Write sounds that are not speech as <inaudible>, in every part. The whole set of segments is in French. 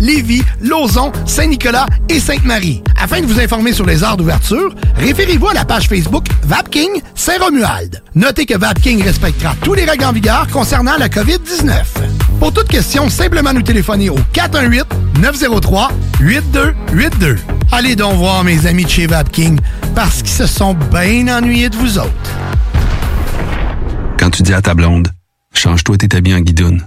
Lévis, Lauson, Saint-Nicolas et Sainte-Marie. Afin de vous informer sur les heures d'ouverture, référez-vous à la page Facebook Vapking Saint-Romuald. Notez que Vapking respectera tous les règles en vigueur concernant la COVID-19. Pour toute question, simplement nous téléphoner au 418-903-8282. Allez donc voir mes amis de chez Vapking parce qu'ils se sont bien ennuyés de vous autres. Quand tu dis à ta blonde, change-toi tes habits en guidoune.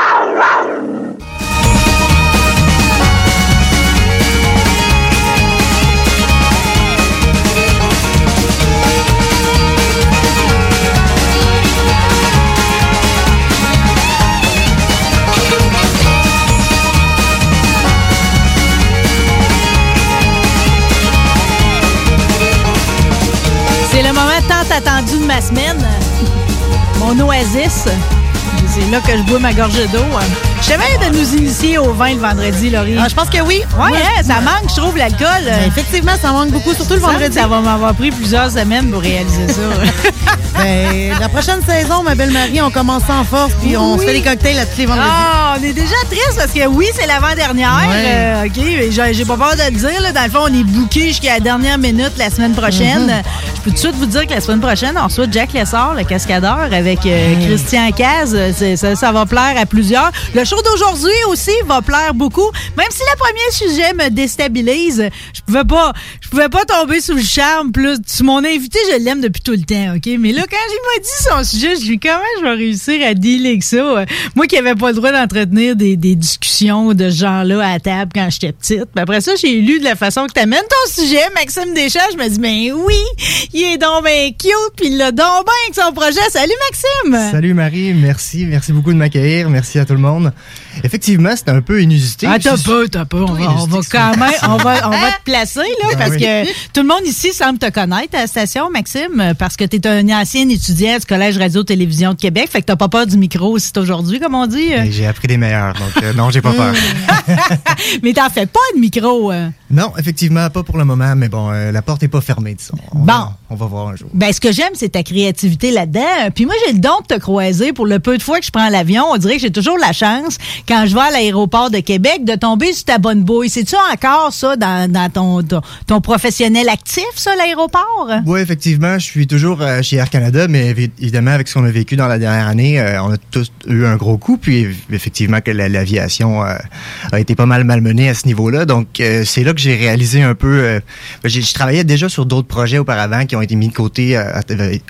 Semaine. Mon oasis. C'est là que je bois ma gorgée d'eau. Je savais de nous initier au vin le vendredi, Laurie. Ah, je pense que oui. Ouais, hein, ça manque, je trouve, l'alcool. Ben, effectivement, ça manque beaucoup, surtout le vendredi. Ça va m'avoir pris plusieurs semaines pour réaliser ça. <laughs> Ben, la prochaine saison, ma belle-Marie, on commence en force, puis on se fait des cocktails là tous les vendredis. Ah, on est déjà triste parce que oui, c'est l'avant-dernière. Ouais. Euh, OK, j'ai pas peur de le dire. Là. Dans le fond, on est booké jusqu'à la dernière minute la semaine prochaine. Mhm. Je peux tout de suite vous dire que la semaine prochaine, on reçoit Jack Lessard, le cascadeur, avec euh, Christian Caz. Ça, ça va plaire à plusieurs. Show d'aujourd'hui aussi va plaire beaucoup. Même si le premier sujet me déstabilise, je pouvais pas, je pouvais pas tomber sous le charme. Plus, mon invité, je l'aime depuis tout le temps, OK? Mais là, quand il m'a dit son sujet, je dis comment je vais réussir à dealer avec ça? Moi qui n'avais pas le droit d'entretenir des, discussions de ce genre-là à table quand j'étais petite. Puis après ça, j'ai lu de la façon que tu amènes ton sujet, Maxime Deschamps. Je me dis, mais oui, il est donc bien cute, puis il l'a donc bien avec son projet. Salut, Maxime! Salut Marie, merci, merci beaucoup de m'accueillir, merci à tout le monde. Effectivement, c'était un peu inusité. Ah, t'as pas, t'as pas. On va, on va quand même, on va, on va te placer, là, Ben parce oui. que tout le monde ici semble te connaître à la station, Maxime, parce que t'es un ancien étudiant du Collège Radio-Télévision de Québec. Fait que t'as pas peur du micro aussi aujourd'hui, comme on dit. Ben, J'ai appris des meilleurs, donc euh, non, j'ai pas peur. <laughs> Mais t'en fais pas de micro. euh. Non, effectivement, pas pour le moment, mais bon, euh, la porte est pas fermée, disons. On Bon. va- on va voir un jour. Ben, ce que j'aime, c'est ta créativité là-dedans. Puis moi, j'ai le don de te croiser pour le peu de fois que je prends l'avion. On dirait que j'ai toujours la chance, quand je vais à l'aéroport de Québec, de tomber sur ta bonne bouille. C'est-tu encore ça dans, dans ton, ton, ton professionnel actif, ça, l'aéroport? Oui, effectivement, je suis toujours euh, chez Air Canada, mais évi- évidemment, avec ce qu'on a vécu dans la dernière année, euh, on a tous eu un gros coup, puis effectivement que la- l'aviation a été pas mal malmenée à ce niveau-là. Donc, c'est là que j'ai réalisé un peu... euh, j'ai- je travaillais déjà sur d'autres projets auparavant qui ont été mis de côté euh, à,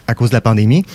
à cause de la pandémie.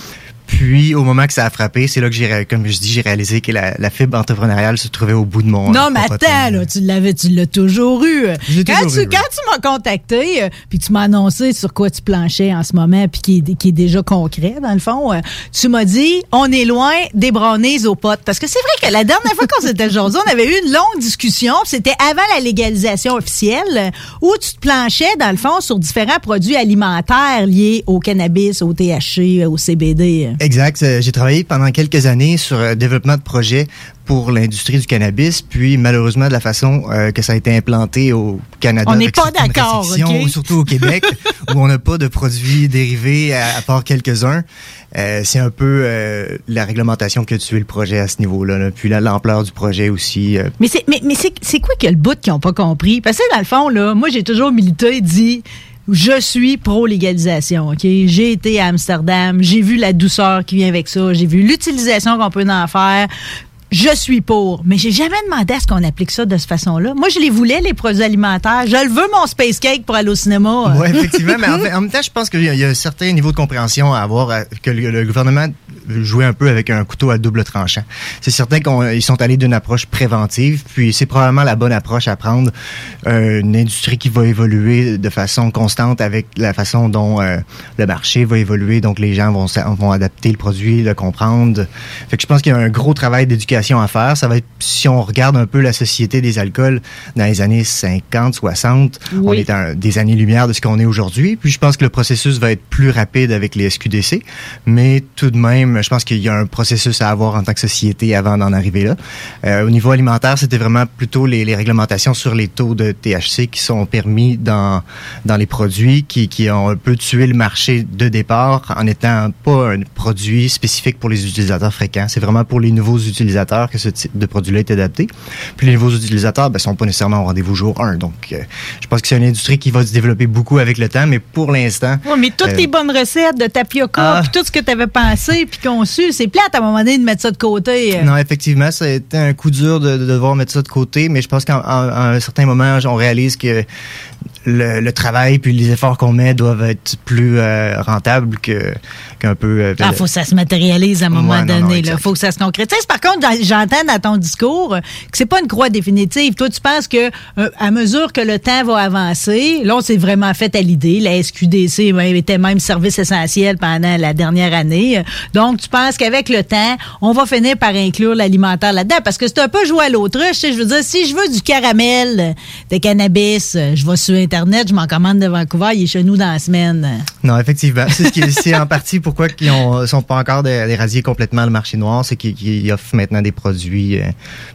Puis, au moment que ça a frappé, c'est là que j'ai, comme je dis, j'ai réalisé que la, la, fibre entrepreneuriale se trouvait au bout de mon. Non, mais attends, là, tu l'avais, tu l'as toujours eu. Quand, toujours tu, eu, quand tu m'as contacté, euh, puis tu m'as annoncé sur quoi tu planchais en ce moment, puis qui, qui, est déjà concret, dans le fond, euh, tu m'as dit, on est loin des brownies aux potes. Parce que c'est vrai que la dernière fois qu'on s'était <laughs> aujourd'hui, on avait eu une longue discussion, c'était avant la légalisation officielle, où tu te planchais, dans le fond, sur différents produits alimentaires liés au cannabis, au THC, au CBD. Exact. Euh, j'ai travaillé pendant quelques années sur le euh, développement de projets pour l'industrie du cannabis, puis malheureusement de la façon euh, que ça a été implanté au Canada. On n'est pas d'accord, okay? surtout au Québec, <laughs> où on n'a pas de produits dérivés à, part quelques-uns. Euh, c'est un peu euh, la réglementation qui a tué le projet à ce niveau-là. Là. Puis l'ampleur du projet aussi. Mais c'est mais, mais c'est quoi que le bout qu'ils n'ont pas compris? Parce que dans le fond, là, moi j'ai toujours milité et dit je suis pro-légalisation. ok? J'ai été à Amsterdam, j'ai vu la douceur qui vient avec ça, j'ai vu l'utilisation qu'on peut en faire je suis pour. Mais j'ai jamais demandé à ce qu'on applique ça de cette façon-là. Moi, je les voulais, les produits alimentaires. Je le veux, mon space cake, pour aller au cinéma. Oui, effectivement. mais en, même temps, je pense qu'il y, a un certain niveau de compréhension à avoir, que le, gouvernement jouait un peu avec un couteau à double tranchant. C'est certain qu'ils sont allés d'une approche préventive, puis c'est probablement la bonne approche à prendre. Euh, une industrie qui va évoluer de façon constante avec la façon dont euh, le marché va évoluer. Donc, les gens vont, vont adapter le produit, le comprendre. Fait que je pense qu'il y a un gros travail d'éducation à faire. Ça va être, si on regarde un peu la société des alcools dans les années 50, 60, on est à des années-lumière de ce qu'on est aujourd'hui. Puis je pense que le processus va être plus rapide avec les SQDC. Mais tout de même, je pense qu'il y a un processus à avoir en tant que société avant d'en arriver là. Euh, au niveau alimentaire, c'était vraiment plutôt les, les, réglementations sur les taux de THC qui sont permis dans, dans les produits qui, qui ont un peu tué le marché de départ en étant pas un produit spécifique pour les utilisateurs fréquents. C'est vraiment pour les nouveaux utilisateurs que ce type de produit-là est adapté. Puis les nouveaux utilisateurs ne ben, sont pas nécessairement au rendez-vous jour 1. Donc, euh, je pense que c'est une industrie qui va se développer beaucoup avec le temps, mais pour l'instant... Oui, mais toutes les euh, bonnes recettes de tapioca, ah. puis tout ce que tu avais pensé puis conçu, c'est plate à un moment donné de mettre ça de côté. Euh. Non, effectivement, ça a été un coup dur de, devoir mettre ça de côté, mais je pense qu'à un certain moment, on réalise que le, travail puis les efforts qu'on met doivent être plus rentables que qu'un peu. ah, faut que ça se matérialise à un moment donné. Il faut que ça se concrétise. Par contre, j'entends dans ton discours que c'est pas une croix définitive. Toi, tu penses que euh, à mesure que le temps va avancer, là, on s'est vraiment fait à l'idée. La SQDC était même service essentiel pendant la dernière année. Donc, tu penses qu'avec le temps, on va finir par inclure l'alimentaire là-dedans? Parce que c'est un peu jouer à l'autruche. Je veux dire, si je veux du caramel de cannabis, je vais sur Internet, je m'en commande de Vancouver, il est chez nous dans la semaine. Non, effectivement. C'est en <laughs> partie pourquoi ils ne sont pas encore éradiés complètement le marché noir. C'est qu'ils offrent maintenant des produits euh,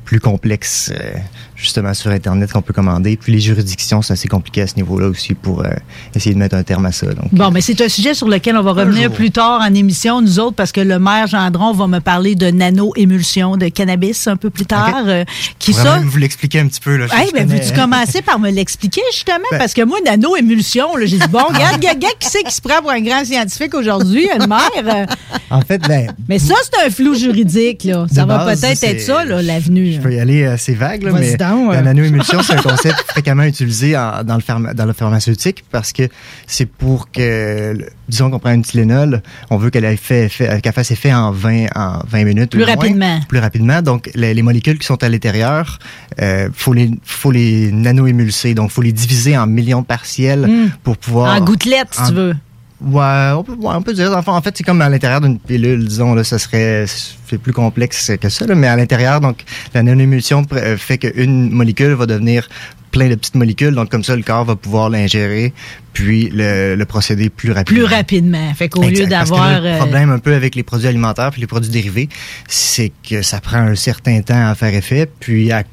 plus complexes euh, justement sur Internet qu'on peut commander. Puis les juridictions, c'est assez compliqué à ce niveau-là aussi pour euh, essayer de mettre un terme à ça. Donc. Bon, mais c'est un sujet sur lequel on va revenir plus tard en émission, nous autres, parce que le maire Gendron va me parler de nano-émulsion de cannabis un peu plus tard. Euh, qui ça? vous l'expliquer un petit peu. Là, hey, ben, veux-tu commencer par me l'expliquer, justement? Ben parce que moi, nano-émulsion, j'ai dit, bon, regarde, regarde, qui c'est qui se prend pour un grand scientifique aujourd'hui, <laughs> maire? en fait, ben... Mais ça, c'est un flou juridique, là. Ça va peut-être être ça, l'avenue. Je peux y aller assez vague, là, mais la nano-émulsion, c'est un concept <laughs> fréquemment utilisé dans, le dans le pharmaceutique parce que c'est pour que, disons qu'on prend une Tylenol, on veut qu'elle fait, fasse effet en 20, en 20 minutes. Plus rapidement. plus rapidement. Donc, les, molécules qui sont à l'intérieur, euh, faut les, faut les nano-émulser. Donc, faut les diviser en millions partiels hmm. pour pouvoir... En gouttelettes, si tu veux. Ouais, on peut, peut dire. en fait, c'est comme à l'intérieur d'une pilule, disons, là, ça serait c'est plus complexe que ça, là, mais à l'intérieur, donc, la non-émulsion euh, fait qu'une molécule va devenir plein de petites molécules. Donc, comme ça, le corps va pouvoir l'ingérer, puis le, le, procéder plus rapidement. Plus rapidement. Fait qu'au lieu d'avoir... Le euh, problème un peu avec les produits alimentaires puis les produits dérivés, c'est que ça prend un certain temps à faire effet. Puis, à,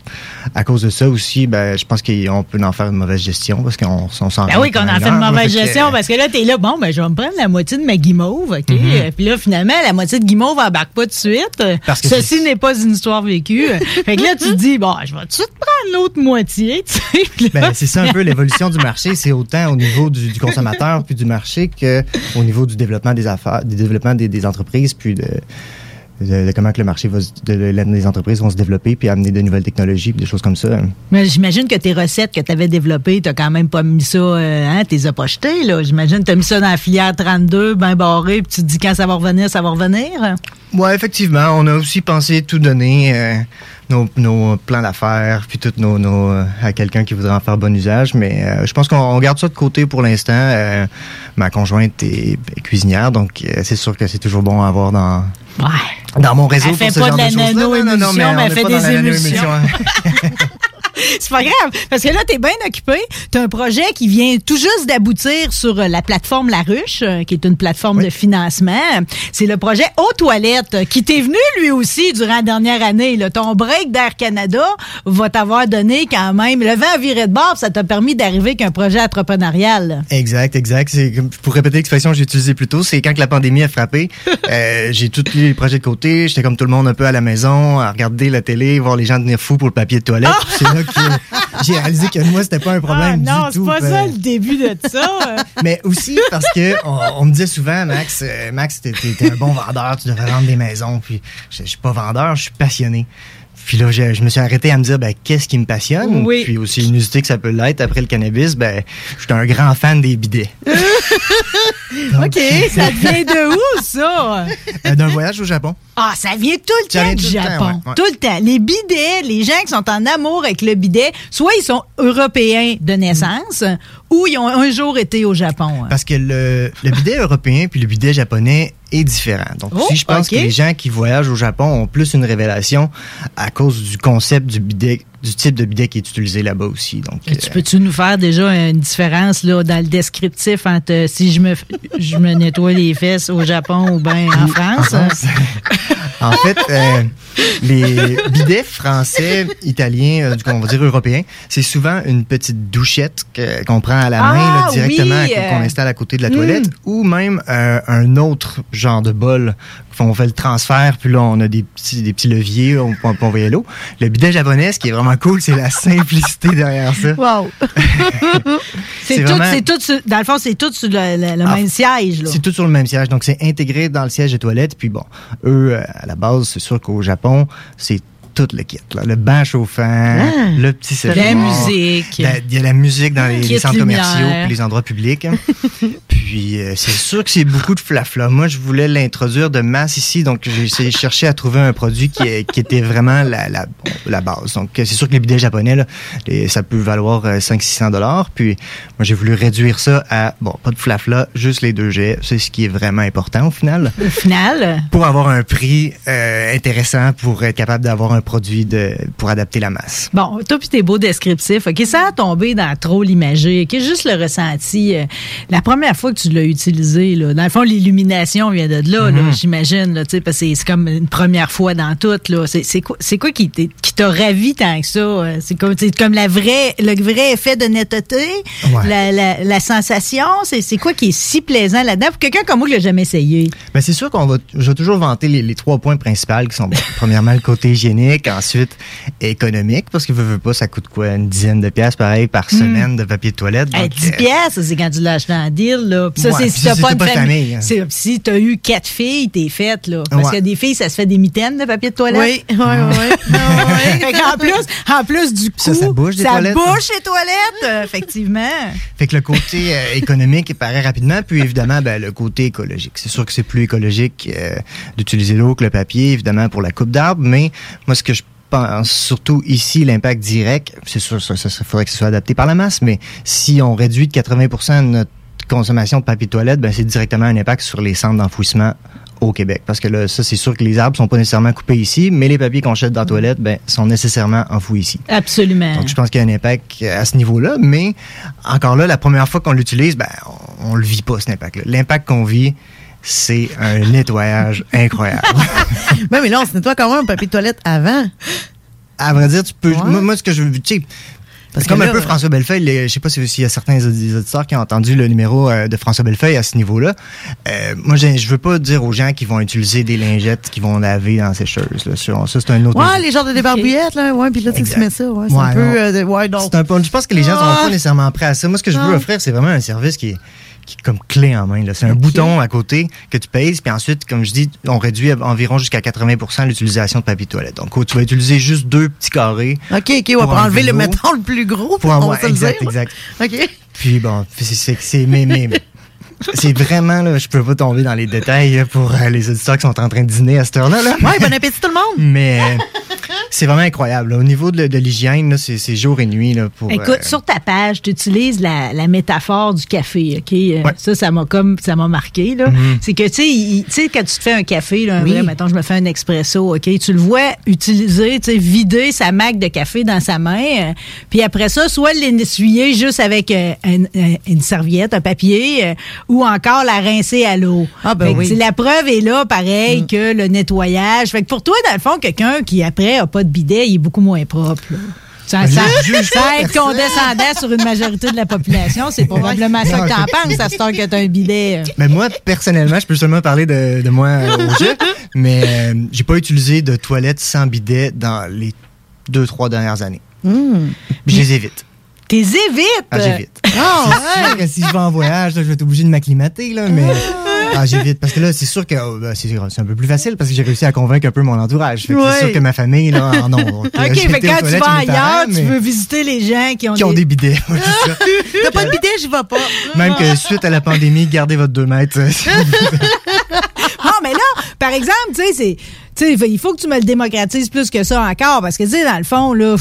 à cause de ça aussi, ben, je pense qu'on peut en faire une mauvaise gestion parce qu'on s'en Ben oui, qu'on en fait une mauvaise gestion parce que là, t'es là, bon, ben, je vais me prendre la moitié de ma guimauve, OK? Mm-hmm. Puis là, finalement, la moitié de guimauve embarque pas tout de suite. Parce que Ceci n'est pas une histoire vécue. <laughs> fait que là, tu te dis, bon, je vais tout de suite prendre l'autre moitié, tu sais. Ben, c'est ça un peu <laughs> l'évolution du marché. C'est autant au niveau du, consommateur <laughs> puis du marché que au niveau du développement des affaires, du développement des, entreprises puis de de, de comment que le marché va, de, les entreprises vont se développer, puis amener de nouvelles technologies, puis des choses comme ça. Mais j'imagine que tes recettes que tu avais développées, tu quand même pas mis ça, euh, hein, t'es as pas jetées, là. J'imagine que tu as mis ça dans la filière 32, bien barré, puis tu te dis quand ça va revenir, ça va revenir. Ouais, effectivement, on a aussi pensé tout donner, euh, nos, nos plans d'affaires, puis tout nos, nos, euh, à quelqu'un qui voudrait en faire bon usage. Mais euh, je pense qu'on on garde ça de côté pour l'instant. Euh, ma conjointe est, est cuisinière, donc euh, c'est sûr que c'est toujours bon à avoir dans, Ouais. dans mon réseau Elle fait pour ce pas genre de la mais elle fait des émulsions. <laughs> <laughs> C'est pas grave, parce que là, t'es bien occupé. T'as un projet qui vient tout juste d'aboutir sur euh, la plateforme La Ruche, euh, qui est une plateforme de financement. C'est le projet Aux Toilettes, euh, qui t'est venu lui aussi durant la dernière année. là. Ton break d'Air Canada va t'avoir donné quand même le vent à virer de bord, ça t'a permis d'arriver avec un projet entrepreneurial. Exact, exact. Pour répéter l'expression que j'ai utilisée plus tôt, c'est quand que la pandémie a frappé, <laughs> euh, j'ai tous les projets de côté. J'étais comme tout le monde un peu à la maison, à regarder la télé, voir les gens devenir fous pour le papier de toilette. Puis C'est là que j'ai réalisé que moi c'était pas un problème Ah non, du c'est tout. pas Euh, ça le début de ça. <laughs> Mais aussi parce que on, on me disait souvent, Max, euh, Max, t'es, un bon vendeur, tu devrais vendre des maisons. Puis je, je suis pas vendeur, je suis passionné. Puis là, je, je me suis arrêté à me dire, ben, qu'est-ce qui me passionne? Oui. Puis aussi inusité que ça peut l'être après le cannabis, ben, je suis un grand fan des bidets. <laughs> OK, ça vient de où, ça? <laughs> Euh, D'un voyage au Japon. Ah, ça vient tout le Ça temps du tout le temps, Japon. ouais, ouais. Tout le temps. Les bidets, les gens qui sont en amour avec le bidet, soit ils sont européens de naissance, ou ils ont un jour été au Japon. Parce que le, le bidet européen puis le bidet japonais est différent. Donc, Oh, si je pense que les gens qui voyagent au Japon ont plus une révélation à cause du concept du bidet, du type de bidet qui est utilisé là-bas aussi. Donc, Et Tu peux-tu nous faire déjà une différence là, dans le descriptif entre euh, si je me, je me nettoie les fesses au Japon ou bien en France? <laughs> En fait, euh, les bidets français, italiens, euh, du coup, on va dire européens, c'est souvent une petite douchette qu'on prend à la main Ah, là, directement, oui, qu'on euh, installe à côté de la hmm. toilette, ou même euh, un autre genre de bol. On fait le transfert, puis là, on a des petits, des petits leviers, on peut envoyer l'eau. Le bidet japonais, ce qui est vraiment cool, c'est la <laughs> simplicité derrière ça. Wow! <laughs> c'est tout, vraiment- c'est tout sur- dans le fond, c'est tout sur le, le- le Ah, même siège. C'est tout sur le même siège. Donc, c'est intégré dans le siège de toilette. Puis bon, eux, euh, à la base, c'est sûr qu'au Japon, c'est tout le kit. là. Le banc chauffant, le petit Ah! La musique. La- Il y a la musique dans les, Kit les centres lumière. commerciaux puis les endroits publics. <laughs> puis euh, c'est sûr que c'est beaucoup de flafla. Moi, je voulais l'introduire de masse ici, donc j'ai essayé de chercher à trouver un produit qui, est- qui était vraiment la, la, base. Donc euh, c'est sûr que les bidets japonais, là, les- ça peut valoir 500-600 dollars. Puis moi, j'ai voulu réduire ça à, bon, pas de flafla, juste les deux jets. C'est ce qui est vraiment important au final Au final, pour avoir un prix euh, intéressant pour être capable d'avoir un produit de, pour adapter la masse. Bon, toi puis tes beaux descriptifs, OK, ça a tombé dans trop l'imagé, OK, juste le ressenti. euh, la première fois que tu l'as utilisé, là, dans le fond, l'illumination vient de là, là, j'imagine, là, tu sais, parce que c'est comme une première fois dans tout, là. C'est quoi, c'est quoi qui t'a ravi tant que ça? euh? C'est comme, comme la vraie, le vrai effet de netteté, Ouais. la, la, la sensation, c'est c'est quoi qui est si plaisant là-dedans pour quelqu'un comme moi qui l'a jamais essayé? Ben c'est sûr qu'on va, je vais toujours vanter les, les trois points principaux qui sont, bon, <laughs> premièrement, le côté hygiénique, ensuite économique, parce que veux, veux pas, ça coûte quoi, une dizaine de pièces, pareil, par semaine de papier de toilette. Hey, donc, 10 euh, piastres, c'est quand tu l'as acheté en deal, là. Puis ça, Ouais, c'est si ça, t'as pas une pas famille. famille, hein. C'est- Si t'as eu quatre filles, t'es faite, là. Parce Ouais. que des filles, ça se fait des mitaines de papier de toilette. Oui, oui, oui. <laughs> fait qu'en plus, en plus du coup, Ça, ça bouge des toilettes. bouche les toilettes, euh, effectivement. Fait que le côté euh, économique paraît rapidement, puis évidemment, ben, le côté écologique. C'est sûr que c'est plus écologique euh, d'utiliser l'eau que le papier, évidemment, pour la coupe d'arbres, mais moi, ce que je pense surtout ici, l'impact direct, c'est sûr, ça faudrait que ce soit adapté par la masse, mais si on réduit de 80% notre consommation de papier de toilette, ben, c'est directement un impact sur les centres d'enfouissement au Québec. Parce que là, ça, c'est sûr que les arbres sont pas nécessairement coupés ici, mais les papiers qu'on jette dans la toilette, ben, sont nécessairement enfouis ici. Absolument. Donc, je pense qu'il y a un impact à ce niveau-là, mais encore là, la première fois qu'on l'utilise, ben, on, on le vit pas, cet impact-là. L'impact qu'on vit, c'est un nettoyage incroyable. <laughs> Ben, mais là, on se nettoie quand même un papier de toilette avant. à vrai dire, tu peux. Ouais. Moi, moi, ce que je veux, tu sais, Parce comme que un là, peu François Bellefeuille. les- je sais pas si- s'il y a certains audi- auditeurs qui ont entendu le numéro euh, de François Bellefeuille à ce niveau-là. Euh, moi, je veux pas dire aux gens qui vont utiliser des lingettes qui vont laver dans ces choses. Là. Ça, c'est un autre. Ouais, les genres de débarbouillettes, là. Ouais, puis là, tu mets ça. Ouais, c'est Ouais, un peu. non. euh, de- ouais, donc. C'est un peu- je pense que les gens sont Ah. pas nécessairement prêts à ça. Moi, ce que je veux Ah. offrir, c'est vraiment un service qui est qui est comme clé en main. là. C'est un bouton à côté que tu pèses, puis ensuite, comme je dis, on réduit environ jusqu'à 80% l'utilisation de papier toilette. Donc, tu vas utiliser juste deux petits carrés. OK, OK, on va enlever le mettons le plus gros. Pour on va exact, dire. exact. OK. Puis bon, c'est- c'est c'est- mais, mais, mais c'est vraiment là, je peux pas tomber dans les détails là, pour euh, les auditeurs qui sont en train de dîner à cette heure-là. Là. Ouais, bon appétit tout le monde. <laughs> Mais euh, c'est vraiment incroyable. là. Au niveau de, de l'hygiène, là, c'est jour et nuit là, pour. Écoute, euh, sur ta page, tu utilises la, la métaphore du café, OK? Ça, ça m'a comme ça m'a marqué. là. Mhm. C'est que, tu sais, quand tu te fais un café, là, un Oui. vrai, mettons, je me fais un expresso, OK? Tu le vois utiliser, tu sais, vider sa mac de café dans sa main, puis après ça, soit l'essuyer juste avec un- un- une serviette, un papier, ou encore la rincer à l'eau. Ah, ben oui. La preuve est là, pareil, que le nettoyage. Fait que pour toi, dans le fond, quelqu'un qui, après, a pas de bidet, il est beaucoup moins propre, là. Sans- juge sans pas être condescendant sur une majorité de la population, c'est probablement ça que t'en penses à ce temps que t'as un bidet. euh. Mais moi, personnellement, je peux seulement parler de, de moi euh, au jeu, <laughs> mais euh, j'ai pas utilisé de toilette sans bidet dans les deux, trois dernières années. Hmm. Je les évite. T'es évite! Ah, j'évite. Ah, C'est sûr que si je vais en voyage, là, je vais être obligé de m'acclimater, là, mais ah, j'évite. Parce que là, c'est sûr que oh, ben, c'est un peu plus facile parce que j'ai réussi à convaincre un peu mon entourage. Fait que Ouais. C'est sûr que ma famille, là, en non. OK, que quand tu vas ailleurs, tu veux visiter les gens qui ont, Qui ont des bidets. <laughs> <laughs> T'as pas de bidet, j'y vais pas. Même que suite à la pandémie, gardez votre 2 mètres. euh, Ah, <laughs> mais là, par exemple, tu sais, c'est. Sais, il faut que tu me le démocratises plus que ça encore, parce que, tu sais, dans le fond, là,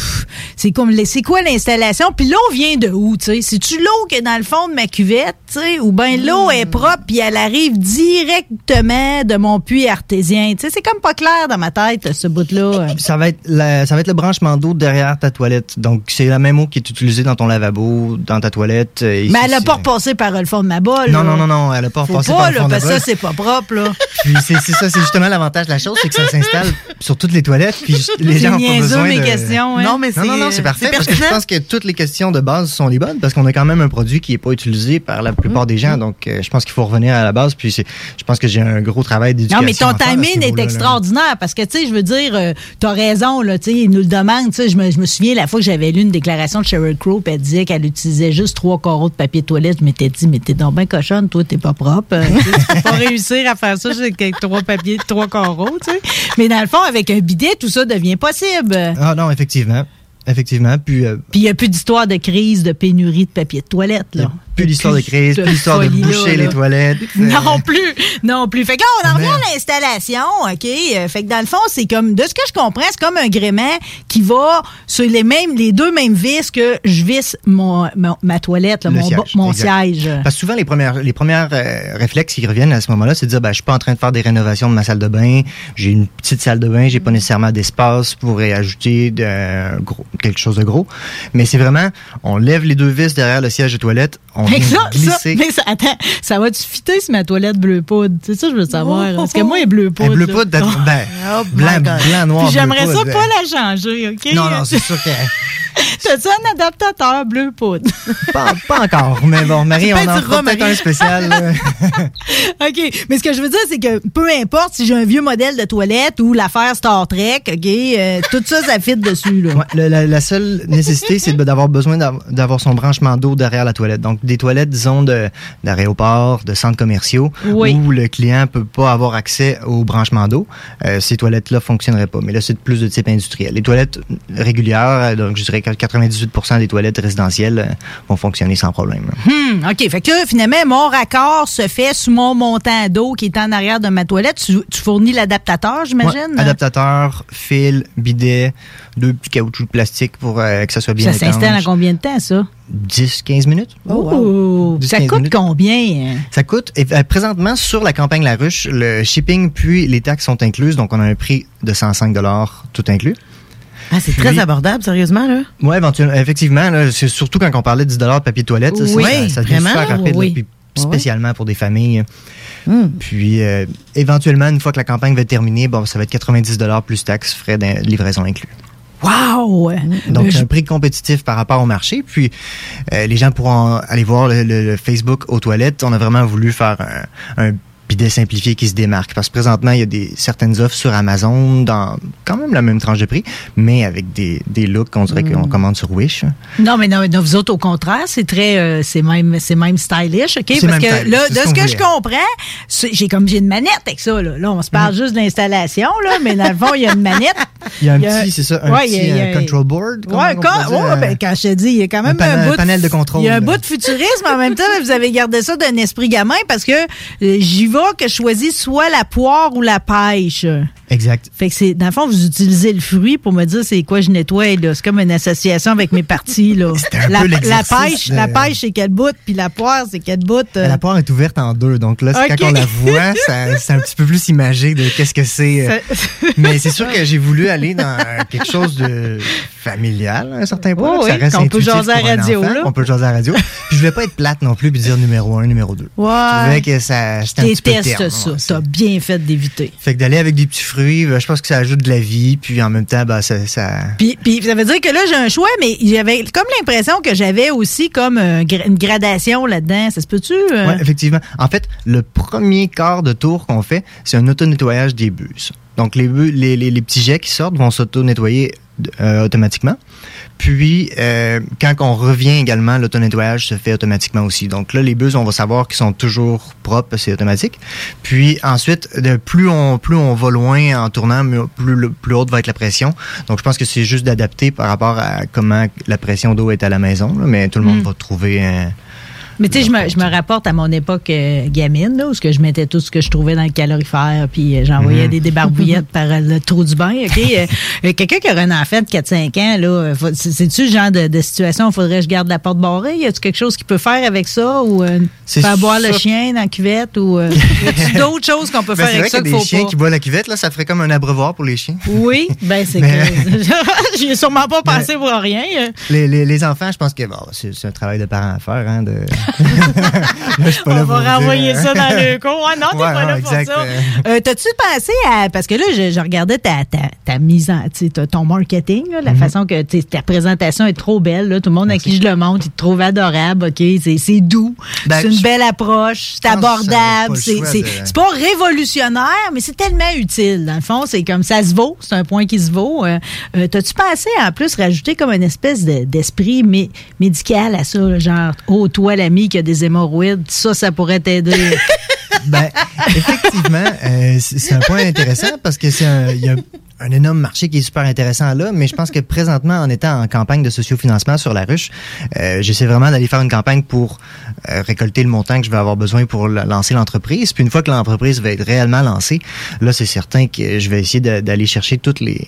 c'est comme, c'est quoi l'installation? Puis l'eau vient de où, tu sais? C'est-tu l'eau qui est dans le fond de ma cuvette, tu sais? Ou bien l'eau est propre, puis elle arrive directement de mon puits artésien? Tu sais, c'est comme pas clair dans ma tête, ce bout-là. Ça va être la- ça va être le branchement d'eau derrière ta toilette. Donc c'est la même eau qui est utilisée dans ton lavabo, dans ta toilette. euh, ici, Mais elle a pas repassé par le fond de ma bolle. Non, là. non, non, non, elle a pas repassé pas, par le là, fond de la parce que ça, bolle. c'est pas propre, là. Puis c'est c'est ça, c'est justement l'avantage de la chose, c'est que ça s'installe sur toutes les toilettes, puis les gens ont pas besoin mes de... questions, hein. Non, mais Non, c'est non, non, c'est parfait, parce que je pense que toutes les questions de base sont les bonnes, parce qu'on a quand même un produit qui est pas utilisé par la plupart des gens, donc euh, je pense qu'il faut revenir à la base, puis c'est- je pense que j'ai un gros travail d'éducation Non, mais ton timing est extraordinaire parce que, tu sais, je veux dire, euh, t'as raison, là, tu sais, il nous le demande, tu sais, je me, je me souviens la fois que j'avais lu une déclaration de Sheryl Crow, puis elle disait qu'elle utilisait juste trois carreaux de papier de toilette. Je m'étais dit, mais t'es donc bien cochonne, toi, t'es pas propre. Euh, tu peux pas <laughs> réussir à faire ça avec trois papiers, trois carreaux, tu sais. Mais dans le fond, avec un bidet, tout ça devient possible. Ah non, effectivement. Effectivement. Puis, euh, Puis il n'y a plus d'histoire de crise, de pénurie de papier de toilette, là. plus d'histoire de crise, plus d'histoire de boucher là. les toilettes. <laughs> Non plus, non plus. Fait que là, on en revient à l'installation, OK? Euh, Fait que dans le fond, c'est comme, de ce que je comprends, c'est comme un gréement qui va sur les mêmes, les deux mêmes vis que je visse mon, ma toilette, là, mon, siège, mon siège. Parce que souvent, les premières, les premières euh, réflexes qui reviennent à ce moment-là, c'est de dire, ben, je suis pas en train de faire des rénovations de ma salle de bain. J'ai une petite salle de bain, j'ai pas nécessairement d'espace pour y ajouter de, euh, gros, quelque chose de gros. Mais c'est vraiment, on lève les deux vis derrière le siège de toilette, on vient ça, ça, mais ça, attends, ça va-tu fitter sur ma toilette bleu poudre? C'est ça que je veux savoir. Parce que moi, elle est bleu poudre. Bleu poudre, d'être- Oh. ben, Oh blanc, God. blanc, noir, Puis j'aimerais ça pas la changer, OK? Non, non, c'est sûr que <laughs> T'as-tu un adaptateur bleu poudre? <laughs> pas, pas encore. Mais bon, <laughs> Marie, on en fera peut-être un spécial. OK. Mais ce que je veux dire, c'est que peu importe si j'ai un vieux modèle de toilette ou l'affaire Star Trek, OK, euh, tout ça, ça fit dessus, là. Ouais, le- la, la seule nécessité, c'est d'avoir besoin d'av- d'avoir son branchement d'eau derrière la toilette. Donc, des toilettes, disons, de- d'aéroports, de, centres commerciaux, Oui. où le client peut pas avoir accès au branchement d'eau. Euh, ces toilettes-là fonctionneraient pas. Mais là, c'est plus de type industriel. Les toilettes régulières, euh, donc je dirais que 98% des toilettes résidentielles euh, vont fonctionner sans problème. Hmm, OK. Fait que finalement, mon raccord se fait sous mon montant d'eau qui est en arrière de ma toilette. Tu, tu fournis l'adaptateur, j'imagine? Ouais, adaptateur, fil, bidet, deux petits caoutchoucs de plastique pour euh, que ça soit bien ça s'installe en combien de temps, ça? 10-15 minutes? Oh, ça 10-15 coûte minutes. combien? Ça coûte, et, présentement, sur la campagne La Ruche, le shipping puis les taxes sont incluses, donc on a un prix de 105 tout inclus. Ah, c'est très abordable, sérieusement, là. Oui, éventuellement, effectivement, là, c'est surtout quand on parlait de 10 de papier de toilette, ça, Oui, ça, ça devient vraiment, super rapide, là, oui. puis spécialement pour des familles. Hmm. Puis, euh, éventuellement, une fois que la campagne va être terminée, bon, ça va être 90 plus taxes, frais de livraison inclus. Wow! Donc, c'est je- un prix compétitif par rapport au marché. Puis, euh, les gens pourront aller voir le, le- le Facebook aux toilettes. On a vraiment voulu faire un, un puis de simplifier qui se démarquent. Parce que présentement, il y a des certaines offres sur Amazon dans quand même la même tranche de prix, mais avec des, des looks qu'on dirait qu'on commande sur Wish. Non, mais non, mais non, vous autres, au contraire, c'est très, euh, c'est même, c'est même stylish, OK? Parce que là, de ce que je comprends, j'ai comme, j'ai une manette avec ça, là. Là, on se parle juste de l'installation, là, mais dans le fond, il y a une manette. <laughs> Il y a un petit, c'est ça, un Ouais, petit a- control board. on quand, ouais, ben, quand je te dis, il y a quand même un, bout de, panel de contrôle, Il y a un bout de futurisme, en même temps, mais vous avez gardé ça d'un esprit gamin parce que euh, j'y vais que je choisis soit la poire ou la pêche. Exact. Fait que c'est, dans le fond, vous utilisez le fruit pour me dire c'est quoi je nettoie, là. C'est comme une association avec mes parties, là. <laughs> un la, peu la pêche, de- la pêche, c'est quelle bout, puis la poire, c'est quelle bout. euh. La poire est ouverte en deux, donc là, quand on la voit, <laughs> c'est un petit peu plus imagé de qu'est-ce que c'est. euh. <laughs> Mais c'est sûr que j'ai voulu aller dans quelque chose de familial, à un certain point. Oh que ça oui, reste qu'on peut jaser à un radio, là. qu'on peut jaser à la radio. Puis je voulais pas être plate non plus, puis dire numéro un, numéro deux. Ouais. Je trouvais que ça, c'était un petit peu Déteste ça. ouais, T'as bien fait d'éviter. Fait que d'aller avec des petits fruits, ben, je pense que ça ajoute de la vie, puis en même temps, ben, ça, ça, Puis, puis ça veut dire que là, j'ai un choix, mais j'avais comme l'impression que j'avais aussi comme gra- une gradation là-dedans. Ça se peut-tu? euh? Oui, effectivement. En fait, le premier quart de tour qu'on fait, c'est un auto-nettoyage des bus. Donc, les, les, les, les petits jets qui sortent vont s'auto-nettoyer euh, automatiquement. Puis, euh, quand on revient également, l'auto-nettoyage se fait automatiquement aussi. Donc là, les bus, on va savoir qu'ils sont toujours propres, c'est automatique. Puis ensuite, de plus on plus on va loin en tournant, plus, haute va être la pression. Donc je pense que c'est juste d'adapter par rapport à comment la pression d'eau est à la maison. là. mais tout le monde Mm. va trouver un... Mais tu sais, je me, je me rapporte à mon époque euh, gamine, là, où que je mettais tout ce que je trouvais dans le calorifère, puis euh, j'envoyais Mhm. des débarbouillettes par le trou du bain. OK? <laughs> Euh, euh, Quelqu'un qui aurait un enfant de 4-5 ans, là, euh, c'est-tu le genre de, de situation où il faudrait que je garde la porte barrée? Y a-tu quelque chose qu'il peut faire avec ça? Ou euh, faire boire le chien dans la cuvette? Ou euh, <laughs> y a-tu d'autres choses qu'on peut Ben, faire avec vrai ça y qu'il a faut des chiens pas? qui boivent la cuvette, là, ça ferait comme un abreuvoir pour les chiens. Oui, ben c'est que <laughs> j'y ai sûrement pas pensé pour rien. Les, les, les enfants, je pense que bon, c'est un travail de parent à faire. Hein, de... Là, je suis pas là On va renvoyer ça dans le <laughs> cours. Ah non, t'es Ouais, pas non, là pour ça. euh. T'as-tu pensé à. Parce que là, je, je regardais ta, ta, ta mise en. ton marketing, là, la Mhm. façon que ta présentation est trop belle. Là, tout le monde à qui je le montre, il te trouve adorable. OK? C'est doux. Ben, c'est une belle approche. C'est abordable. C'est de- pas révolutionnaire, mais c'est tellement utile. Dans le fond, c'est comme ça se vaut. C'est un point qui se vaut. Euh, euh, T'as-tu pensé en plus rajouter comme une espèce de- d'esprit mé- médical à ça? là, genre, oh, toi, l'ami qui a des hémorroïdes, ça, ça pourrait t'aider. <laughs> Ben, effectivement, euh, c'est un point intéressant parce que c'est un, y a un énorme marché qui est super intéressant là, mais je pense que présentement, en étant en campagne de sociofinancement sur la ruche, euh, j'essaie vraiment d'aller faire une campagne pour euh, récolter le montant que je vais avoir besoin pour la- lancer l'entreprise. Puis une fois que l'entreprise va être réellement lancée, là, c'est certain que je vais essayer d'aller chercher toutes les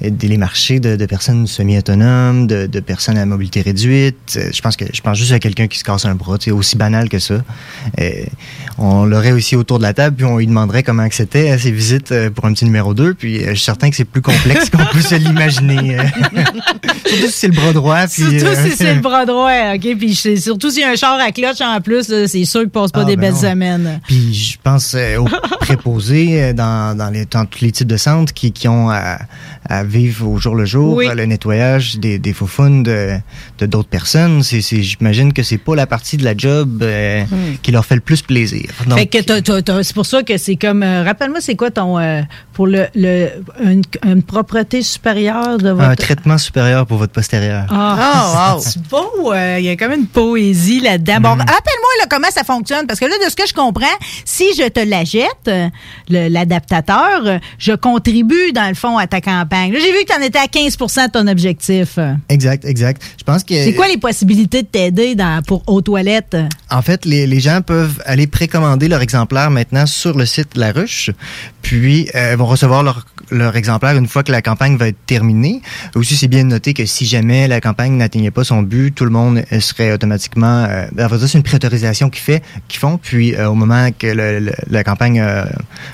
les marchés de, de personnes semi-autonomes, de, de personnes à mobilité réduite. Euh, Je pense que je pense juste à quelqu'un qui se casse un bras, c'est aussi banal que ça. Euh, on l'aurait aussi autour de la table, puis on lui demanderait comment c'était à ses visites euh, pour un petit numéro 2, puis je suis certain que c'est plus complexe qu'on peut se l'imaginer. <laughs> surtout si c'est le bras droit. Puis, Surtout euh, si c'est le bras droit, OK? Puis surtout s'il y a un char à cloche en plus, c'est sûr qu'il passe pas Ah, des ben belles non. semaines. Puis je pense aux préposés dans, dans, les, dans tous les types de centres qui, qui ont à, à vivre au jour le jour, Oui. euh, le nettoyage des, des faux de de d'autres personnes. C'est, c'est, j'imagine que c'est pas la partie de la job euh, qui leur fait le plus plaisir. Donc, fait que t'as- t'as- t'as- c'est pour ça que c'est comme. euh, Rappelle-moi, c'est quoi ton. euh, pour le, le une, une propreté supérieure de votre. un traitement supérieur pour votre postérieur. Ah, <laughs> c'est beau. euh, Il y a comme une poésie là-dedans. Mm. Bon, rappelle-moi là, comment ça fonctionne. Parce que là, de ce que je comprends, si je te la jette, le- l'adaptateur, je contribue, dans le fond, à ta campagne. Là, j'ai vu que tu en étais à 15% de ton objectif. Exact, exact. Je pense que C'est quoi les possibilités de t'aider pour aux toilettes? En fait, les, les gens peuvent aller précommander leur exemplaire maintenant sur le site La Ruche, puis euh, vont recevoir leur, leur exemplaire une fois que la campagne va être terminée. Aussi, c'est bien de noter que si jamais la campagne n'atteignait pas son but, tout le monde euh, serait automatiquement... Euh, c'est une préautorisation qu'ils fait, qu'ils font, puis euh, au moment que le- le- la campagne a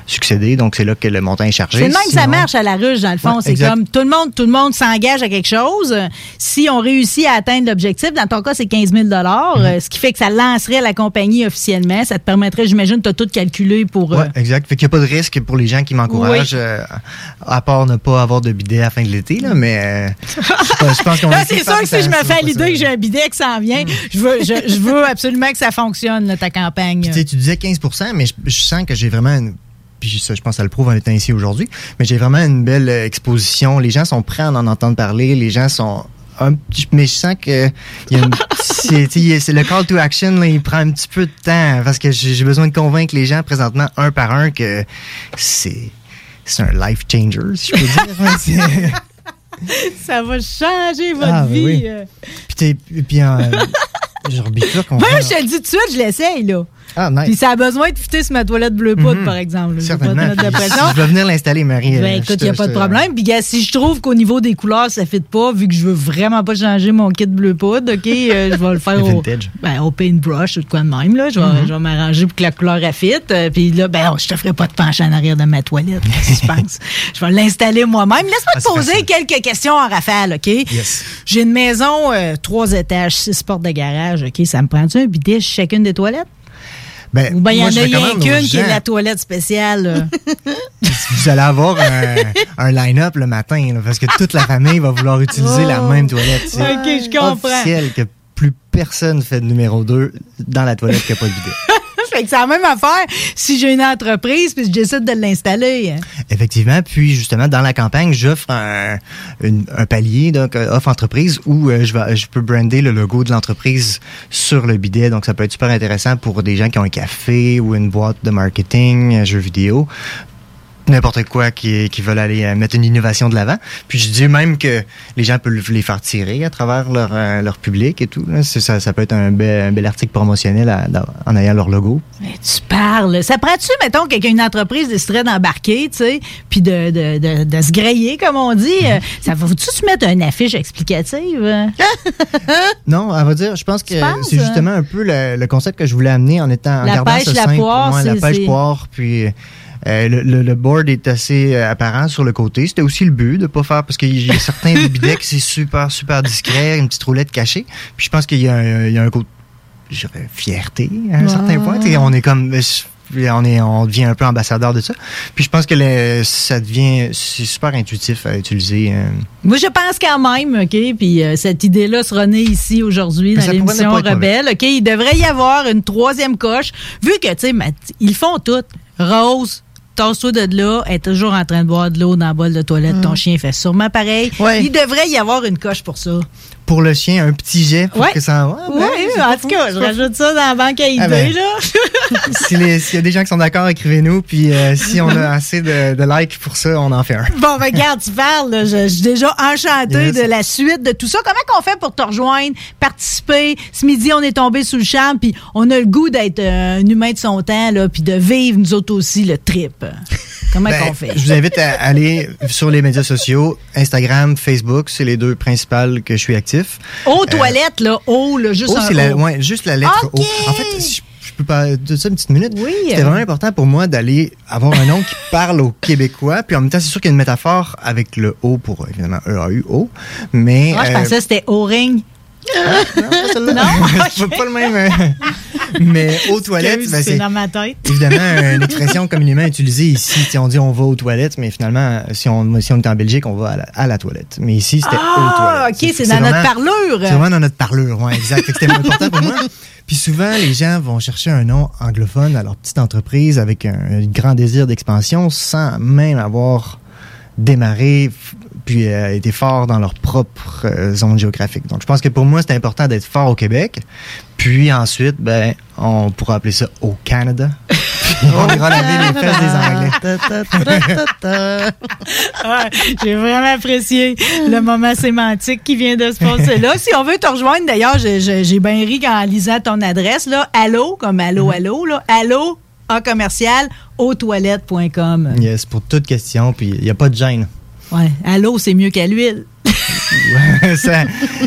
succédé, donc c'est là que le montant est chargé. C'est le même que ça marche à la ruche, dans le fond. Ouais, c'est. Comme tout le monde, tout le monde s'engage à quelque chose. Si on réussit à atteindre l'objectif, dans ton cas, c'est 15 000 Mm-hmm. ce qui fait que ça lancerait la compagnie officiellement. Ça te permettrait, j'imagine, tu as tout calculé pour. euh, Ouais, exact. Fait qu'il n'y a pas de risque pour les gens qui m'encouragent, euh, à part ne pas avoir de bidet à la fin de l'été, là, mais euh, je, je pense qu'on <laughs> va c'est sûr que si je me fais à l'idée que j'ai un bidet qui s'en vient, je, veux, je, je veux absolument que ça fonctionne, là, ta campagne. Puis, tu disais 15% mais je, je sens que j'ai vraiment une. Puis ça, je pense que ça le prouve en étant ici aujourd'hui. Mais j'ai vraiment une belle exposition. Les gens sont prêts à en entendre parler. Les gens sont. Un, petit- mais je sens que il y a une- <laughs> c'est le call to action là, il prend un petit peu de temps parce que j'ai besoin de convaincre les gens présentement un par un que c'est c'est un life changer si je peux dire. <laughs> hein, <laughs> Ça va changer votre Ah, ben vie. oui. euh. puis puis euh, je rebifurque, on Moi, va- je te le dis tout de suite, je l'essaye, là. Ah, nice. Puis ça a besoin de fitter sur ma toilette bleu poudre, Mhm. par exemple. là. Je pas Certainement. de je vais venir l'installer, Marie. Ben, euh, écoute, je il n'y a pas je de problème. Puis, si je trouve qu'au niveau des couleurs, ça ne fit pas, vu que je veux vraiment pas changer mon kit bleu poudre, OK, euh, je vais le faire <laughs> au, ben, au paintbrush ou de quoi de même. Là. Je vais, Mhm. je vais m'arranger pour que la couleur elle fit. Euh, Puis là, ben, je te ferai pas de pencher en arrière de ma toilette. Que tu <laughs> penses? Je vais l'installer moi-même. Laisse-moi Ah, te poser facile. quelques questions en rafale, OK? Yes. J'ai une maison, euh, trois étages, six portes de garage, OK? Ça me prend-tu un bidet chacune des toilettes? Ben, il y en a rien qu'une qui est la toilette spéciale. <laughs> Vous allez avoir un, un line-up le matin, là, parce que toute la famille va vouloir utiliser la Oh. même toilette. C'est OK, je comprends. officiel que plus personne fait de numéro 2 dans la toilette qui n'a pas de bidet. C'est la même affaire si j'ai une entreprise puis je décide de l'installer. Effectivement. Puis, justement, dans la campagne, j'offre un, un palier, donc euh, offre entreprise, où euh, je, vais, je peux brander le logo de l'entreprise sur le bidet. Donc, ça peut être super intéressant pour des gens qui ont un café ou une boîte de marketing, un jeu vidéo. N'importe quoi qui, qui veulent aller euh, mettre une innovation de l'avant. Puis je dis même que les gens peuvent les faire tirer à travers leur, euh, leur public et tout. là. Ça, ça peut être un bel, un bel article promotionnel à- en ayant leur logo. Mais tu parles. Ça prend-tu, mettons, quelqu'un, une entreprise déciderait d'embarquer, tu sais, puis de, de, de, de se grayer, comme on dit. Euh, Ça va-tu se mettre une affiche explicative? euh? <laughs> Non, elle va dire, je pense que c'est justement un peu le, le concept que je voulais amener en étant en La gardant pêche, ça la simple. poire, Ouais, la c'est- pêche poire, puis euh, le, le- le board est assez euh, apparent sur le côté. C'était aussi le but de pas faire parce qu'il y a certains <laughs> c'est super super discret, une petite roulette cachée. Puis je pense qu'il y a un, il y a un côté fierté à un certain point. Tu sais, On est comme on est on devient un peu ambassadeur de ça. Puis je pense que le- ça devient c'est super intuitif à utiliser. euh. Moi, je pense quand même, OK, puis euh, cette idée-là sera née ici aujourd'hui dans l'émission Rebelle, OK? Il devrait y avoir une troisième coche, vu que, tu sais, ils font tout. Rose, tasse-toi de là, elle est toujours en train de boire de l'eau dans le bol de toilette. Ton chien fait sûrement pareil. Il devrait y avoir une coche pour ça. Pour le chien, un petit jet pour Ouais. que ça. Ouais, Oui, ben, c'est en tout cas, je rajoute ça dans la banque à idées, Ah ben. là. <laughs> Si les- S'il y a des gens qui sont d'accord, écrivez-nous. Puis euh, si on a assez de, de likes pour ça, on en fait un. Bon, ben, regarde, tu parles, là. Je, je suis déjà enchantée Yes. de la suite de tout ça. Comment qu'on fait pour te rejoindre, participer? Ce midi, on est tombé sous le charme, puis on a le goût d'être euh, un humain de son temps, là, puis de vivre, nous autres aussi, le trip. Comment Ben, qu'on fait? Je vous invite à aller sur les médias sociaux, Instagram, Facebook, c'est les deux principales que je suis actif. Aux toilettes, là, haut, là, juste Oh, un la, ouais, juste la lettre. O. En fait, je, je peux pas de ça une petite minute. Oui. C'était vraiment important pour moi d'aller avoir un nom qui parle aux Québécois. Puis en même temps, c'est sûr qu'il y a une métaphore avec le O pour évidemment E-A-U-O. Mais. Moi, je euh, pensais que c'était O-ring. Non, c'est <laughs> pas le même. euh, mais aux toilettes, ben, c'est dans ma tête. évidemment une expression communément utilisée ici. Tu sais, on dit on va aux toilettes, mais finalement, si on, si on est en Belgique, on va à la, à la toilette. Mais ici, c'était aux Ah, toilettes. OK, c'est dans notre parlure. C'est vraiment dans notre parlure, ouais, exact. C'était important pour moi. Puis souvent, les gens vont chercher un nom anglophone à leur petite entreprise avec un, un grand désir d'expansion sans même avoir démarré puis euh, été fort dans leur propre euh, zone géographique. Donc, je pense que pour moi, c'est important d'être fort au Québec. Puis ensuite, ben, on pourra appeler ça au Canada. <laughs> On ira laver les fesses des Anglais. Ah, <laughs> J'ai vraiment apprécié le moment sémantique qui vient de se passer là. Si on veut te rejoindre, d'ailleurs, j'ai- bien ri en lisant ton adresse, là. Allô, comme allô, allô, là. Allô, en commercial, autoilettes.com. Yes, pour toute question, puis il n'y a pas de gêne. Ouais, allô, c'est mieux qu'à l'huile. Ouais, ça,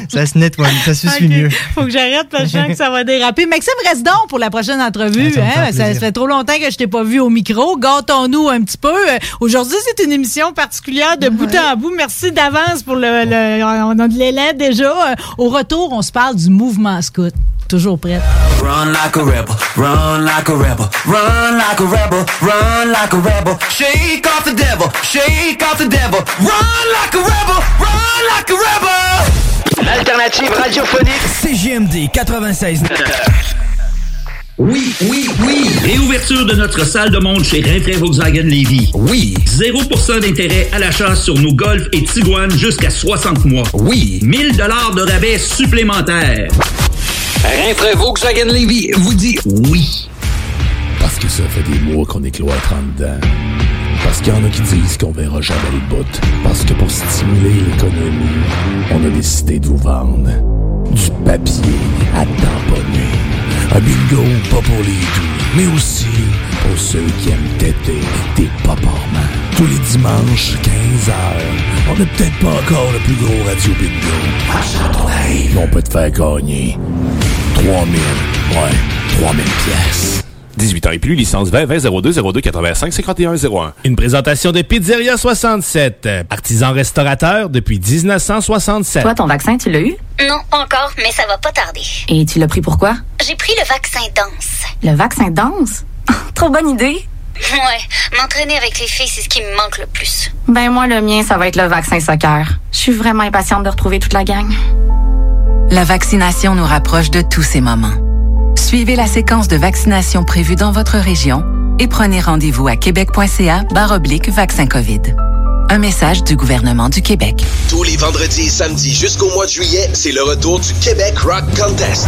ça se nettoie, ça se suit Ok. mieux. Faut que j'arrête parce que je sens que ça va déraper. Maxime, reste donc pour la prochaine entrevue. Ça hein? fait Ça, plaisir. fait trop longtemps que je t'ai pas vu au micro. Gâtons-nous un petit peu. Aujourd'hui, c'est une émission particulière de bout en bout. Merci d'avance pour le, le- On a de l'élan déjà. Au retour, on se parle du mouvement scout. Toujours prête. Run like a rebel, run like a rebel, run like a rebel, run like a rebel. Shake off the devil, shake off the devil. Run like a rebel, run like a rebel. L'alternative radiophonique CGMD 96. Oui, oui, oui. Réouverture de notre salle de monde chez Rinfraie Volkswagen Lévy. Oui. 0% d'intérêt à l'achat sur nos Golf et Tiguan jusqu'à 60 mois. Oui. 1000 dollars de rabais supplémentaires. Rinfraie Volkswagen Lévy? Vous dit Oui. Parce que ça fait des mois qu'on est cloître en dedans. Parce qu'il y en a qui disent qu'on verra jamais le bout. Parce que pour stimuler l'économie, on a décidé de vous vendre du papier à tamponner. Un bingo pas pour les doux, mais aussi pour ceux qui aiment têter des paparmans. Tous les dimanches, 15h, on n'est peut-être pas encore le plus gros radio bingo. Mais on peut te faire gagner 3000, ouais, 3000 pièces. 18 ans et plus, licence 20 20 02 02 85 51 01. Une présentation de Pizzeria 67, artisan restaurateur depuis 1967. Toi, ton vaccin, tu l'as eu? Non, pas encore, mais ça va pas tarder. Et tu l'as pris pourquoi? J'ai pris le vaccin danse. Le vaccin danse? <laughs> Trop bonne idée! Ouais, m'entraîner avec les filles, c'est ce qui me manque le plus. Ben moi, le mien, ça va être le vaccin soccer. Je suis vraiment impatiente de retrouver toute la gang. La vaccination nous rapproche de tous ces moments. Suivez la séquence de vaccination prévue dans votre région et prenez rendez-vous à québec.ca oblique vaccin COVID. Un message du gouvernement du Québec. Tous les vendredis et samedis jusqu'au mois de juillet, c'est le retour du Québec Rock Contest.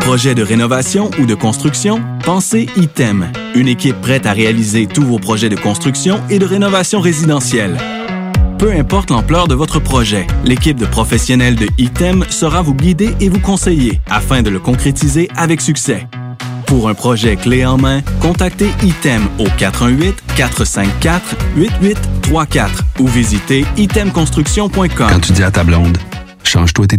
Projet de rénovation ou de construction? Pensez ITEM, une équipe prête à réaliser tous vos projets de construction et de rénovation résidentielle. Peu importe l'ampleur de votre projet, l'équipe de professionnels de ITEM sera vous guider et vous conseiller afin de le concrétiser avec succès. Pour un projet clé en main, contactez ITEM au 418-454-8834 ou visitez itemconstruction.com. Quand tu dis ta blonde, change-toi tes.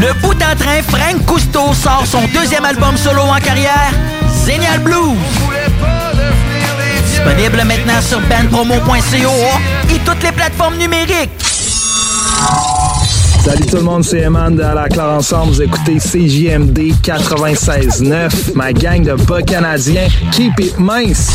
Le bout en train, Frank Cousteau sort son deuxième album solo en carrière, Zénial Blues. Disponible maintenant sur bandpromo.co et toutes les plateformes numériques. Salut tout le monde, c'est Eman de À la Claire Ensemble. Vous écoutez CJMD 96.9. Ma gang de bas canadiens. Keep it mince.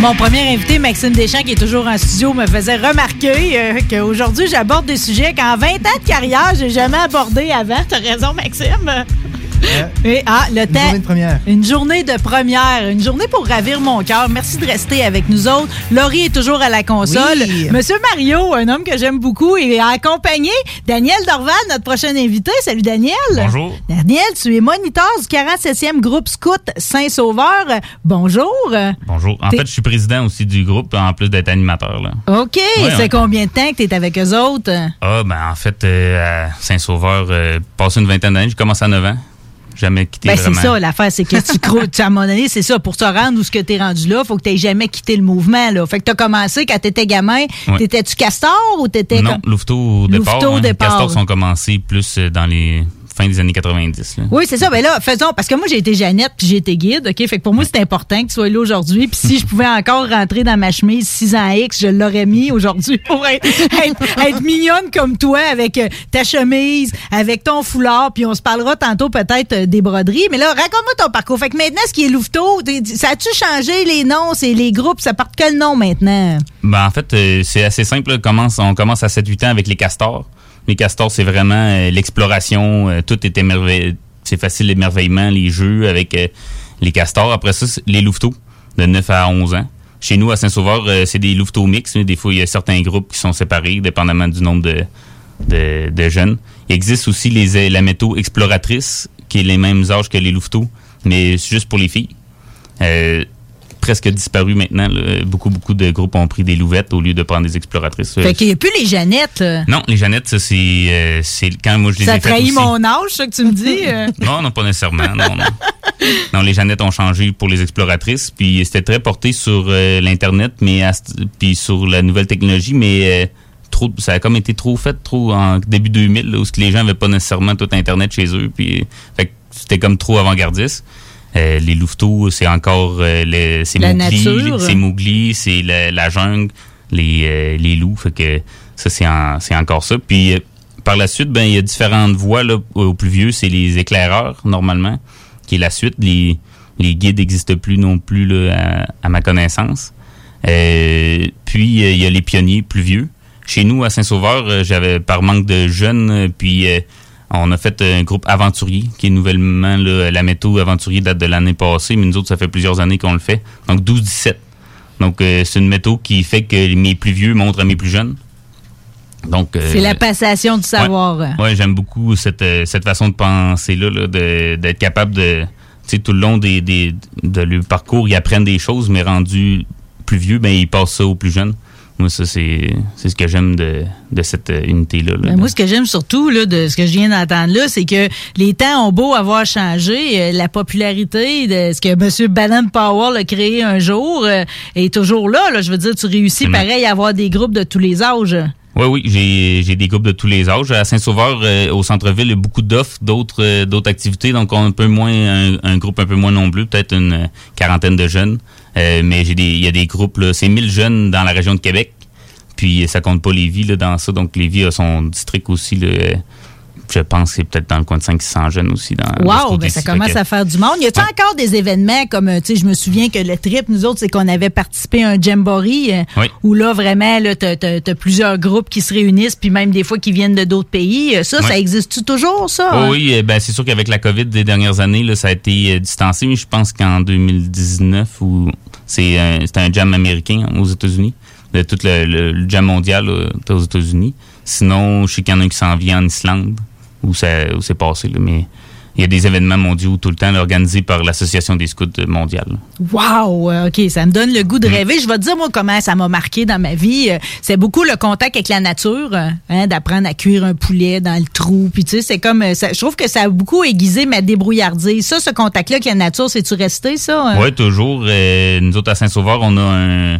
Mon premier invité, Maxime Deschamps, qui est toujours en studio, me faisait remarquer euh, qu'aujourd'hui, j'aborde des sujets qu'en 20 ans de carrière, j'ai jamais abordé avant. T'as raison, Maxime. Et, ah, le temps. journée de première. Une journée de première. Une journée pour ravir mon cœur. Merci de rester avec nous autres. Laurie est toujours à la console. Oui. Monsieur Mario, un homme que j'aime beaucoup, il est accompagné. Daniel Dorval, notre prochain invité. Salut, Daniel. Bonjour. Daniel, tu es moniteur du 47e groupe Scout Saint-Sauveur. Bonjour. Bonjour. En fait, je suis président aussi du groupe, en plus d'être animateur. Là. OK. Ouais, c'est combien de temps que tu es avec eux autres? Ah, ben en fait, euh, à Saint-Sauveur, euh, passé une vingtaine d'années, j'ai commencé à 9 ans. Jamais quitté Ben, c'est ça, l'affaire, c'est que tu <laughs> crois, tu- à un moment donné, c'est ça, pour te rendre où ce que t'es rendu là, faut que t'aies jamais quitté le mouvement, là. Fait que t'as commencé quand t'étais gamin. Ouais. T'étais-tu castor ou t'étais Non, comme... Louveteau au départ. Louveteau au hein. départ. Castors sont commencés plus euh, dans les fins des années 90. là. Oui, c'est ça. Ben là, faisons, parce que moi, j'ai été Jeannette puis j'ai été guide, OK? Fait que pour moi, c'est important que tu sois là aujourd'hui. Puis si je pouvais encore rentrer dans ma chemise 6 ans X, je l'aurais mis aujourd'hui <laughs> pour être, être- être mignonne comme toi avec euh, ta chemise, avec ton foulard. Puis on se parlera tantôt peut-être euh, des broderies. Mais là, raconte-moi ton parcours. Fait que maintenant, ce qui est Louveteau, ça a-tu changé les noms? C'est les groupes, ça porte quel nom maintenant? Ben, en fait, euh, c'est assez simple. Commence, on commence à 7-8 ans avec les castors. Les castors, c'est vraiment euh, l'exploration. euh, tout est émerveillé. C'est facile l'émerveillement, les jeux avec euh, les castors. Après ça, les louveteaux, de 9 à 11 ans. Chez nous, à Saint-Sauveur, c'est des louveteaux mix. mais Des fois, il y a certains groupes qui sont séparés, dépendamment du nombre de, jeunes. Il existe aussi les, la métaux exploratrice, qui est les mêmes âges que les louveteaux, mais juste pour les filles. Presque disparu maintenant. là. Beaucoup, beaucoup de groupes ont pris des louvettes au lieu de prendre des exploratrices. Fait qu'il n'y a plus les Jeannettes. là. Non, les Jeannettes, ça, c'est euh, c'est quand moi je les Ça ai faites trahit mon âge, ça que tu me dis? euh. <laughs> Non, non, pas nécessairement. Non, non. non, les Jeannettes ont changé pour les exploratrices. Puis c'était très porté sur euh, l'Internet, mais à ce- puis sur la nouvelle technologie, mais euh, trop, ça a comme été trop fait, trop en début 2000, là, où les gens n'avaient pas nécessairement tout Internet chez eux. Puis fait que c'était comme trop avant-gardiste. Euh, les louveteaux, c'est encore euh, le- c'est La c'est c'est la, la jungle, les, euh, les loups. Fait que ça, c'est en- c'est encore ça. Puis euh, par la suite, ben il y a différentes voies là, au plus vieux, c'est les éclaireurs normalement, qui est la suite. Les, les guides n'existent plus non plus là, à, à ma connaissance. Euh, puis euh, il y a les pionniers plus vieux. Chez nous à Saint-Sauveur, j'avais par manque de jeunes, puis euh, on a fait un groupe aventurier qui est nouvellement là, la métaux aventurier date de l'année passée, mais nous autres ça fait plusieurs années qu'on le fait. Donc 12-17. Donc euh, c'est une métaux qui fait que mes plus vieux montrent à mes plus jeunes. Donc euh, C'est la passation du savoir. Ouais, j'aime beaucoup cette, euh, cette façon de penser là, d'être capable de, tu sais, tout le long des, des, de leur parcours, ils apprennent des choses, mais rendus plus vieux, ben ils passent ça aux plus jeunes. Moi, ça c'est ce que j'aime de, de cette euh, unité là. Ben, moi, ce que j'aime surtout là, de ce que je viens d'entendre là, c'est que les temps ont beau avoir changé, euh, la popularité de ce que M. Bannon Powell a créé un jour euh, est toujours là, là. Je veux dire, tu réussis pareil à avoir des groupes de tous les âges. Oui, oui, j'ai j'ai des groupes de tous les âges. À Saint-Sauveur, euh, au centre-ville, il y a beaucoup d'offres, d'autres euh, d'autres activités. Donc, on a un peu moins un, un groupe un peu moins nombreux, peut-être une quarantaine de jeunes. Euh, mais j'ai des il y a des groupes, c'est 1000 jeunes dans la région de Québec. Puis ça compte pas Lévis là, dans ça. Donc Lévis a son district aussi. Là, euh, je pense que c'est peut-être dans le coin de 500 jeunes aussi. Dans, Wow, ben ça commence à faire du monde. Y a-t-il encore des événements comme, euh, tu sais, je me souviens que le trip, nous autres, c'est qu'on avait participé à un jamboree euh, Oui. où là, vraiment, là, t'as, t'as plusieurs groupes qui se réunissent, puis même des fois qui viennent de d'autres pays. Euh, Ça, Oui. ça existe-tu toujours, ça? Oh oui, ben, c'est sûr qu'avec la COVID des dernières années, là, ça a été distancé, mais je pense qu'en 2019, ou c'est un, c'était un jam américain aux États-Unis. De tout le, le- le jam mondial là, aux États-Unis. Sinon, je sais qu'il y en a un qui s'en vient en Islande, où, ça, où c'est passé. là, mais il y a des événements mondiaux tout le temps là, organisés par l'Association des scouts mondiales. Wow! euh, OK, ça me donne le goût Mm. de rêver. Je vais te dire, moi, comment ça m'a marqué dans ma vie. Euh, C'est beaucoup le contact avec la nature, euh, hein, d'apprendre à cuire un poulet dans le trou. Puis, tu sais, c'est comme. ça- je trouve que ça a beaucoup aiguisé ma débrouillardise. Ça, ce contact-là avec la nature, c'est-tu resté, ça? Oui, toujours. Euh, nous autres, à Saint-Sauveur, on a un,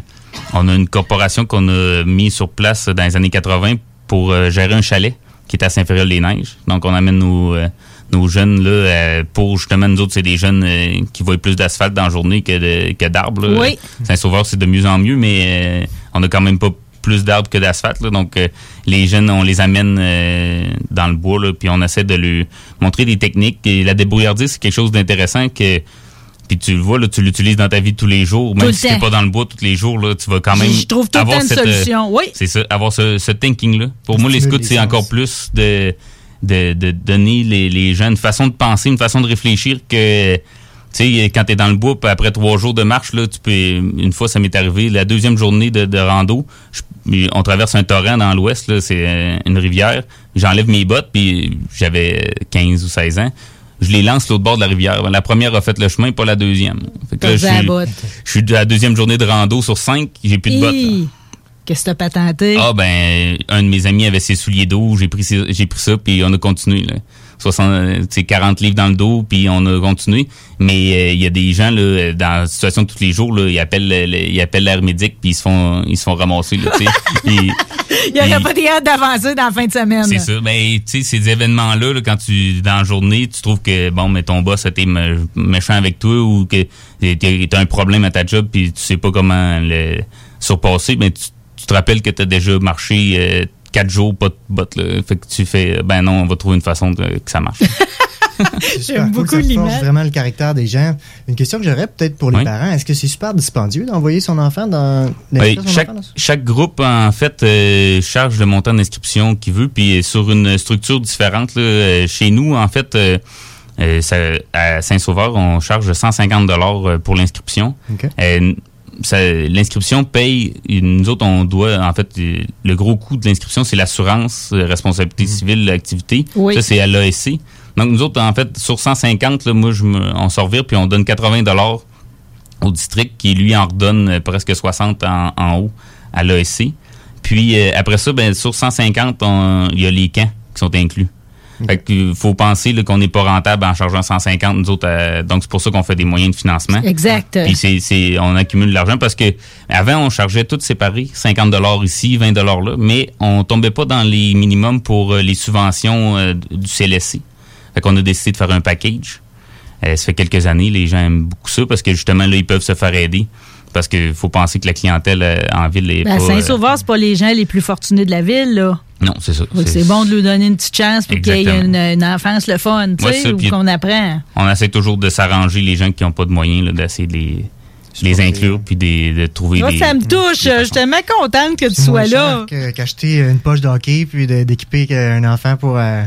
on a une corporation qu'on a mis sur place dans les années 80 pour euh, gérer un chalet qui est à Saint-Fériol-les-Neiges. Donc, on amène nos, euh, nos jeunes là euh, pour justement, nous autres, c'est des jeunes euh, qui voient plus d'asphalte dans la journée que de- que d'arbres. Oui. Saint-Sauveur, c'est de mieux en mieux, mais euh, on a quand même pas plus d'arbres que d'asphalte. là. Donc, euh, les jeunes, on les amène euh, dans le bois, là, puis on essaie de leur montrer des techniques. Et la débrouillardise, c'est quelque chose d'intéressant que... Puis tu le vois, là, tu l'utilises dans ta vie de tous les jours. Même si t'es temps. pas dans le bois tous les jours, là, tu vas quand même Je trouve tout le avoir temps une cette, euh, solution. Oui. C'est ça, avoir ce, ce thinking-là. Pour moi, les scouts, c'est encore plus de, de, de donner les, les gens une façon de penser, une façon de réfléchir que, tu sais, quand t'es dans le bois, après trois jours de marche, là, tu peux, une fois, ça m'est arrivé, la deuxième journée de, de rando, je- on traverse un torrent dans l'ouest, là, c'est euh, une rivière, j'enlève mes bottes, puis j'avais 15 ou 16 ans, je les lance l'autre bord de la rivière. La première a fait le chemin, pas la deuxième. Fait que là, T'as je suis- je suis de la deuxième journée de rando sur cinq, j'ai plus de bottes. là. Qu'est-ce que t'as patenté? Ah ben, un de mes amis avait ses souliers d'eau, j'ai pris ses- j'ai pris ça puis on a continué là. 60 euh, tu sais, 40 livres dans le dos puis on a continué, mais euh, il y a des gens là dans la situation de tous les jours là, ils appellent le- le- ils appellent l'air médic puis ils se font ils se font ramasser là, <laughs> Il n'y aurait pas de hâte d'avancer dans la fin de semaine. c'est ça. Mais tu sais, ces événements-là, là, quand tu dans la journée, tu trouves que bon, mais ton boss a été me- méchant avec toi ou que tu as un problème à ta job puis tu sais pas comment le surpasser, mais tu, tu te rappelles que tu as déjà marché euh, quatre jours pas de bottes là. Fait que tu fais ben non, on va trouver une façon de- que ça marche. <laughs> J'aime beaucoup ça forge vraiment le caractère des gens. Une question que j'aurais peut-être pour les Oui. parents, est-ce que c'est super dispendieux d'envoyer son enfant dans Oui, d'inscrire son chaque, enfant dans ça? chaque groupe, en fait, euh, charge le montant d'inscription qu'il veut, puis sur une structure différente. là, euh, chez nous, en fait, euh, euh, ça- à Saint-Sauveur, on charge 150 dollars pour l'inscription. OK. Euh, ça- l'inscription paye, nous autres, on doit, en fait, le gros coût de l'inscription, c'est l'assurance, euh, responsabilité civile, activité. Oui. Ça, c'est à l'ASC. Donc, nous autres, en fait, sur 150, là, moi, je me, on s'en revire, puis on donne 80 dollars au district qui lui en redonne euh, presque 60 en, en haut à l'ASC. Puis euh, après ça, ben, sur 150, on- il y a les camps qui sont inclus. Fait qu'il faut penser là, qu'on n'est pas rentable en chargeant 150, nous autres. euh, donc, c'est pour ça qu'on fait des moyens de financement. Exact. Puis c'est, c'est, on accumule de l'argent parce que avant, on chargeait tout séparé, 50 ici, 20 là, mais on tombait pas dans les minimums pour euh, les subventions euh, du CLSC. Fait qu'on a décidé de faire un package. Euh, ça fait quelques années, les gens aiment beaucoup ça parce que justement, là, ils peuvent se faire aider. Parce qu'il faut penser que la clientèle euh, en ville est Ben, pas... euh, Saint-Sauveur, c'est pas les gens les plus fortunés de la ville, là. Non, c'est ça. C'est bon de lui donner une petite chance pour qu'il y ait une, enfance le fun, tu Ouais, sais, ou qu'on apprend. On essaie toujours de s'arranger les gens qui n'ont pas de moyens, là, d'essayer de les, les inclure puis des- de trouver Moi, des... ça me touche. Je suis tellement contente que tu sois là. qu'acheter une poche de hockey puis de- d'équiper un enfant pour euh,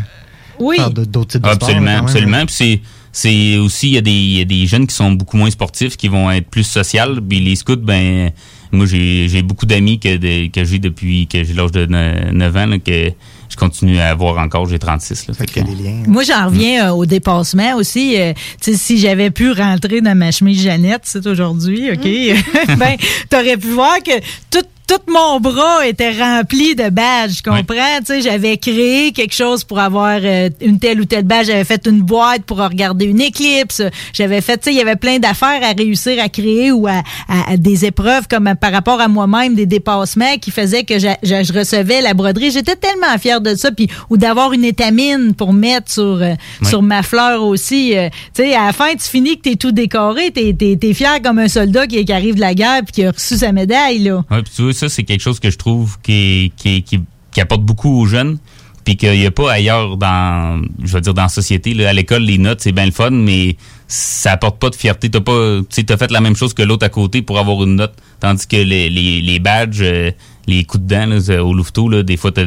Oui. faire de- d'autres types de sports, Absolument, même, absolument. Puis c'est c'est aussi il y, a des- il y a des jeunes qui sont beaucoup moins sportifs, qui vont être plus sociales. Puis les scouts, ben moi j'ai j'ai beaucoup d'amis que de- que j'ai depuis que j'ai l'âge de ne- 9 ans là, que je continue à avoir encore. J'ai 36. Là, fait que- Moi, j'en reviens euh, au dépassement aussi. Euh, si j'avais pu rentrer dans ma chemise Jeannette, c'est aujourd'hui, OK? <laughs> ben, t'aurais pu voir que tout, tout mon bras était rempli de badges, je comprends? Tu sais, j'avais créé quelque chose pour avoir euh, une telle ou telle badge. J'avais fait une boîte pour regarder une éclipse. J'avais fait, tu sais, il y avait plein d'affaires à réussir à créer ou à, à- à des épreuves comme à- par rapport à moi-même, des dépassements qui faisaient que j'a- je recevais la broderie. J'étais tellement fière de ça. Puis, ou d'avoir une étamine pour mettre sur, euh, Oui. sur ma fleur aussi. Euh, tu sais, à la fin, tu finis que t'es tout décoré. T'es, t'es, t'es fier comme un soldat qui, qui arrive de la guerre puis qui a reçu sa médaille, là. Ouais, puis tu vois, c'est quelque chose que je trouve qui, qui, qui, apporte beaucoup aux jeunes, puis qu'il n'y a pas ailleurs dans, je veux dire, dans la société. Là. À l'école, les notes, c'est bien le fun, mais ça apporte pas de fierté. T'as pas, tu t'as fait la même chose que l'autre à côté pour avoir une note, tandis que les, les, badges, euh, les coups de dents au louveteau, là, des fois, t'as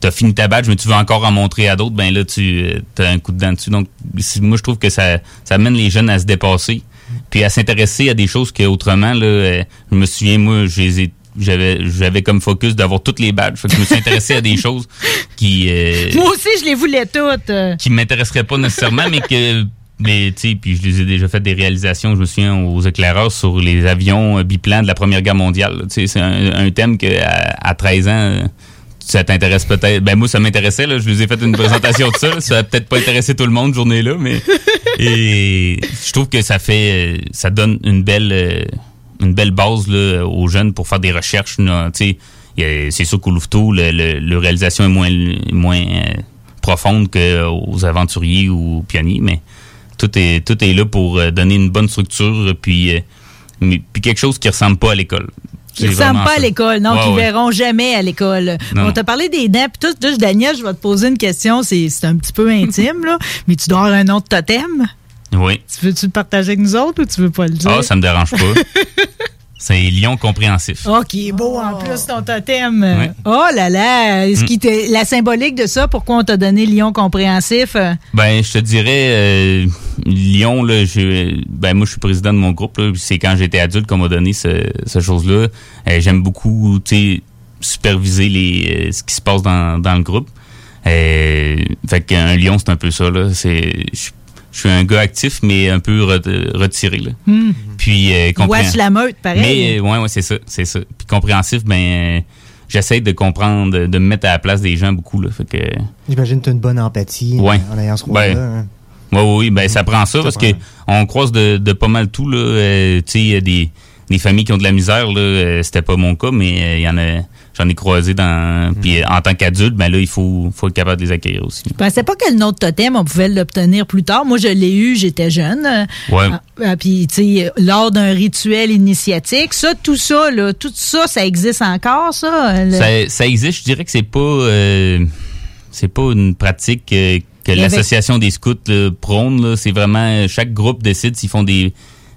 t'as fini ta badge, mais tu veux encore en montrer à d'autres, ben là, tu as un coup de dent dessus. Donc, moi, je trouve que ça, ça amène les jeunes à se dépasser, puis à s'intéresser à des choses que autrement, là, euh, je me souviens, moi, je les ai j'avais j'avais comme focus d'avoir toutes les badges. Fait que je me suis intéressé à des <laughs> choses qui euh, Moi aussi, je les voulais toutes. qui m'intéresseraient pas nécessairement, mais que mais tu sais, puis je les ai déjà fait des réalisations, je me souviens aux éclaireurs sur les avions euh, biplans de la Première Guerre mondiale. Tu sais, c'est un, un thème que à, à 13 ans euh, ça t'intéresse peut-être. Ben moi ça m'intéressait là, je vous ai fait une présentation de ça, là. ça a peut-être pas intéressé tout le monde journée là, mais et je trouve que ça fait ça donne une belle une belle base là, aux jeunes pour faire des recherches. C'est sûr qu'au Louveteau, le, le- le réalisation est moins moins euh, profonde qu'aux aventuriers ou aux pionniers, mais tout est tout est là pour euh, donner une bonne structure puis euh, puis quelque chose qui ressemble pas à l'école. Qui ne ressemblent pas à l'école, non, Ouais, qui ouais. verront jamais à l'école. On t'a parlé des dents, puis tout, Daniel, je vais te poser une question, c'est c'est un petit peu intime, là, mais tu dois avoir un autre totem? Oui. Tu veux-tu le partager avec nous autres ou tu veux pas le dire? Ah, ça me dérange pas. <laughs> C'est lion compréhensif. Oh, qui est beau en plus ton totem. Oh là là, est-ce Mm. qui la symbolique de ça, pourquoi on t'a donné lion compréhensif? Ben, je te dirais, euh, Lyon, là, je, ben, moi, je suis président de mon groupe, c'est quand j'étais adulte qu'on m'a donné ce, ce chose-là. Euh, J'aime beaucoup, tu superviser les, euh, ce qui se passe dans, dans le groupe. Euh, fait qu'un lion, c'est un peu ça, là. C'est, je je suis un gars actif, mais un peu re- retiré, là. Hmm. Puis, euh, compré- la meute, pareil. Mais, euh, ouais, ouais, c'est ça, c'est ça. Puis compréhensif, ben, euh, j'essaie de comprendre, de, me mettre à la place des gens beaucoup, là. Fait que, J'imagine que tu as une bonne empathie Ouais. en ayant ce rôle-là. Ben, hein. Oui, oui, ben ça prend ça parce que on croise de, de pas mal tout là. Euh, tu sais, il y a des, des familles qui ont de la misère là. euh, C'était pas mon cas, mais euh, il y en a. J'en ai croisé dans. Puis euh, en tant qu'adulte, ben là, il faut, faut être capable de les accueillir aussi. Je pensais pas que le autre totem, on pouvait l'obtenir plus tard. Moi, je l'ai eu, j'étais jeune. Ouais. Ah, ah, Puis, tu sais, lors d'un rituel initiatique, ça, tout ça, là, tout ça, ça existe encore, ça? le- Ça, ça existe. Je dirais que c'est pas. euh, c'est pas une pratique euh, que l'association des scouts là, prône. là. C'est vraiment euh, chaque groupe décide s'ils font des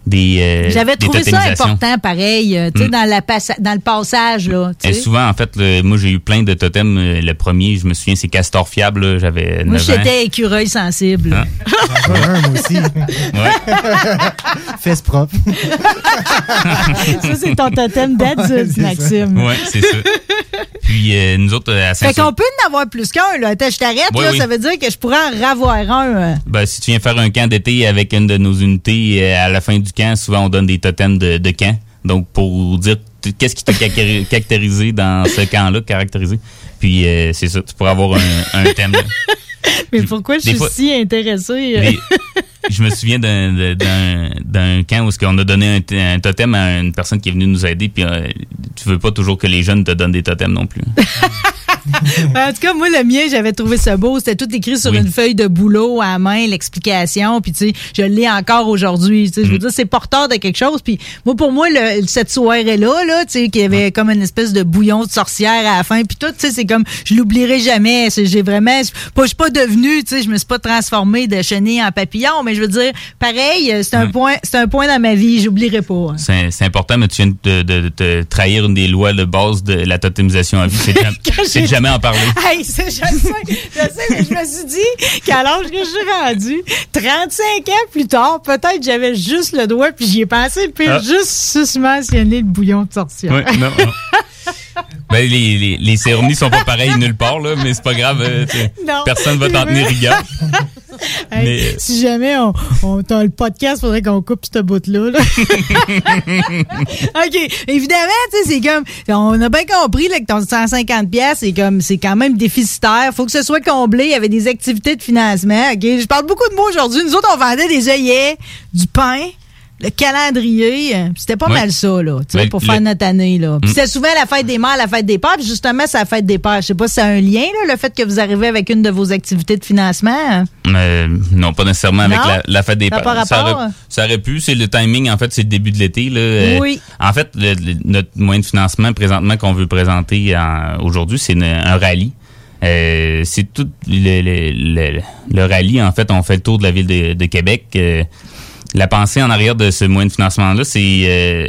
des. euh, J'avais des trouvé ça important, pareil, euh, tu sais, Mm. dans, la dans le passage, là. Et souvent, en fait, le- moi, j'ai eu plein de totems. Euh, Le premier, je me souviens, c'est Castor Fiable. là. J'avais Moi, 9 ans. j'étais écureuil sensible. Ah. <laughs> J'en ai un, moi aussi. <laughs> Fesse propre. <laughs> ça, c'est ton totem d'adulte, Maxime. Ouais, c'est ça. Puis euh, nous autres, à Fait qu'on peut en avoir plus qu'un, là. Attends, je t'arrête, Oui, là. oui. Ça veut dire que je pourrais en ravoir un. ben, si tu viens faire un camp d'été avec une de nos unités, euh, à la fin du camp, souvent on donne des totems de, de camp. Donc pour dire qu'est-ce qui t'a caractéri- <laughs> caractérisé dans ce camp-là, caractérisé. Puis euh, c'est ça, tu pourras avoir un, un thème. là. <laughs> Mais pourquoi je suis fois- si intéressée? Je me souviens d'un- camp où on a donné un, un totem à une personne qui est venue nous aider. Puis euh, tu veux pas toujours que les jeunes te donnent des totems non plus. <laughs> En tout cas, moi, le mien, j'avais trouvé ça beau. C'était tout écrit sur Oui. une feuille de boulot à la main, l'explication. Puis, tu sais, je l'ai encore aujourd'hui. Je veux Mm. dire, c'est porteur de quelque chose. Puis, moi, pour moi, le- cette soirée-là, là, tu sais, qu'il y avait comme une espèce de bouillon de sorcière à la fin. Puis tout, tu sais, c'est comme, je l'oublierai jamais. C'est- J'ai vraiment, je suis pas devenue, tu sais, je me suis pas transformée de chenille en papillon. Mais je veux dire, pareil, c'est un point, un point dans ma vie. J'oublierai pas. hein. C'est important, mais tu viens de, de- de te trahir une des lois de base de la totémisation à vie. C'est <laughs> de jam- Quand c'est de j'ai- jamais en parler. <laughs> Hey, c'est- je sais, je sais, mais je me suis dit qu'à l'âge que je suis rendu, 35 ans plus tard, peut-être j'avais juste le doigt, puis j'y ai pensé, puis Ah. juste susmentionné le bouillon de sorcière. Ouais, non, non. <laughs> Ben, les, les, les cérémonies sont pas pareilles nulle part, là, mais c'est pas grave. euh, Non. Personne va t'en tenir rigueur. <laughs> Hey, Mais- euh, Si jamais on, on le podcast, faudrait qu'on coupe ce bout-là. là. <laughs> OK. Évidemment, tu sais, c'est comme. On a bien compris là, que ton 150 pièces c'est comme c'est quand même déficitaire. Faut que ce soit comblé. Il y avait des activités de financement. OK? Je parle beaucoup de mots aujourd'hui. Nous autres, on vendait des œillets, du pain. Le calendrier, euh, c'était pas mal ça, là, tu sais, pour le- faire notre année, là. Puis Mm. c'était souvent la fête des mères, la fête des pères, puis justement, c'est la fête des pères. Je sais pas si ça a un lien, là, le fait que vous arrivez avec une de vos activités de financement. Euh, non, pas nécessairement avec la, la fête des pères. Ça aurait, ça aurait pu. C'est le timing, en fait, c'est le début de l'été. là. Euh, Oui. En fait, le- le- notre moyen de financement présentement qu'on veut présenter en- aujourd'hui, c'est un rallye. Euh, c'est tout le, le- le- le rallye, en fait, on fait le tour de la ville de, de Québec. Euh, la pensée en arrière de ce moyen de financement-là, c'est euh,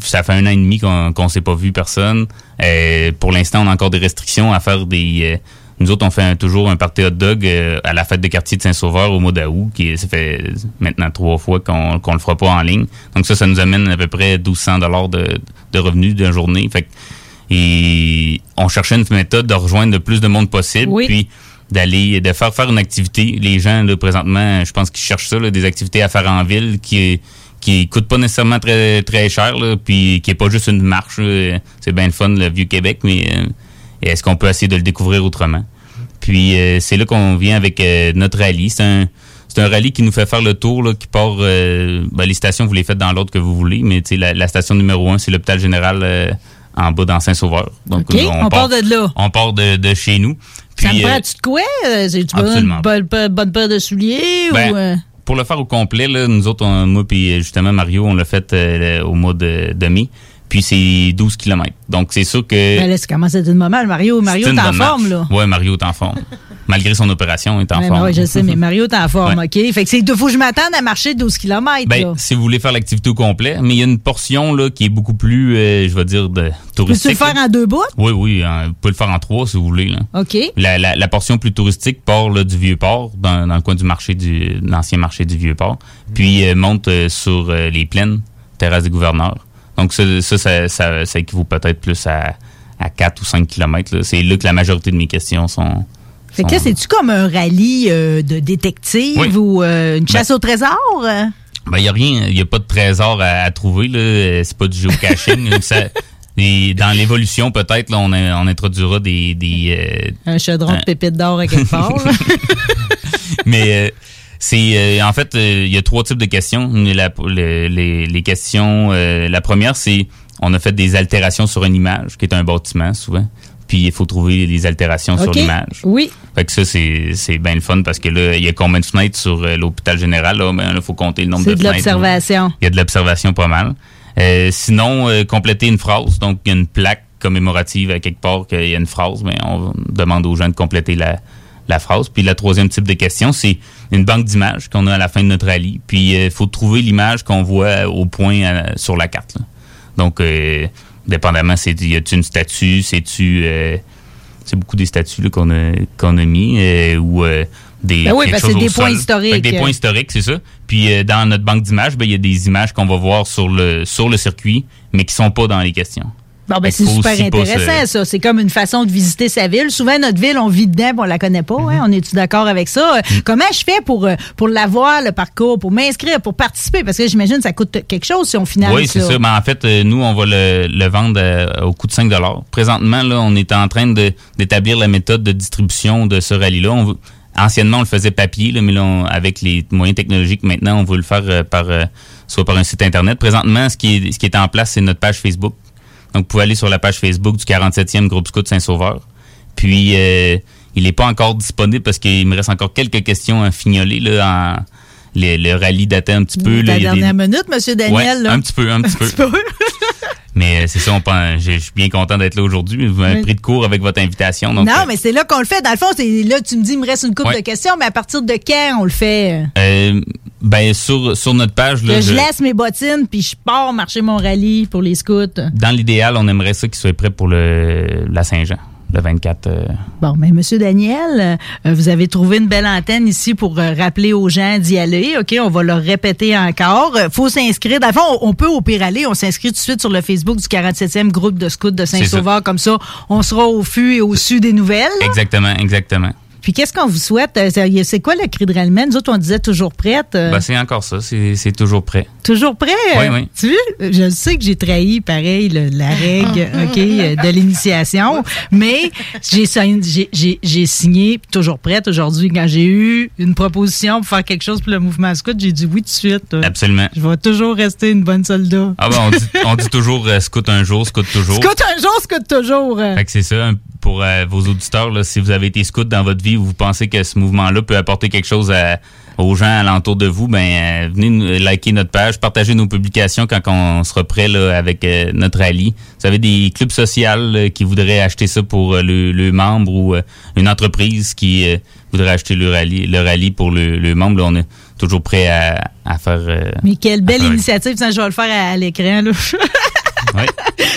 ça fait un an et demi qu'on qu'on s'est pas vu personne. Euh, pour l'instant, on a encore des restrictions à faire des. euh, nous autres, on fait un- toujours un party hot dog euh, à la fête de quartier de Saint-Sauveur au mois d'août, qui ça fait maintenant trois fois qu'on qu'on le fera pas en ligne. Donc ça, ça nous amène à peu près 1200 dollars de, de revenus d'une journée. Fait que- et on cherchait une méthode de rejoindre le plus de monde possible, Oui. puis d'aller de faire faire une activité. Les gens là présentement, je pense qu'ils cherchent ça, là, des activités à faire en ville qui qui coûtent pas nécessairement très très cher, là, puis qui est pas juste une marche. C'est bien le fun le vieux Québec, mais euh, est-ce qu'on peut essayer de le découvrir autrement? Puis euh, c'est là qu'on vient avec euh, notre rallye. C'est un c'est un rallye qui nous fait faire le tour, là, qui part. euh, ben, les stations, vous les faites dans l'ordre que vous voulez, mais tu sais, la, la station numéro un, c'est l'hôpital général euh, en bas dans Saint-Sauveur. Donc, on part de là. On part de, de chez nous. Ça me euh, prend-tu de quoi? Euh, besoin absolument d'une bonne, bonne- bonne paire de souliers? Ben, ou, euh, Pour le faire au complet, là, nous autres, on- moi puis justement Mario, on l'a fait euh, au mois de, de mai. Puis c'est 12 km. Donc c'est sûr que... Ben là, ça commence à être une moment. Mario, Mario une t'es en forme, là. Ouais, Mario est en forme. Malgré son opération, il est en Ouais, forme. ben ouais, je sais, mais <laughs> Mario t'es en forme, Ouais. OK? Fait que c'est, faut que je m'attende à marcher 12 km, Ben, là. si vous voulez faire l'activité au complet, mais il y a une portion là qui est beaucoup plus, euh, je vais dire, de Peux-tu touristique. le faire là. en deux bouts? Oui, oui, hein, vous pouvez le faire en trois si vous voulez. Là. OK. La, la, la portion plus touristique part là, du Vieux-Port, dans, dans le coin du marché du l'ancien marché du Vieux-Port, puis euh, monte euh, sur les plaines, terrasse des gouverneurs. Donc ça, ça, ça, ça- ça équivaut peut-être plus à, à 4 ou 5 kilomètres. là. C'est là que la majorité de mes questions sont... Fait que là, c'est-tu comme un rallye euh, de détective Oui. ou euh, une chasse au trésor? Ben, il y a rien, il y a pas de trésor à, à trouver là, c'est pas du géocaching. <laughs> Ça- et dans l'évolution peut-être là, on, a- on introduira des, des euh, Un chaudron de pépites d'or à quelque part. <laughs> mais euh, c'est euh, en fait euh, il y a trois types de questions. La- le- les, les questions, euh, la première c'est on a fait des altérations sur une image qui est un bâtiment souvent. Puis il faut trouver les altérations sur l'image. Oui. Fait que ça c'est c'est bien le fun parce que là il y a combien de fenêtres sur euh, l'hôpital général? Là, ben là faut compter le nombre C'est de de fenêtres. l'observation. Il y a de l'observation pas mal. Euh, sinon, euh, compléter une phrase. Donc, il y a une plaque commémorative à quelque part qu'il y a une phrase, mais on demande aux gens de compléter la, la phrase. Puis la troisième type de question, c'est une banque d'images qu'on a à la fin de notre rallye. Puis il faut trouver l'image qu'on voit au point sur la carte. là. Donc, euh, dépendamment, c'est y a-tu une statue, c'est-tu euh, c'est beaucoup des statues qu'on a qu'on a mis euh, ou euh, des Ben oui, parce c'est des points sol. historiques. Fait que des points historiques, c'est ça. Puis dans notre banque d'images, ben il y a des images qu'on va voir sur le sur le circuit, mais qui sont pas dans les questions. Bon, ben, c'est super pas intéressant, ça. C'est comme une façon de visiter sa ville. Souvent, notre ville, on vit dedans, puis on la connaît pas. Mm-hmm. hein? On est-tu d'accord avec ça? Euh, Comment je fais pour, euh, pour l'avoir, le parcours, pour m'inscrire, pour participer? Parce que j'imagine que ça coûte quelque chose si on finalise Oui, c'est ça. Mais en fait, euh, nous, on va le, le vendre au coût de 5 Présentement, là, on est en train d'établir la méthode de distribution de ce rallye-là. Anciennement, on le faisait papier, là, mais là, on- avec les moyens technologiques, maintenant, on veut le faire euh, par euh, soit par un site Internet. Présentement, ce qui est, ce qui est en place, c'est notre page Facebook. Donc, vous pouvez aller sur la page Facebook du 47e Groupe Scout Saint-Sauveur. Puis, euh, il n'est pas encore disponible parce qu'il me reste encore quelques questions à fignoler. Là, en, le, le rallye datait un petit peu. La des- dernière minute, Monsieur Daniel. Ouais, là. un petit peu, un petit <laughs> peu. <laughs> Mais euh, c'est ça, on pense- je je suis bien content d'être là aujourd'hui. Vous m'avez pris de court avec votre invitation. Donc, non, euh, mais c'est là qu'on le fait. Dans le fond, c'est là, tu me dis, il me reste une couple Ouais. de questions, mais à partir de quand on le fait? euh, ben, sur, sur notre page, là, Que je je- laisse mes bottines, puis je pars marcher mon rallye pour les scouts. dans l'idéal, on aimerait ça qu'il soit prêt pour le, la Saint-Jean, le 24. euh, Bon, mais Monsieur Daniel, euh, vous avez trouvé une belle antenne ici pour euh, rappeler aux gens d'y aller. OK, on va le répéter encore. Faut s'inscrire. Fond, on on peut au pire aller. On s'inscrit tout de suite sur le Facebook du 47e groupe de scouts de Saint-Sauveur. Comme ça, on sera au fût et au su des nouvelles. Exactement, exactement. Puis qu'est-ce qu'on vous souhaite? Euh, c'est- quoi le cri de rallemand? Nous autres, on disait toujours prête. euh, Ben, c'est encore ça, c'est toujours prêt. Toujours prêt? Oui, oui. Tu vois, je sais que j'ai trahi, pareil, le- la règle <laughs> ok, euh, de l'initiation, mais j'ai sign- j'ai- j'ai j'ai signé, toujours prête aujourd'hui, quand j'ai eu une proposition pour faire quelque chose pour le mouvement scout, j'ai dit oui tout de suite. euh. Absolument. Je vais toujours rester une bonne soldat. Ah ben, on dit, on dit toujours euh, scout un jour, scout toujours. Scout un jour, scout toujours. Fait que c'est ça, pour euh, vos auditeurs, là, si vous avez été scout dans votre vie ou vous pensez que ce mouvement-là peut apporter quelque chose à- aux gens alentour de vous, ben euh, venez nous- liker notre page, partagez nos publications quand on sera prêt là, avec euh, notre rallye. Vous avez des clubs sociaux qui voudraient acheter ça pour euh, le, le membre ou euh, une entreprise qui euh, voudrait acheter le rallye, le rallye pour le, le membre, là, on est toujours prêt à, à faire... euh, Mais quelle belle initiative, ça, je vais le faire à, à l'écran. là. <laughs>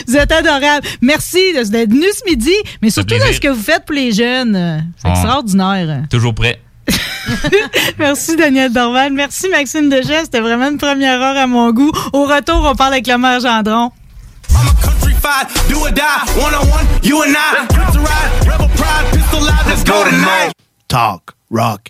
Vous êtes adorable. Merci de- d'être venu ce midi, mais surtout de ce que vous faites pour les jeunes. C'est On- extraordinaire. Toujours prêt. <laughs> Merci Daniel Dorval. Merci Maxime Degès. C'était vraiment une première heure à mon goût. Au retour, on parle avec le maire Gendron. Countrified, do or die, one on one, you and I. Quick to ride, rebel pride, pistol live, let's go tonight. Talk, rock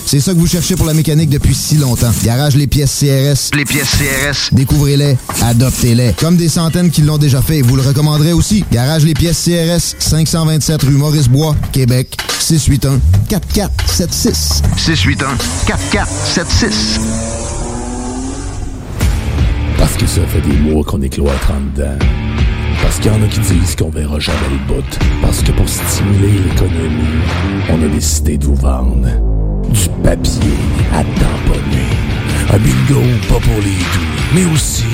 C'est ça que vous cherchez pour la mécanique depuis si longtemps. Garage Les Pièces CRS. Les pièces CRS. Découvrez-les, adoptez-les. Comme des centaines qui l'ont déjà fait, vous le recommanderez aussi. Garage Les Pièces CRS, 527 rue Maurice-Bois, Québec, 681 4476. 681 4476. Parce que ça fait des mois qu'on est cloître en dedans. Parce qu'il y en a qui disent qu'on verra jamais le bout. Parce que pour stimuler l'économie, on a décidé de vous vendre du papier à tamponner. Un bingo pas pour les doux, mais aussi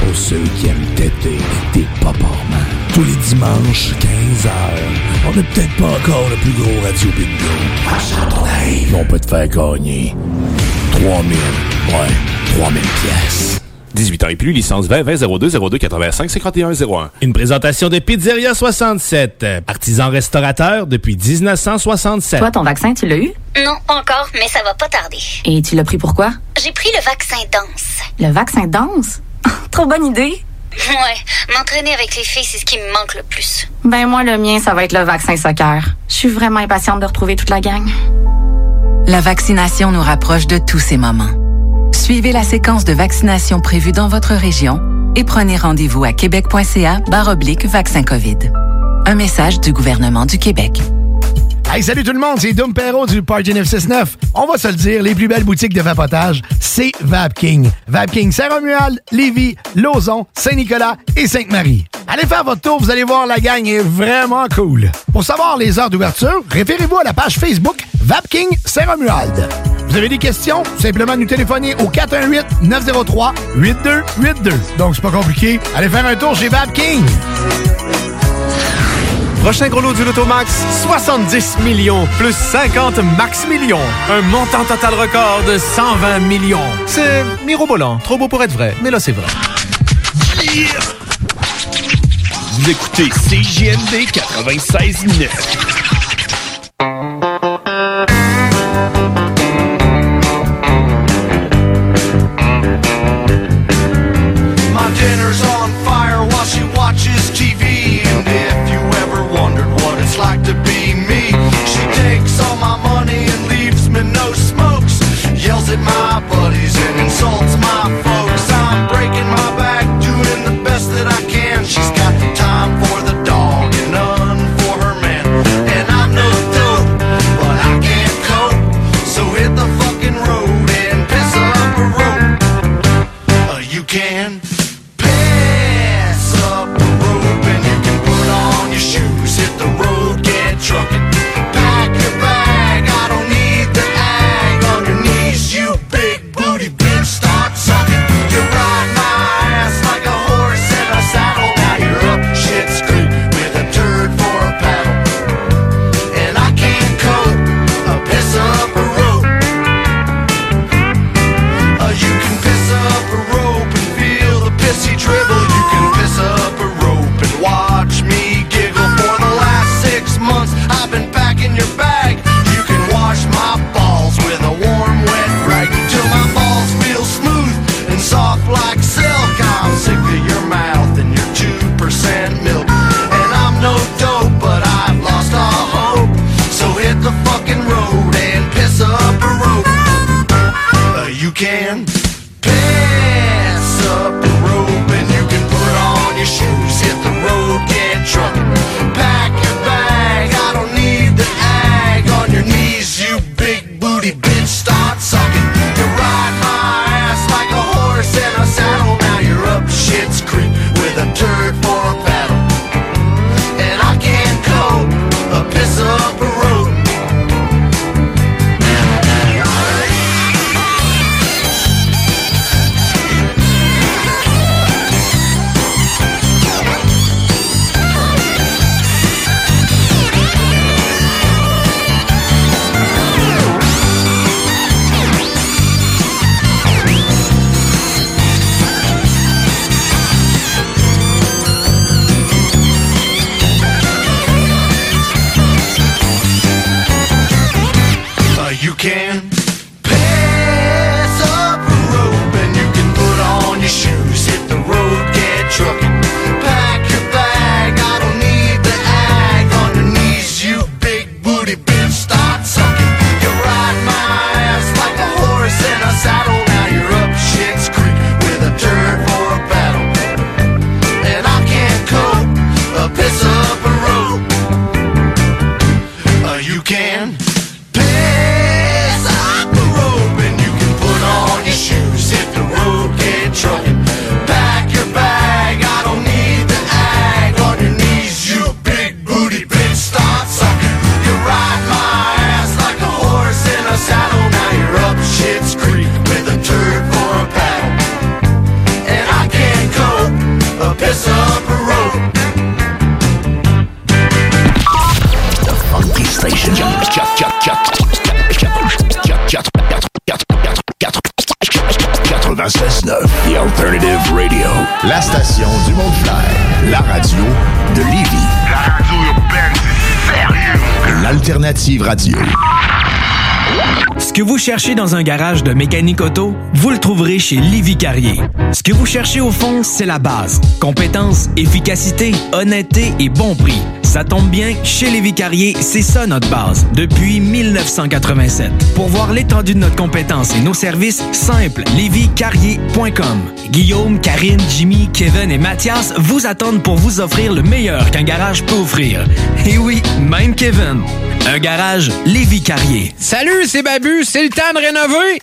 pour ceux qui aiment têter des paparmans. Tous les dimanches, 15h, on n'est peut-être pas encore le plus gros radio bingo. On peut te faire gagner 3000, ouais, 3000 pièces. 18 ans et plus, licence 20 20 02 02 85 51 01. Une présentation de Pizzeria 67, artisan restaurateur depuis 1967. Toi, ton vaccin, tu l'as eu? Non, encore, mais ça va pas tarder. Et tu l'as pris pourquoi? J'ai pris le vaccin danse. Le vaccin danse? <laughs> Trop bonne idée! Ouais, m'entraîner avec les filles, c'est ce qui me manque le plus. Ben moi, le mien, ça va être le vaccin soccer. Je suis vraiment impatiente de retrouver toute la gang. La vaccination nous rapproche de tous ces moments. Suivez la séquence de vaccination prévue dans votre région et prenez rendez-vous à québec.ca oblique vaccin COVID. Un message du gouvernement du Québec. Hey, salut tout le monde, c'est Dom du Party 969. On va se le dire, les plus belles boutiques de vapotage, c'est Vapking. Vapking Saint-Romuald, Lévis, Lauson, Saint-Nicolas et Sainte-Marie. Allez faire votre tour, vous allez voir, la gang est vraiment cool. Pour savoir les heures d'ouverture, référez-vous à la page Facebook Vapking Saint-Romuald. Vous avez des questions? Simplement nous téléphoner au 418-903-8282. Donc, c'est pas compliqué. Allez faire un tour chez Vapking. Prochain gros lot du Lotomax, 70 millions plus 50 max millions. Un montant total record de 120 millions. C'est mirobolant, trop beau pour être vrai, mais là c'est vrai. Vous écoutez CJMD 96.9. can pass up a rope and you can put on your shoes, hit the road, get trucking. Ce que vous cherchez dans un garage de mécanique auto, vous le trouverez chez Livy Carrier. Ce que vous cherchez au fond, c'est la base. Compétence, efficacité, honnêteté et bon prix. Ça tombe bien, chez Lévi Carrier, c'est ça notre base, depuis 1987. Pour voir l'étendue de notre compétence et nos services, simple, lévicarrier.com. Guillaume, Karine, Jimmy, Kevin et Mathias vous attendent pour vous offrir le meilleur qu'un garage peut offrir. Et oui, même Kevin. Un garage Lévi Carrier. Salut, c'est Babu, c'est le temps de rénover.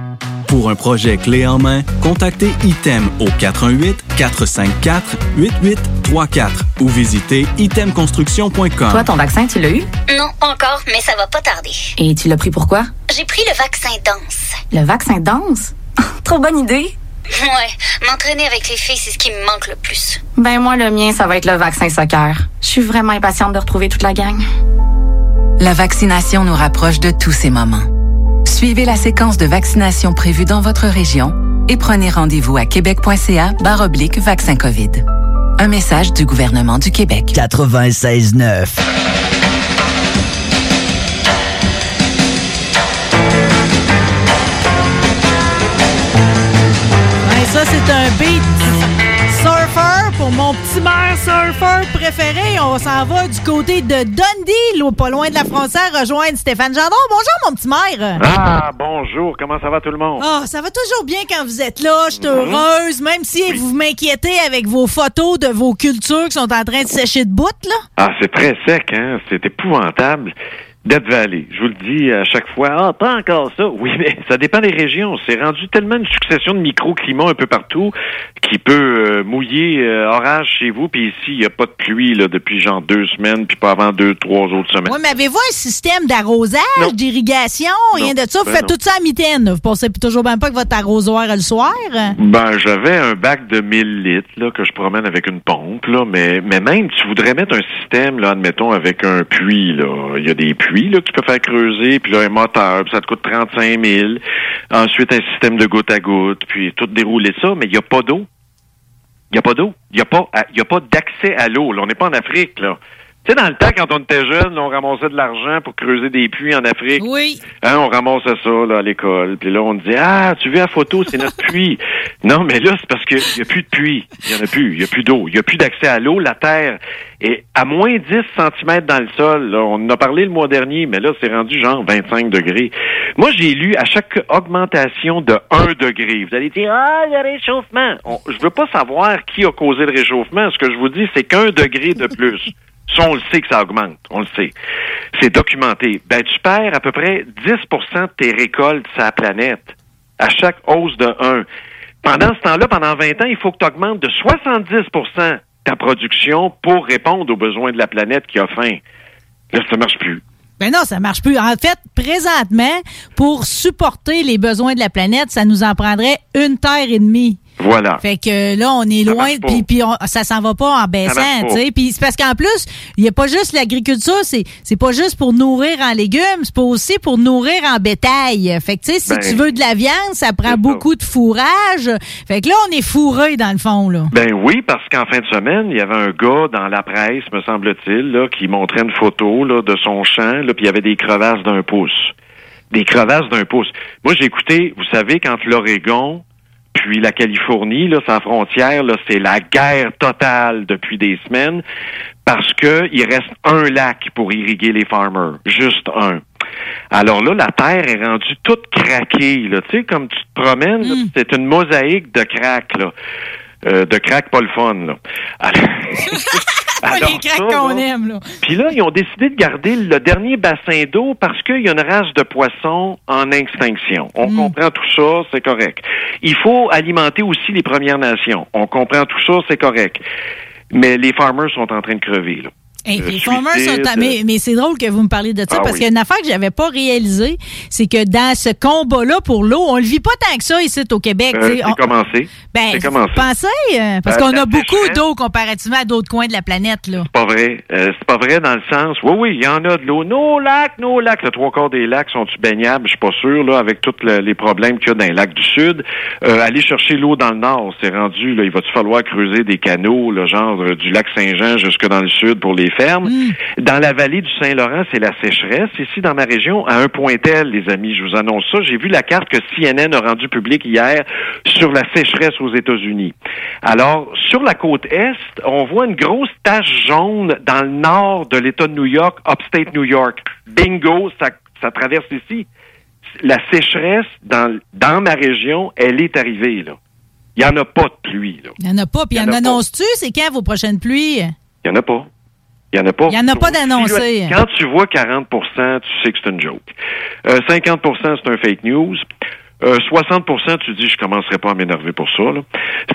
Pour un projet clé en main, contactez ITEM au 418-454-8834 ou visitez itemconstruction.com. Toi, ton vaccin, tu l'as eu? Non, encore, mais ça va pas tarder. Et tu l'as pris pourquoi? J'ai pris le vaccin danse. Le vaccin danse? <laughs> Trop bonne idée! Ouais, m'entraîner avec les filles, c'est ce qui me manque le plus. Ben moi, le mien, ça va être le vaccin soccer. Je suis vraiment impatiente de retrouver toute la gang. La vaccination nous rapproche de tous ces moments. Suivez la séquence de vaccination prévue dans votre région et prenez rendez-vous à québec.ca oblique vaccin COVID. Un message du gouvernement du Québec. 96.9. Ouais, ça, c'est un beat mon petit maire surfer préféré. On s'en va du côté de Dundee, pas loin de la frontière, rejoindre Stéphane Gendron. Bonjour, mon petit maire. Ah, bonjour, comment ça va tout le monde? Ah, ça va toujours bien quand vous êtes là. Je suis Mhm. heureuse, même si vous m'inquiétez avec vos photos de vos cultures qui sont en train de sécher de bout, là. Ah, c'est très sec, hein? C'est épouvantable. Death Valley, je vous le dis à chaque fois, ah, pas encore ça. Oui, <laughs> mais ça dépend des régions. C'est rendu tellement une succession de microclimats un peu partout qui peut euh, mouiller euh, orage chez vous, puis ici, il n'y a pas de pluie là, depuis genre deux semaines, puis pas avant deux, trois autres semaines. Oui, mais avez-vous un système d'arrosage, d'irrigation, rien de ça? Vous ben faites non. tout ça à mitaine. Vous pensez toujours même pas que votre arrosoir le soir? Ben, j'avais un bac de 1000 litres là, que je promène avec une pompe, là, mais, mais même, tu voudrais mettre un système, là, admettons, avec un puits. Là. Il y a des puits là, que tu peux faire creuser, puis là, un moteur, puis ça te coûte 35 000. Ensuite, un système de goutte à goutte, puis tout dérouler ça, mais il n'y a pas d'eau. Il n'y a pas d'eau. Il n'y a pas, a pas d'accès à l'eau. là. On n'est pas en Afrique, là. Tu sais, dans le temps, quand on était jeune, on ramassait de l'argent pour creuser des puits en Afrique. Oui. Hein, on ramassait ça là, à l'école. Puis là, on disait Ah, tu veux la photo, c'est notre <laughs> puits. Non, mais là, c'est parce qu'il n'y a plus de puits. Il n'y en a plus. Il n'y a plus d'eau. Il n'y a plus d'accès à l'eau. La terre est à moins 10 cm dans le sol. Là. On en a parlé le mois dernier, mais là, c'est rendu genre 25 degrés. Moi, j'ai lu à chaque augmentation de 1 degré. Vous allez dire Ah, le réchauffement. On- je veux pas savoir qui a causé le réchauffement. Ce que je vous dis, c'est qu'un degré de plus. <laughs> Ça, on le sait que ça augmente. On le sait. C'est documenté. Ben, tu perds à peu près 10% de tes récoltes sur la planète à chaque hausse de 1. Pendant ce temps-là, pendant 20 ans, il faut que tu augmentes de 70% ta production pour répondre aux besoins de la planète qui a faim. Là, ça marche plus. Ben non, ça marche plus. En fait, présentement, pour supporter les besoins de la planète, ça nous en prendrait une terre et demie. Voilà. Fait que là, on est loin, puis puis on- ça s'en va pas en baissant, tu sais. Puis c'est parce qu'en plus, il y a pas juste l'agriculture, c'est c'est pas juste pour nourrir en légumes, c'est pas aussi pour nourrir en bétail. Fait que tu sais, si Ben, tu veux de la viande, ça prend beaucoup de fourrage. Fait que là, on est fourré dans le fond là. Ben oui, parce qu'en fin de semaine, il y avait un gars dans la presse, me semble-t-il, là, qui montrait une photo là, de son champ, là, puis il y avait des crevasses d'un pouce. Des crevasses d'un pouce. Moi, j'ai écouté, vous savez, quand l'Oregon puis la Californie, là, sa frontière, là, c'est la guerre totale depuis des semaines parce que il reste un lac pour irriguer les farmers, juste un. Alors là, la terre est rendue toute craquée, là. Tu sais, comme tu te promènes, là, c'est une mosaïque de crack, là. Euh, de crack pas le fun, là. Alors, <laughs> <laughs> Pas les qu'on aime là. puis là, ils ont décidé de garder le dernier bassin d'eau parce qu'il y a une race de poissons en extinction. On comprend tout ça, c'est correct. Il faut alimenter aussi les Premières Nations. On comprend tout ça, c'est correct. Mais les farmers sont en train de crever, là. Hey, Euh, les farmers suicide, sont- mais, mais c'est drôle que vous me parliez de ça Ah parce oui. qu'il y a une affaire que j'avais pas réalisée, c'est que dans ce combat-là pour l'eau, on le vit pas tant que ça ici au Québec. Euh, c'est On- commencé. Ben, c'est commencé. pensez, euh, parce Euh, qu'on a beaucoup d'eau comparativement à d'autres coins de la planète, là. C'est pas vrai. Euh, c'est pas vrai dans le sens. Oui, oui, il y en a de l'eau. Nos lacs, nos lacs. Le trois quarts des lacs sont-tu baignables? Je suis pas sûr, là, avec tous le- les problèmes qu'il y a dans les lacs du Sud. Euh, aller chercher l'eau dans le nord, c'est rendu, là, il va-tu falloir creuser des canaux, le genre euh, du lac Saint-Jean jusque dans le sud pour les fermes. Dans la vallée du Saint-Laurent, c'est la sécheresse. Ici, dans ma région, à un point tel, les amis, je vous annonce ça. J'ai vu la carte que CNN a rendue publique hier sur la sécheresse aux États-Unis. Alors, sur la côte Est, on voit une grosse tache jaune dans le nord de l'État de New York, upstate New York. Bingo, ça, ça traverse ici. La sécheresse dans, dans ma région, elle est arrivée, là. Il n'y en a pas de pluie, là. Il n'y en a pas. Puis Il y en en annonce-tu? C'est quand vos prochaines pluies? Il n'y en a pas. Il n'y en a pas. Il y en a pas d'annoncé. Quand tu vois 40% tu sais que c'est une joke. Euh, 50% c'est un fake news. Euh, 60% tu dis, je commencerai pas à m'énerver pour ça. Là.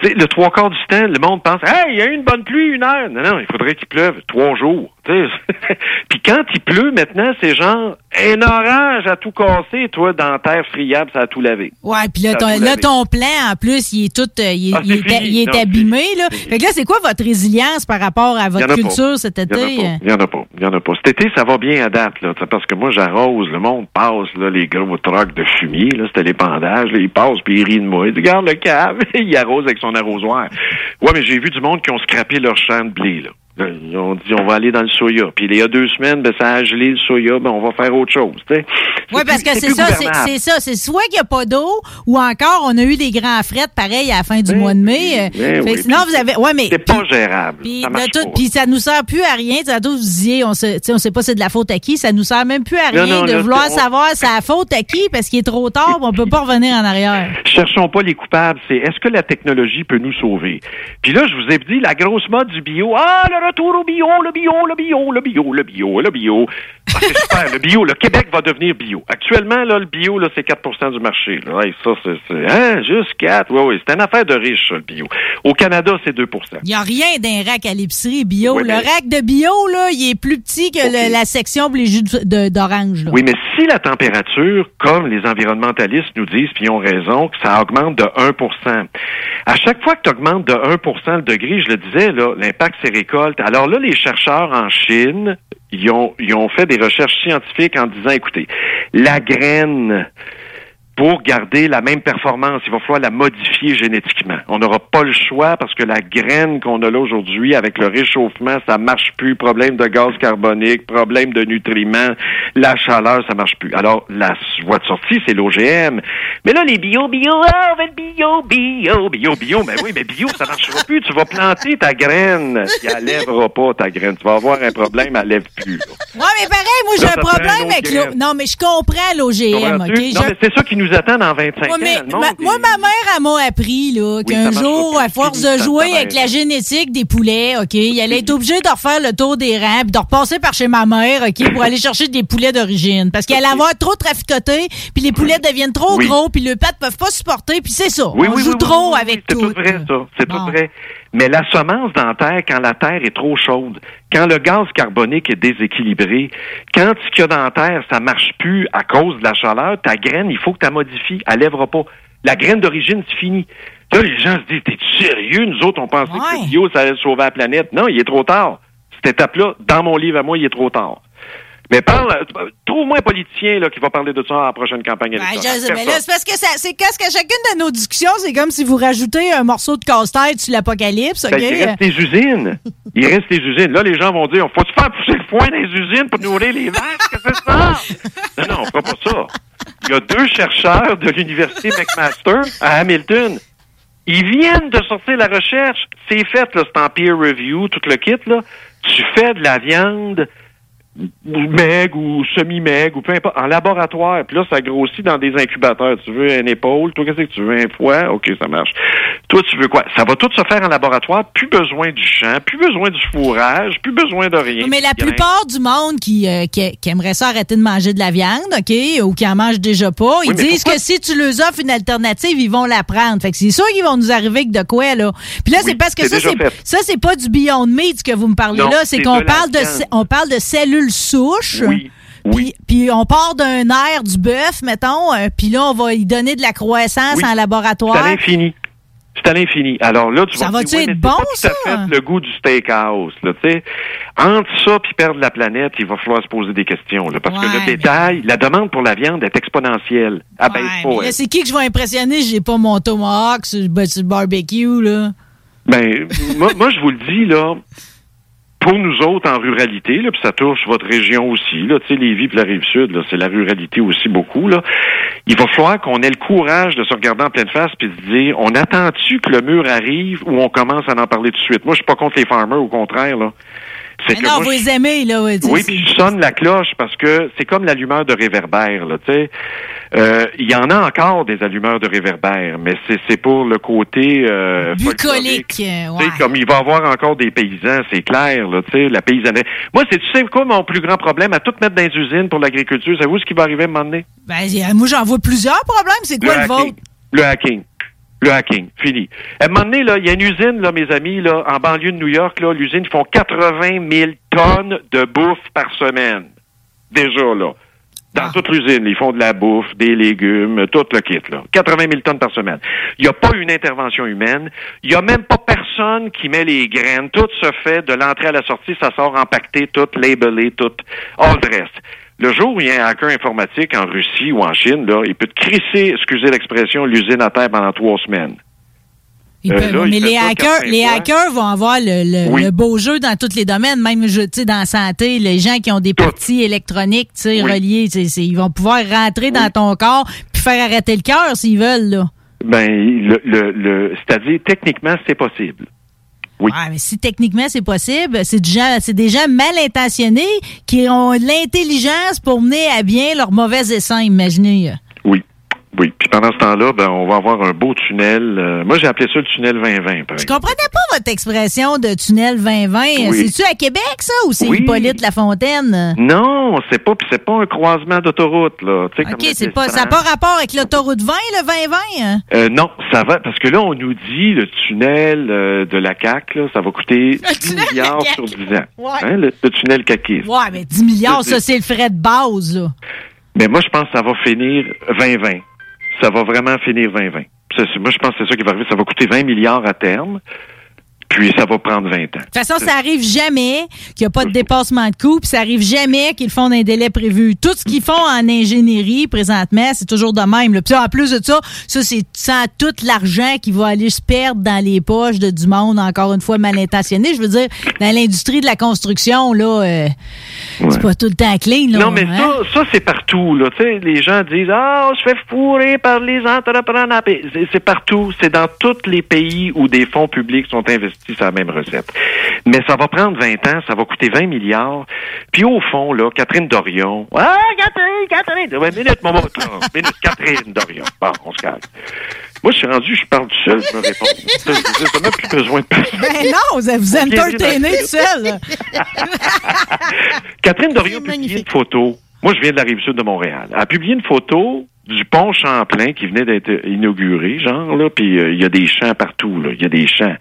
C'est- Le trois quarts du temps, le monde pense, hey, il y a eu une bonne pluie, une heure. Non, non, il faudrait qu'il pleuve trois jours. <laughs> Puis quand il pleut maintenant, c'est genre un orange à tout casser, toi, dans la terre friable, ça a tout lavé. Ouais, puis là, ton, là, ton plan, en plus, il est tout, euh, il est, Ah, il est, c'est fini. il est Non, abîmé, là. Fait que là, c'est quoi votre résilience par rapport à votre pas. culture cet été? Il y en a pas. Il y en a pas. Il y en a pas. Cet été, ça va bien à date, là. Parce que moi, j'arrose, le monde passe, là, les gros trucks de fumier, là, c'était l'épandage, là, ils passent, puis ils rient de moi. Ils disent, regarde le cave, <laughs> il arrose avec son arrosoir. Ouais, mais j'ai vu du monde qui ont scrappé leur champ de blé, là. Ils ont dit, on va aller dans le soya. Puis il y a deux semaines, ben, ça a gelé le soya, ben, on va faire autre chose. Oui, parce que c'est ça, c'est ça. C'est soit qu'il n'y a pas d'eau, ou encore on a eu des grands frettes, pareil, à la fin du mois de mai. ben Fait que oui, sinon, vous avez. Ouais, mais. C'est pas gérable. Puis, ça tout- puis ça nous sert plus à rien. Vous disiez, on on sait pas c'est de la faute à qui. Ça nous sert même plus à rien non, de là, vouloir on- savoir c'est la faute à qui parce qu'il est trop tard, on peut pas revenir en arrière. Cherchons pas les coupables, c'est est-ce que la technologie peut nous sauver? Puis là, je vous ai dit la grosse mode du bio. Ah, le retour au bio, le bio, le bio, le bio, le bio, le bio. Ah, c'est super, le bio. Le Québec va devenir bio. Actuellement, là, le bio, là, c'est 4% du marché. Là. Ça, c'est, hein, juste 4. Oui, oui, c'est une affaire de riche, ça, le bio. Au Canada, c'est 2 Il n'y a rien d'un rack à l'épicerie bio. Oui, le mais- rack de bio, là, il est plus petit que le- la section pour les jus d'orange. Oui, mais si la température, comme les environnementalistes nous disent, puis ils ont raison, que ça augmente de 1% à chaque fois que tu augmentes de 1 le degré, je le disais, là, l'impact, c'est récolte. Alors là, les chercheurs en Chine, ils ont, ils ont fait des recherches scientifiques en disant, écoutez, la graine pour garder la même performance. Il va falloir la modifier génétiquement. On n'aura pas le choix parce que la graine qu'on a là aujourd'hui, avec le réchauffement, ça marche plus. Problème de gaz carbonique, problème de nutriments, la chaleur, ça marche plus. Alors, la voie de sortie, c'est l'OGM. Mais là, les bio, bio, être bio, bio, bio, bio. Mais oui, mais bio, ça marchera plus. Tu vas planter ta graine. Elle lèvera pas ta graine. Tu vas avoir un problème, elle lève plus. là. Ouais, mais pareil, moi, j'ai un problème avec l'O- graine. Non, mais je comprends l'OGM, OK? Non, Je- mais c'est ça qui nous attend dans 25 Ouais, ans. mais le monde. ma- moi, ma mère, elle m'a appris là, qu'un jour, à force de jouer avec la génétique des poulets, OK, elle allait être obligée de refaire le tour des rangs puis de repasser par chez ma mère, OK, pour aller chercher des poulets d'origine. Parce qu'elle allait avoir trop traficoté, puis les poulets deviennent trop Oui. gros, puis le pattes peuvent pas supporter, puis c'est ça. Oui, on joue trop avec C'est tout. tout vrai, ça. C'est tout vrai. Mais la semence dans la terre, quand la terre est trop chaude, quand le gaz carbonique est déséquilibré, quand ce qu'il y a dans la terre, ça marche plus à cause de la chaleur, ta graine, il faut que tu la modifies. Elle lèvera pas. La graine d'origine, c'est fini. Là, les gens se disent, t'es-tu sérieux? Nous autres, on pensait que le bio, ça allait sauver la planète. Non, il est trop tard. Cette étape-là, dans mon livre à moi, il est trop tard. Mais parle, trouve-moi un politicien là, qui va parler de ça à la prochaine campagne Ben, électorale. je sais, mais là, Personne. c'est parce que ça, c'est qu'est-ce que chacune de nos discussions, c'est comme si vous rajoutez un morceau de casse-tête sur l'apocalypse? Ben, il reste les usines. Il reste les usines. Là, les gens vont dire, faut se faire pousser le foin des usines pour nourrir les vaches. Qu'est-ce que c'est ça? Non, non, on fera pas ça. Il y a deux chercheurs de l'Université McMaster à Hamilton. Ils viennent de sortir la recherche. C'est fait, là, c'est en peer review, tout le kit, là. Tu fais de la viande meg ou semi-meg ou peu importe, en laboratoire. Puis là, ça grossit dans des incubateurs. Tu veux une épaule, toi, qu'est-ce que tu veux? Un foie? OK, ça marche. Toi, tu veux quoi? Ça va tout se faire en laboratoire. Plus besoin du champ, plus besoin du fourrage, plus besoin de rien. Mais la plupart du monde qui, euh, qui, qui aimerait ça arrêter de manger de la viande, OK, ou qui en mange déjà pas, ils Oui, disent pourquoi- que si tu leur offres une alternative, ils vont la prendre. Fait que c'est sûr qu'ils vont nous arriver avec de quoi, là. Puis là, Oui, c'est parce que ça, c'est, ça, c'est pas du Beyond Meat que vous me parlez Non, là. C'est qu'on parle de, on parle de cellules souches. Oui, Puis, puis on part d'un air du bœuf, mettons, euh, puis là, on va y donner de la croissance Oui, en C'est laboratoire. à l'infini. C'est à l'infini. Alors là, tu Ça vas va-tu dire, être bon, c'est pas tout à fait le goût du steakhouse, là. Entre ça puis perdre la planète, il va falloir se poser des questions, là, parce que le détail, la demande pour la viande est exponentielle. Ah ben, Ouais, c'est qui que je vais impressionner? J'ai pas mon tomahawk sur, le- sur le barbecue, là. Ben, moi, moi, je vous le dis, là, pour nous autres en ruralité, là, puis ça touche votre région aussi, là, tu sais, Lévis puis la Rive-Sud, c'est la ruralité aussi beaucoup, là. Il va falloir qu'on ait le courage de se regarder en pleine face puis de se dire, on attend-tu que le mur arrive ou on commence à en parler tout de suite? Moi, je suis pas contre les farmers, au contraire, là. C'est non, moi, vous les aimez, là. ouais, oui, puis je sonne la cloche parce que c'est comme l'allumeur de réverbère, là, tu sais. Euh, Il y en a encore des allumeurs de réverbère, mais c'est pour le côté euh, bucolique. euh, Tu sais, ouais. comme il va y avoir encore des paysans, c'est clair, là, tu sais, la paysannerie. Moi, c'est, tu sais quoi, mon plus grand problème à tout mettre dans les usines pour l'agriculture, savez-vous ce qui va arriver à un moment donné? Ben, y- moi, j'en vois plusieurs problèmes. C'est quoi le, vôtre? Le hacking. Le hacking. Fini. À un moment donné, là, il y a une usine, là, mes amis, là, en banlieue de New York, là, l'usine, ils font 80 000 tonnes de bouffe par semaine. Déjà, là. Dans toute l'usine, ils font de la bouffe, des légumes, tout le kit, là. 80 000 tonnes par semaine. Il n'y a pas une intervention humaine. Il n'y a même pas personne qui met les graines. Tout se fait de l'entrée à la sortie, ça sort empaqueté, tout labelé, tout all dress. Le jour où il y a un hacker informatique en Russie ou en Chine, là, il peut te crisser, excusez l'expression, l'usine à terre pendant trois semaines. Ils Euh, peuvent- là, il mais les hackers, les hackers vont avoir le, le- Oui. le beau jeu dans tous les domaines, même je- dans la santé, les gens qui ont des parties électroniques Oui. reliées, ils vont pouvoir rentrer dans ton corps puis faire arrêter le cœur s'ils veulent. Là. Ben, le, le, le- c'est-à-dire, techniquement, c'est possible. Oui. Ouais, mais si techniquement c'est possible, c'est du gens, c'est des gens mal intentionnés qui ont l'intelligence pour mener à bien leur mauvais essaim, imaginez. Oui. Puis pendant ce temps-là, ben, on va avoir un beau tunnel. euh, moi, j'ai appelé ça le tunnel 2020, par Je comprenais pas votre expression de tunnel 2020. Oui. C'est-tu à Québec, ça, ou c'est Oui. Hippolyte Lafontaine? Non, c'est pas, puis c'est pas un croisement d'autoroute, là. OK, c'est pas, ça n'a pas rapport avec l'autoroute 20, le 2020? hein? Euh, non, ça va, parce que là, on nous dit le tunnel euh, de la CAQ, là, ça va coûter 10 milliards sur 10 ans. Ouais. Hein, le, le tunnel caquiste. Ouais, mais 10 milliards, ça, c'est le frais de base, là. Mais moi, je pense que ça va finir 2020. Ça va vraiment finir 2020. C'est- c'est- moi, je pense que c'est ça qui va arriver. Ça va coûter 20 milliards à terme. Puis ça va prendre 20 ans. De toute façon, ça arrive jamais qu'il n'y a pas de dépassement de coût, puis ça arrive jamais qu'ils font dans un délai prévu. Tout ce qu'ils font en ingénierie présentement, c'est toujours de même. là. Puis en plus de ça, ça c'est sans tout l'argent qui va aller se perdre dans les poches de du monde, encore une fois mal intentionné. Je veux dire, dans l'industrie de la construction, là, euh, c'est pas tout le temps clean. Là, Non, mais hein? ça, ça c'est partout. Là. Les gens disent Ah, on se fait fourrer par les entrepreneurs. C'est partout. C'est dans tous les pays où des fonds publics sont investis sur la même recette. Mais ça va prendre 20 ans, ça va coûter 20 milliards. Puis au fond, là, Catherine Dorion. Ah, Catherine, Catherine. Ouais, minute, mon mot. Minute, Catherine Dorion. Bon, on se calme. Moi, je suis rendu, je parle tout seul, je me réponds. Je plus besoin de parler. Ben non, vous vous entertainez seul. Catherine Dorion a publié une photo. Moi, je viens de la rive sud de Montréal. Elle a publié une photo du pont Champlain qui venait d'être inauguré, genre, là, puis euh, il y a des champs partout, là. Il y a des champs.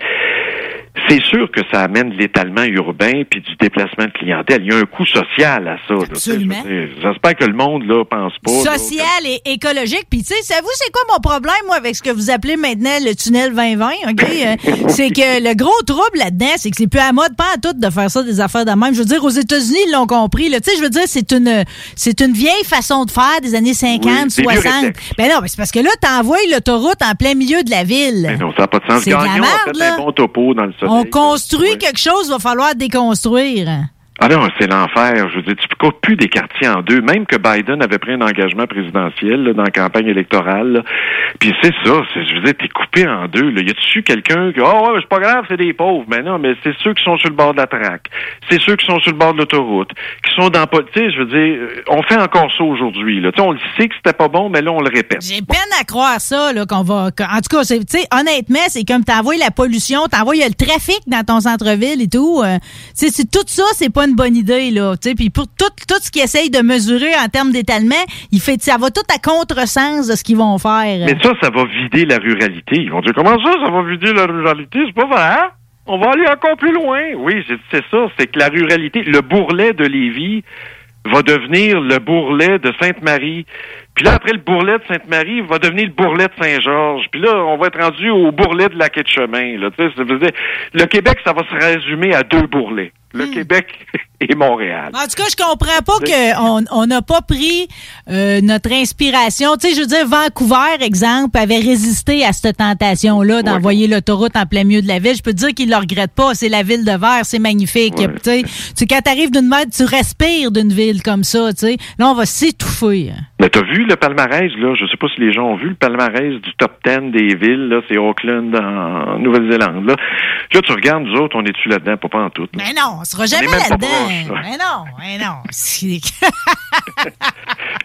C'est sûr que ça amène de l'étalement urbain puis du déplacement de clientèle. Il y a un coût social à ça. Absolument. J'espère que le monde, là, pense pas. là, social et écologique. Puis, tu sais, savez-vous, c'est quoi mon problème, moi, avec ce que vous appelez maintenant le tunnel 2020, OK? Euh, <laughs> c'est que le gros trouble là-dedans, c'est que c'est plus à mode, pas à tout, de faire ça, des affaires de même. Je veux dire, aux États-Unis, ils l'ont compris. Tu sais, je veux dire, c'est une, c'est une vieille façon de faire des années 50, Oui, des vieux 60. réflexes. Ben non, mais c'est parce que là, t'envoies l'autoroute en plein milieu de la ville. Mais non, ça n'a pas de sens. C'est de la a merde, fait là. un bon topo dans le. On construit quelque chose, va falloir déconstruire. Ah non, c'est l'enfer. Je veux dire, tu ne coupes plus des quartiers en deux. Même que Biden avait pris un engagement présidentiel dans la campagne électorale. Puis c'est ça. Je veux dire, t'es coupé en deux. Là. Y a-tu quelqu'un qui, oh ouais, c'est pas grave, c'est des pauvres. Mais non, mais c'est ceux qui sont sur le bord de la traque. C'est ceux qui sont sur le bord de l'autoroute, qui sont dans, tu sais, je veux dire, on fait encore ça aujourd'hui. Là. On le sait que c'était pas bon, mais là, on le répète. J'ai peine à croire ça, là, qu'on va. En tout cas, tu sais, honnêtement, c'est comme t'envoies la pollution, t'envoies le trafic dans ton centre-ville et tout. euh, c'est- tout ça, c'est pas une bonne idée, là. Puis pour tout, tout ce qu'ils essayent de mesurer en termes d'étalement, il fait, ça va tout à contresens de ce qu'ils vont faire. Mais ça, ça va vider la ruralité. Ils vont dire, comment ça, ça va vider la ruralité? C'est pas vrai. hein? On va aller encore plus loin. Oui, c'est ça. C'est que la ruralité, le bourrelet de Lévis va devenir le bourrelet de Sainte-Marie. Puis là, après le bourrelet de Sainte-Marie, va devenir le bourrelet de Saint-Georges. Puis là, on va être rendu au bourrelet de la quai de chemin. Le Québec, ça va se résumer à deux bourrelets. Le Québec <laughs> et Montréal. En tout cas, je comprends pas qu'on on n'a pas pris euh, notre inspiration. Tu sais, je veux dire, Vancouver, exemple, avait résisté à cette tentation-là d'envoyer l'autoroute en plein milieu de la ville. Je peux te dire qu'ils ne le regrettent pas. C'est la ville de verre, c'est magnifique. Tu sais, Tu sais, quand tu arrives d'une mètre, tu respires d'une ville comme ça. Tu sais. Là, on va s'étouffer. Mais t'as vu le palmarès, là? Je sais pas si les gens ont vu le palmarès du top 10 des villes, là. C'est Auckland, en Nouvelle-Zélande, là. Là, tu regardes, nous autres, on est-tu là-dedans? Pas, pas en tout. Mais non, on sera jamais là-dedans. Mais non, mais non. <laughs>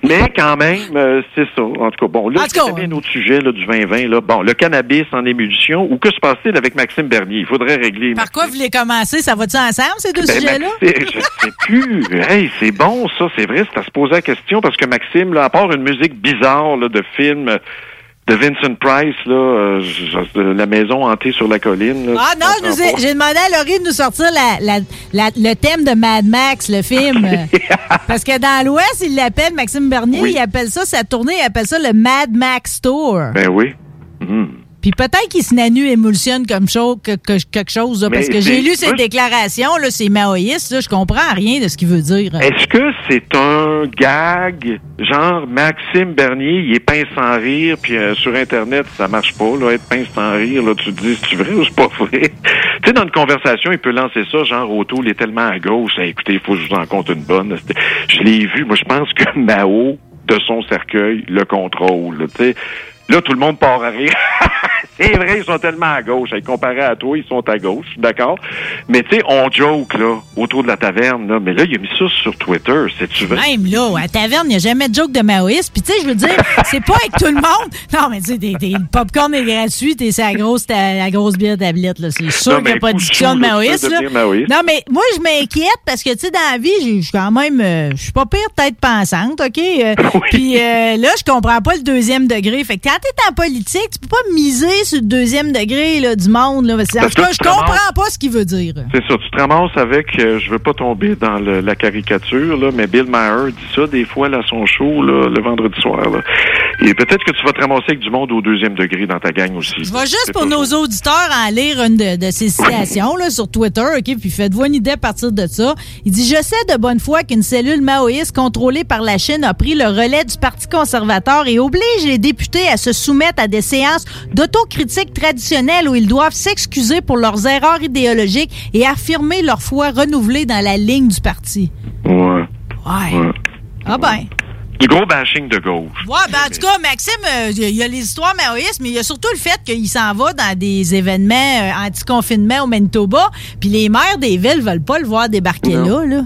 Mais quand même, euh, c'est ça. En tout cas, bon, là, c'est un autre sujet, là, du 2020, là? Bon, le cannabis en émulsion, ou que se passe-t-il avec Maxime Bernier? Il faudrait régler. Par quoi vous voulez commencer? Ça va-tu ensemble, ces deux Ben, sujets-là? Je sais plus. Hey, c'est bon, ça, c'est vrai, c'est à se poser la question, parce que Maxime, là, à part une musique bizarre, là, de film de Vincent Price, là, euh, je- La maison hantée sur la colline, là, Ah non, j'ai demandé à Laurie de nous sortir la, la- la- le thème de Mad Max, le film. <laughs> Parce que dans l'Ouest, il l'appelle, Maxime Bernier, Oui. il appelle ça, sa tournée, il appelle ça le Mad Max Tour. Ben oui. Mhm. Puis peut-être qu'il se nanu émulsionne comme chose, que- que- quelque chose, là, parce que j'ai lu ses déclarations, là, c'est maoïste, là, je comprends rien de ce qu'il veut dire. Est-ce que c'est un gag, genre Maxime Bernier, il est pince sans rire, puis euh, sur Internet, ça marche pas, là, être pince sans rire, là, tu te dis, c'est vrai ou c'est pas vrai? <laughs> tu sais, dans une conversation, il peut lancer ça, genre, Auto, il est tellement à gauche, écoutez, il faut que je vous en compte une bonne. Je l'ai vu, moi, je pense que Mao, de son cercueil, le contrôle, tu sais. Là, tout le monde part à rire. <laughs> c'est vrai, ils sont tellement à gauche. Comparé à toi, ils sont à gauche, d'accord? Mais tu sais, on joke, là, autour de la taverne, là. Mais là, il a mis ça sur Twitter, c'est-tu vrai? Même là, à la taverne, il n'y a jamais de joke de maoïste. Puis tu sais, je veux dire, <laughs> c'est pas avec tout le monde. Non, mais tu sais, le popcorn est gratuit, c'est la grosse, ta- la grosse bière tablette, là. C'est sûr qu'il n'y a pas de discussion de maoïste, là. maoïste? Non, mais moi, je m'inquiète parce que, tu sais, dans la vie, je suis quand même, euh, je suis pas pire tête pensante, OK? Euh, <laughs> Puis euh, là, je comprends pas le deuxième degré. Fait que t'es en politique, tu peux pas miser sur le deuxième degré là, du monde. Là. Parce tout que je comprends ramasses- pas ce qu'il veut dire. C'est ça, tu te ramasses avec, euh, je veux pas tomber dans le- la caricature, là, mais Bill Maher dit ça des fois à son show là, le vendredi soir. Là. Et peut-être que tu vas te ramasser avec du monde au deuxième degré dans ta gang aussi. Je vais juste pour nos auditeurs en lire une de, de ces citations là, sur Twitter, OK? Puis faites-vous une idée à partir de ça. Il dit Je sais de bonne foi qu'une cellule maoïste contrôlée par la Chine a pris le relais du Parti conservateur et oblige les députés à se soumettre à des séances d'autocritique traditionnelles où ils doivent s'excuser pour leurs erreurs idéologiques et affirmer leur foi renouvelée dans la ligne du parti. Ouais. Ouais. Ouais. Ah ben. Du gros bashing de gauche. Ouais, ben en tout cas, Maxime, euh, il y a les histoires maoïstes, mais il y a surtout le fait qu'il s'en va dans des événements euh, anti-confinement au Manitoba, puis les maires des villes veulent pas le voir débarquer là, là.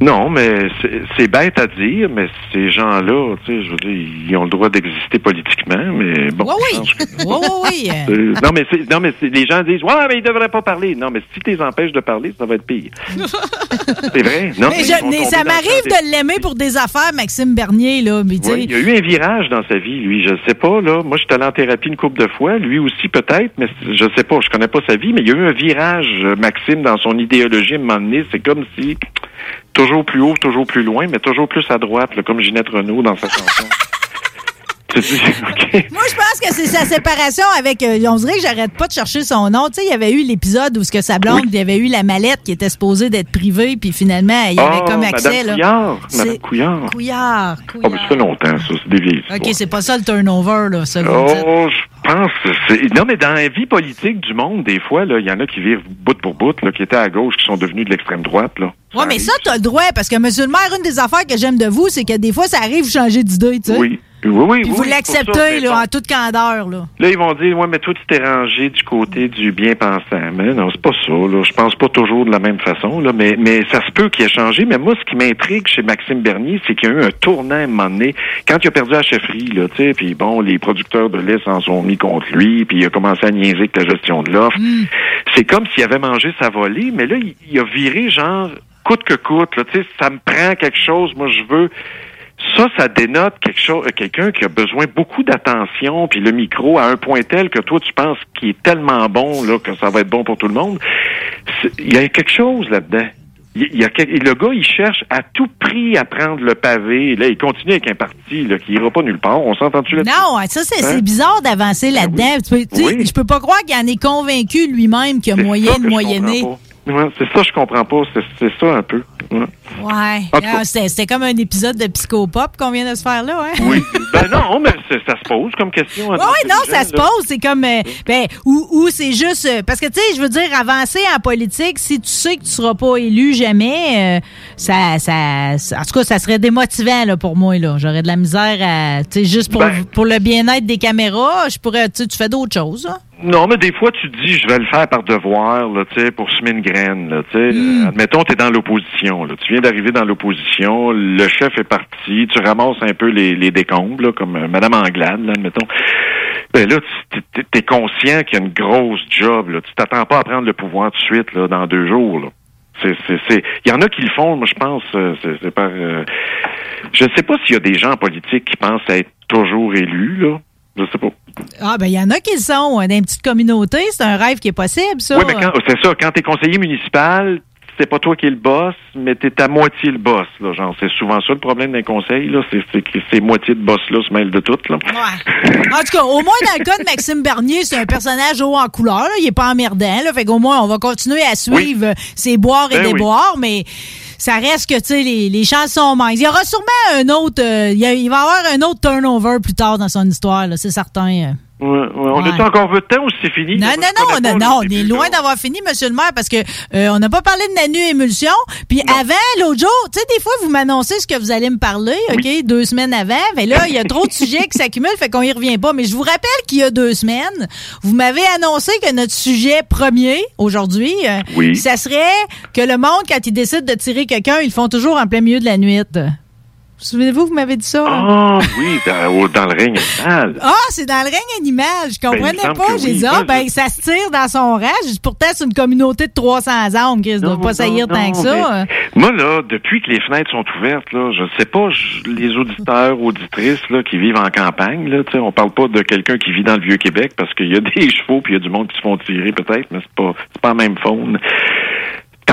Non, mais c'est- bête à dire, mais ces gens-là, tu sais, je veux dire, ils ont le droit d'exister politiquement, mais bon. Oui, oui. que- <laughs> Oui, oui, oui. non, mais, c'est- non, mais les gens disent, ouais, mais ils devraient pas parler. Non, mais si tu les empêches de parler, ça va être pire. <laughs> c'est vrai? Non, mais je- mais ça m'arrive de l'aimer pour des affaires, Maxime Bernier, là. Mais Oui, il y a eu un virage dans sa vie, lui. Je sais pas, là. Moi, je suis allé en thérapie une couple de fois. Lui aussi, peut-être, mais je sais pas. Je connais pas sa vie, mais il y a eu un virage, euh, Maxime, dans son idéologie à un moment donné. C'est comme si, toujours plus haut, toujours plus loin, mais toujours plus à droite, comme Ginette Renault dans sa chanson. <laughs> Moi, je pense que c'est sa séparation avec. euh, on dirait que j'arrête pas de chercher son nom. Tu sais, il y avait eu l'épisode où ce que sa blonde, il y avait eu la mallette qui était supposée d'être privée, puis finalement, il y avait Ah, comme accès. Madame là. Couillard. Madame Couillard. Couillard. Ah, ben, ça fait longtemps, ça. C'est des vieilles OK, c'est pas ça le turnover, là, ça. Oh, je pense. Non, mais dans la vie politique du monde, des fois, il y en a qui vivent bout pour bout, là, qui étaient à gauche, qui sont devenus de l'extrême droite, là. Ouais, mais ça, t'as le droit, parce que, monsieur le maire, une des affaires que j'aime de vous, c'est que des fois, ça arrive, vous changez d'idée, tu sais. Oui. Oui, oui, Puis oui, vous oui, l'acceptez, là, en toute candeur, là. Là, ils vont dire, ouais, mais toi, tu t'es rangé du côté du bien pensant. Mais non, c'est pas ça, là. Je pense pas toujours de la même façon, là. Mais, mais ça se peut qu'il ait changé. Mais moi, ce qui m'intrigue chez Maxime Bernier, c'est qu'il y a eu un tournant à un moment donné. Quand il a perdu la chefferie, là, tu sais, puis bon, les producteurs de lait s'en sont mis contre lui, puis il a commencé à niaiser avec la gestion de l'offre. C'est comme s'il avait mangé sa volée, mais là, il, il a viré genre coûte que coûte, là. Tu sais, ça me prend quelque chose. Moi, je veux ça, ça dénote quelque chose, euh, quelqu'un qui a besoin beaucoup d'attention, puis le micro à un point tel que toi tu penses qu'il est tellement bon là que ça va être bon pour tout le monde. Il y a quelque chose là-dedans. Il y a le gars, il cherche à tout prix à prendre le pavé. Là, il continue avec un parti là, qui ira pas nulle part. On s'entend-tu là-dessus? Non, ça, c'est Hein? bizarre d'avancer là-dedans. Tu tu sais, Oui. Je peux pas croire qu'il en est convaincu lui-même qu'il y a moyen de moyenner. Ouais, c'est ça, je comprends pas. C'est ça un peu. Ouais. Ouais. Ah, C'était c'était comme un épisode de Psychopop qu'on vient de se faire là, hein? Oui. <laughs> ben non, mais ça se pose comme question. Oui, non, ça se pose. C'est comme. euh, ben, ou, ou c'est juste. euh, parce que, tu sais, je veux dire, avancer en politique, si tu sais que tu seras pas élu jamais, euh, ça, ça, ça- En tout cas, ça serait démotivant, là, pour moi, là. J'aurais de la misère à. Tu sais, juste pour, Ben- pour le bien-être des caméras, je pourrais. Tu sais, tu fais d'autres choses, là. Non, mais des fois, tu te dis, je vais le faire par devoir, là, tu sais, pour semer une graine, là, tu sais. Hmm. Admettons, tu es dans l'opposition, Tu viens d'arriver dans l'opposition, le chef est parti, tu ramasses un peu les, les décombres, là, comme euh, Madame Anglade, là, admettons. Ben là, tu es conscient qu'il y a une grosse job, là. Tu t'attends pas à prendre le pouvoir tout de suite, là, dans deux jours, là. C'est. Il y en a qui le font, moi, je pense, euh, c'est, par... euh, Je sais pas s'il y a des gens en politique qui pensent être toujours élus, là. Je sais pas. Ah, ben, il y en a qui le sont. hein, Dans une petite communauté, c'est un rêve qui est possible, ça. Oui, mais quand, c'est ça, quand t'es conseiller municipal, c'est pas toi qui es le boss, mais t'es à moitié le boss, là. Genre, c'est souvent ça le problème d'un conseil, là. C'est, que ces moitiés de boss-là se mêlent de tout, là. En tout cas, au moins dans le cas de Maxime Bernier, c'est un personnage haut en couleur. Là. Il est pas emmerdant. Là. Fait qu'au moins, on va continuer à suivre euh, ses boires et Ben oui. déboires, mais ça reste que, tu sais, les, les chances sont minces. Il y aura sûrement un autre... euh, il, y a- il va y avoir un autre turnover plus tard dans son histoire, là, c'est certain. Ouais, ouais. On Ouais. a encore peu de temps ou c'est fini? Non, non, non, connais non, on est loin d'avoir fini, monsieur le maire, parce que euh, on n'a pas parlé de Nanu Émulsion. Puis avant, l'autre jour, tu sais, des fois, vous m'annoncez ce que vous allez me parler, OK, deux semaines avant. Mais là, il y a trop de <laughs> sujets qui s'accumulent, fait qu'on y revient pas. Mais je vous rappelle qu'il y a deux semaines, vous m'avez annoncé que notre sujet premier, aujourd'hui, euh, Oui. ça serait que le monde, quand il décide de tirer quelqu'un, ils le font toujours en plein milieu de la nuit. Souvenez-vous, vous m'avez dit ça? Ah oui, dans, le règne animal. Ah, c'est dans le règne animal. Je Ben, comprenais pas. J'ai oui. dit, ah, ben, ça se tire dans son rang. Pourtant, c'est une communauté de 300 âmes. Chris, ne doit pas saillir tant que ça. mais Moi, là, depuis que les fenêtres sont ouvertes, là, je sais pas, je- les auditeurs, auditrices, là, qui vivent en campagne, là, tu sais, on parle pas de quelqu'un qui vit dans le Vieux-Québec parce qu'il y a <laughs> des chevaux puis il y a du monde qui se font tirer, peut-être, mais c'est pas, c'est pas la même faune.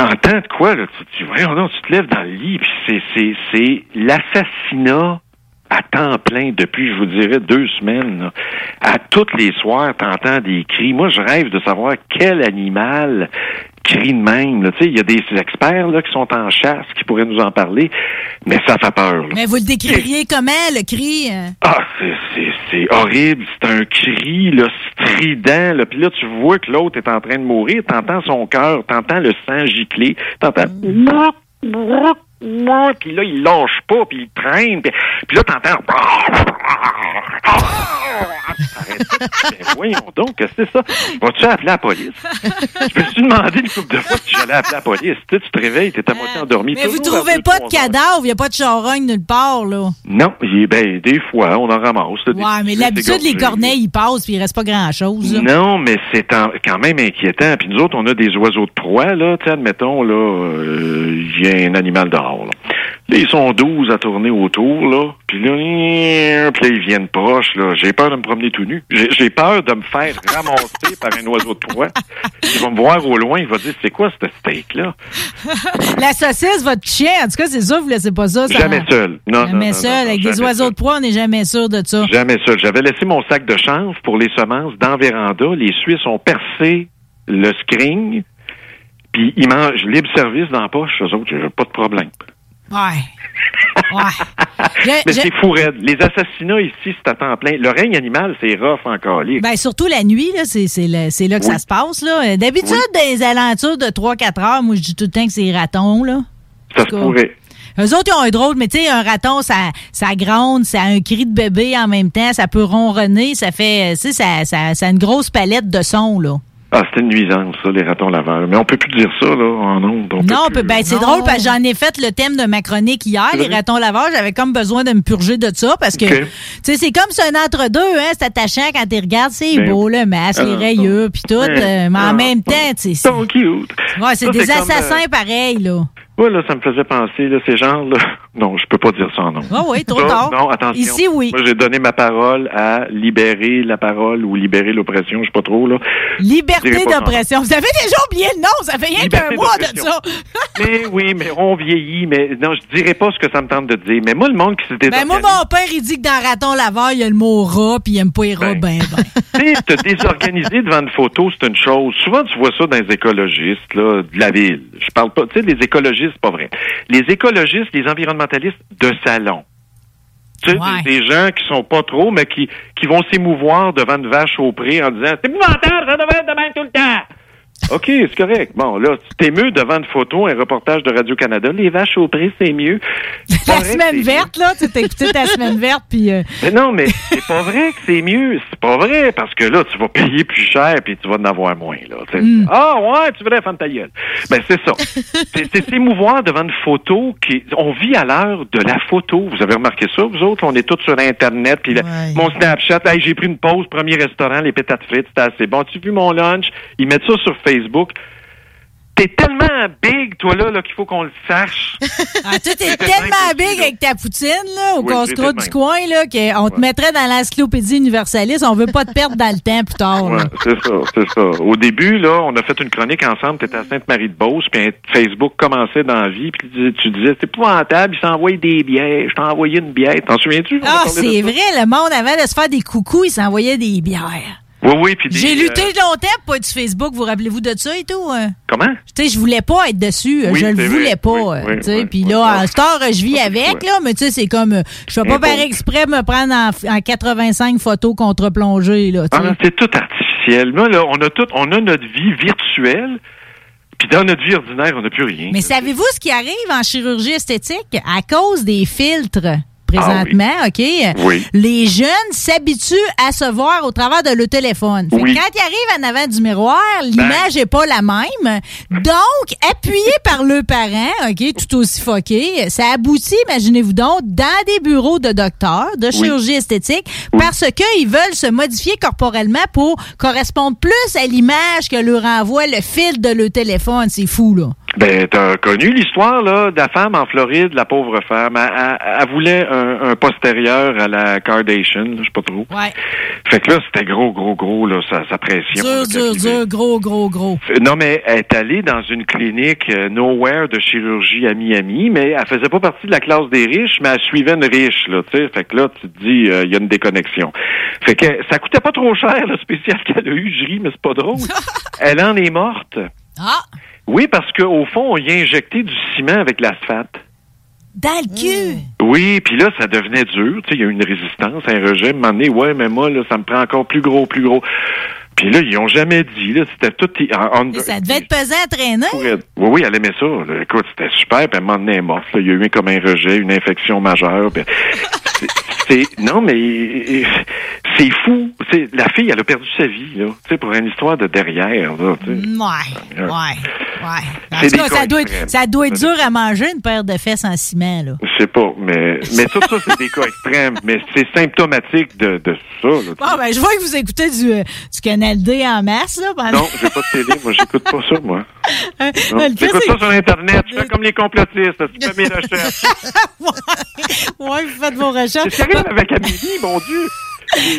T'entends de quoi, là? Tu, donc, tu te lèves dans le lit, puis c'est, c'est, c'est l'assassinat à temps plein depuis, je vous dirais, deux semaines. là. À toutes les soirs, t'entends des cris. Moi, je rêve de savoir quel animal crie de même. là. Tu sais, il y a des experts là, qui sont en chasse qui pourraient nous en parler, mais ça fait peur. là. Mais vous le décririez comment, le cri? euh? Ah, c'est, c'est, c'est horrible. C'est un cri là, strident. Là. Puis là, tu vois que l'autre est en train de mourir. T'entends son cœur, t'entends le sang gicler. T'entends... Puis là, il lâche pas, puis il traîne. Puis, puis là, t'entends... <laughs> Ben, voyons donc, qu'est-ce que c'est ça? Vas-tu appeler la police? Je me suis demandé une couple de fois si j'allais appeler la police. Tu, sais, tu te réveilles, t'es à moitié endormi. Mais vous trouvez pas de cadavre, il n'y a pas de charogne nulle part, là. Non, ben, des fois, on en ramasse. là, Ouais, mais l'habitude, les corneilles, ils passent, puis il reste pas grand-chose. Non, mais c'est quand même inquiétant. Puis nous autres, on a des oiseaux de proie, là. Tu sais, admettons, là, euh, il y a un animal dehors, là. Là, ils sont 12 à tourner autour, là. Puis là, puis là, ils viennent proches, là. J'ai peur de me promener tout nu. J'ai peur de me faire ramasser par un oiseau de proie. Il va me voir au loin, il va dire, c'est quoi ce steak-là? La saucisse, votre chien, en tout cas, c'est sûr, vous laissez pas ça. ça Jamais seul. Non, Jamais non, seul. non, Avec des oiseaux de proie, on n'est jamais sûr de ça. Jamais seul. J'avais laissé mon sac de chanvre pour les semences dans la véranda. Les Suisses ont percé le screen, puis ils mangent libre service dans la poche. Eux autres, j'ai pas de problème. Ouais. <laughs> Ouais. Je- Mais je- c'est fou raide. Les assassinats ici, c'est à temps plein. Le règne animal, c'est rough encore. Ben, surtout la nuit, là, c'est, c'est, le- c'est là que Oui. ça se passe. Là. Euh, D'habitude, les alentours de 3-4 heures, moi, je dis tout le temps que c'est les ratons. Là. ça se pourrait. Eux autres, ils ont un drôle, mais tu sais, un raton, ça, ça gronde, ça a un cri de bébé en même temps, ça peut ronronner, ça fait, tu sais, ça, ça, ça a une grosse palette de sons, là. Ah, c'était une nuisance, ça, les ratons laveurs. Mais on peut plus dire ça, là, en ondes. On peut non, plus, ben, c'est drôle parce que j'en ai fait le thème de ma chronique hier, C'est les vrai? ratons laveurs. J'avais comme besoin de me purger de ça parce que, tu sais, c'est comme c'est un entre-deux, hein. C'est attachant quand tu regardes, c'est Ben beau, le masque, les Ah, rayures, puis tout. Ouais. euh, mais en Ah, même temps, tu sais. c'est- So cute. Ouais, c'est Ça, des c'est comme, assassins euh, pareils, là. Ouais, là, ça me faisait penser, là, ces gens, là. Non, je peux pas dire ça en nom. Ah oui, trop Ça, tard. Non, attention. Ici, oui. Moi, j'ai donné ma parole à libérer la parole ou libérer l'oppression, je sais pas trop, là. Liberté d'oppression. Vous avez déjà oublié le nom, ça fait rien qu'un mois de ça. <laughs> Mais oui, mais on vieillit, mais non, je dirais pas ce que ça me tente de dire. Mais moi, le monde qui se Ben, moi, mon père, il dit que dans Raton Laveur, il y a le mot rat, puis il aime pas les rats ben, ben. <laughs> tu sais, te désorganiser devant une photo, c'est une chose. Souvent, tu vois ça dans les écologistes, là, de la ville. Je parle pas, tu sais, les écologistes, pas vrai. Les écologistes, les environnementalistes de salon. Tu sais, des, des gens qui sont pas trop, mais qui, qui vont s'émouvoir devant une vache au pré en disant, c'est épouvantable, ça devrait être de même tout le temps. OK, c'est correct. Bon, là, tu t'émeus devant une photo, un reportage de Radio-Canada. Les vaches au pré, c'est mieux. La vrai semaine verte, là, tu t'as écouté ta semaine verte, puis... euh, <laughs> mais non, mais c'est pas vrai que c'est mieux. C'est pas vrai, parce que là, tu vas payer plus cher puis tu vas en avoir moins. Là. Mm. Ah ouais, tu voudrais faire ta gueule. Ben, c'est ça. <laughs> c'est s'émouvoir devant une photo qui... On vit à l'heure de la photo. Vous avez remarqué ça, vous autres? On est tous sur Internet. Puis mon Snapchat, hey, j'ai pris une pause, premier restaurant, les pétates frites, c'était assez bon. Tu vu mon lunch? Ils mettent ça sur Facebook. T'es tellement big, toi, là, là qu'il faut qu'on le sache. <laughs> Ah, toi, t'es tellement big avec ta poutine, là, au Oui, casse-croûte c'est du coin, là, qu'on te mettrait dans l'encyclopédie universaliste. On veut pas te perdre dans le temps plus tard. Ouais, c'est ça, c'est ça. Au début, là, on a fait une chronique ensemble, tu étais à Sainte-Marie-de-Beauce, puis Facebook commençait dans la vie, puis tu tu disais, c'est épouvantable, ils s'envoient des bières, je t'ai envoyé une bière, t'en souviens-tu? Ah, c'est vrai, le monde, avant de se faire des coucous, il s'envoyait des bières. Oui, oui, puis J'ai lutté euh, longtemps pour être sur Facebook. Vous rappelez-vous de ça et tout? hein? comment? Tu sais, je voulais pas être dessus. Oui, je le voulais vrai. pas. Oui, euh, tu sais. oui, Puis là, cette heure, je vis avec, là, mais tu sais, c'est comme. euh, Je fais pas par exprès me prendre en, en 85 photos contre-plongées, là. Ah, c'est tout artificiel. Là, là, on a tout, on a notre vie virtuelle, puis dans notre vie ordinaire, on n'a plus rien. Mais savez-vous ce qui arrive en chirurgie esthétique? À cause des filtres présentement, OK? Oui. Les jeunes s'habituent à se voir au travers de le téléphone. Fait que Oui. Ben. quand ils arrivent en avant du miroir, l'image n'est pas la même. Donc, appuyé par le parent, OK, tout aussi foqué, ça aboutit, imaginez-vous donc, dans des bureaux de docteurs, de chirurgie esthétique, parce qu'ils veulent se modifier corporellement pour correspondre plus à l'image que leur envoie le fil de le téléphone. C'est fou, là. Ben, t'as connu l'histoire là de la femme en Floride, la pauvre femme. Elle, elle- elle voulait un, un postérieur à la Kardashian, là, je sais pas trop. Ouais. Fait que là, c'était gros, gros, gros, là, sa, sa pression. Dur, dur, dur, gros, gros, gros. Euh, Non, mais elle est allée dans une clinique euh, Nowhere de chirurgie à Miami, mais elle faisait pas partie de la classe des riches, mais elle suivait une riche, là, tu sais. Fait que là, tu te dis, euh, il y a une déconnexion. Fait que ça coûtait pas trop cher, le spécial <laughs> qu'elle a eu, je ris, mais c'est pas drôle. <laughs> elle en est morte. Ah! Oui, parce qu'au fond, on y a injecté du ciment avec l'asphalte. Dans le cul! Oui, puis là, ça devenait dur. Tu sais, il y a eu une résistance, un rejet. À un moment donné, ouais, mais moi, là, ça me prend encore plus gros, plus gros. Puis là, ils ont jamais dit. Là, c'était tout... en- en- Et ça devait être pesant à traîner. oui, oui, elle aimait ça. là. Écoute, c'était super. Puis elle est morte. là. Il y a eu comme un rejet, une infection majeure. puis <laughs> non, mais c'est fou. La fille, elle a perdu sa vie là. Tu sais, pour une histoire de derrière. Là, tu sais. Ouais, ouais, ouais. En tout cas, ça doit, être, ça doit être dur à manger une paire de fesses en ciment, là. Je sais pas, mais mais tout ça c'est des cas extrêmes, mais c'est symptomatique de, de ça. Là. Bon, ben, je vois que vous écoutez du, euh, du Canal D en masse, là, pendant... Non, j'ai pas de télé, moi j'écoute pas ça, moi. <laughs> J'écoute ça sur Internet, je fais comme les complotistes, tu fais mes <laughs> recherches. ouais, vous faites vos recherches. C'est sérieux avec Amélie, mon Dieu.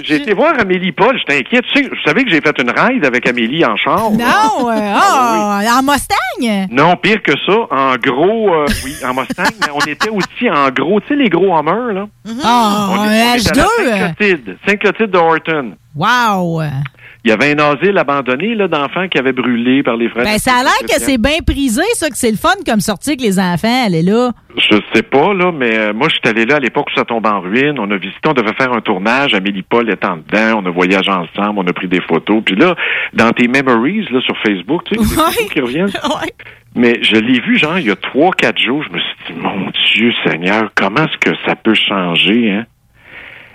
J'ai- été voir Amélie Paul, j'étais inquiet. Tu sais, vous savez que j'ai fait une ride avec Amélie en char. Non, euh, ah, en Mustang? Non, pire que ça. En gros, euh, oui, en Mustang, mais on était aussi en gros, tu sais, les gros Hummer, là. Ah, on on est à la H2? Saint-Clotilde, Saint-Clotilde de Horton. Wow! Il y avait un asile abandonné, là, d'enfants qui avaient brûlé par les frères. Ben, ça a l'air que c'est bien prisé, ça, que c'est le fun comme sortie avec les enfants, elle est là. Je sais pas, là, mais euh, moi, je suis allé là à l'époque où ça tombe en ruine. On a visité, on devait faire un tournage. Amélie Paul étant dedans. On a voyagé ensemble, on a pris des photos. Puis là, dans tes memories, là, sur Facebook, tu sais, des photos qui reviennent. <laughs> Mais je l'ai vu, genre, il y a trois, quatre jours. Je me suis dit, mon Dieu Seigneur, comment est-ce que ça peut changer, hein?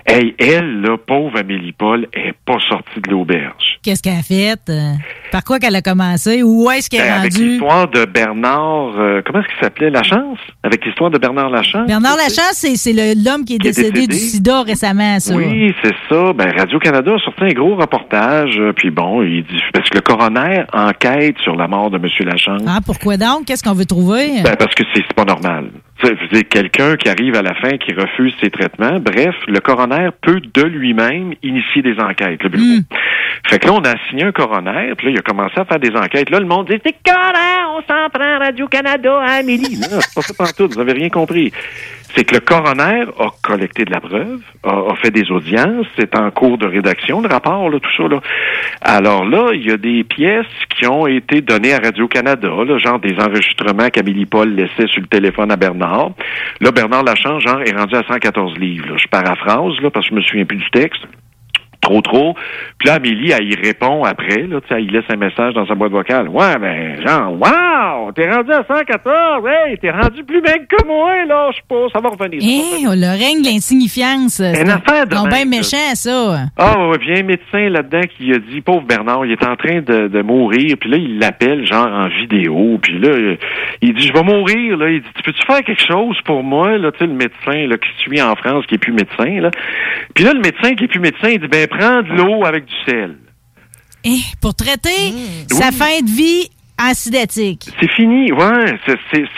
Hey, elle, là, pauvre Amélie Paul, est pas sortie de l'auberge. Qu'est-ce qu'elle a fait? euh, par quoi qu'elle a commencé? Où est-ce qu'elle est Ben, avec rendue? l'histoire de Bernard, euh, comment est-ce qu'il s'appelait? Lachance? Avec l'histoire de Bernard Lachance? Bernard Lachance, c'est l'homme qui est Qui est décédé, du sida récemment, ça. Oui, c'est ça. Ben, Radio-Canada a sorti un gros reportage, euh, puis bon, il dit, parce que le coroner enquête sur la mort de M. Lachance. Ah, pourquoi donc? Qu'est-ce qu'on veut trouver? Ben, parce que c'est pas normal. Je veux dire, quelqu'un qui arrive à la fin, qui refuse ses traitements, bref, le coroner peut de lui-même initier des enquêtes, le bureau. Fait que là, on a signé un coroner, puis là, il a commencé à faire des enquêtes. Là, le monde dit, c'est correct, on s'en prend Radio-Canada à Amélie. Non, c'est pas ça pantoute, vous avez rien compris. C'est que le coroner a collecté de la preuve, a, a fait des audiences, c'est en cours de rédaction, le rapport, là, tout ça, là. Alors là, il y a des pièces qui ont été données à Radio-Canada, là, genre des enregistrements qu'Amélie Paul laissait sur le téléphone à Bernard. Là, Bernard Lachance, genre, est rendu à 114 livres, là. Je paraphrase, là, parce que je me souviens plus du texte trop trop. Puis là, Amélie, elle y répond après, là, tu sais, y laisse un message dans sa boîte vocale. Ouais, ben, genre, wow, t'es rendu à 114, hey, t'es rendu plus bien que moi, là, je sais pas, ça va revenir. Hein, revenir. le règne l'insignifiance. C'est affaire de même, bien ça. méchant, ça. Ah ouais, puis il y a un médecin là-dedans qui a dit, pauvre Bernard, il est en train de, de mourir, puis là, il l'appelle genre en vidéo, puis là, il dit, je vais mourir, là, il dit, tu peux-tu faire quelque chose pour moi, là, tu sais, le médecin, là, qui suit en France, qui est plus médecin, là. Puis là, le médecin qui est plus médecin, il dit, ben, prends de l'eau avec du sel. Eh, pour traiter sa fin de vie acidatique. C'est fini, ouais.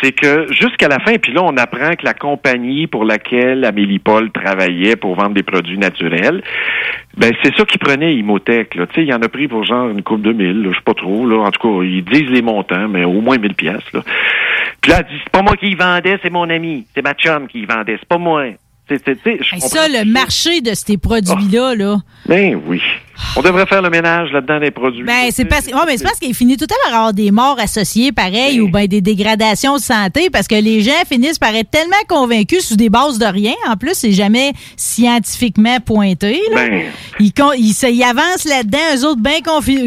C'est- que jusqu'à la fin, puis là, on apprend que la compagnie pour laquelle Amélie Paul travaillait pour vendre des produits naturels, ben c'est ça qu'ils prenait Imotech. Là. Tu sais, il en a pris pour genre une coupe de mille, je sais pas trop. Là. En tout cas, ils disent les montants, mais au moins 1000 pièces. Puis là, elle dit, c'est pas moi qui y vendais, c'est mon ami. C'est ma chum qui y vendait, c'est pas moi. Hey, comprends ça, le marché de ces produits-là, là. Ben oui. On devrait faire le ménage là-dedans des produits. Ben, c'est parce, c'est parce qu'il finit tout à l'heure par avoir des morts associées, pareil, ou ben des dégradations de santé, parce que les gens finissent par être tellement convaincus sous des bases de rien. En plus, c'est jamais scientifiquement pointé. Là. Ben. Ils, con- ils, ils avancent là-dedans, eux autres bien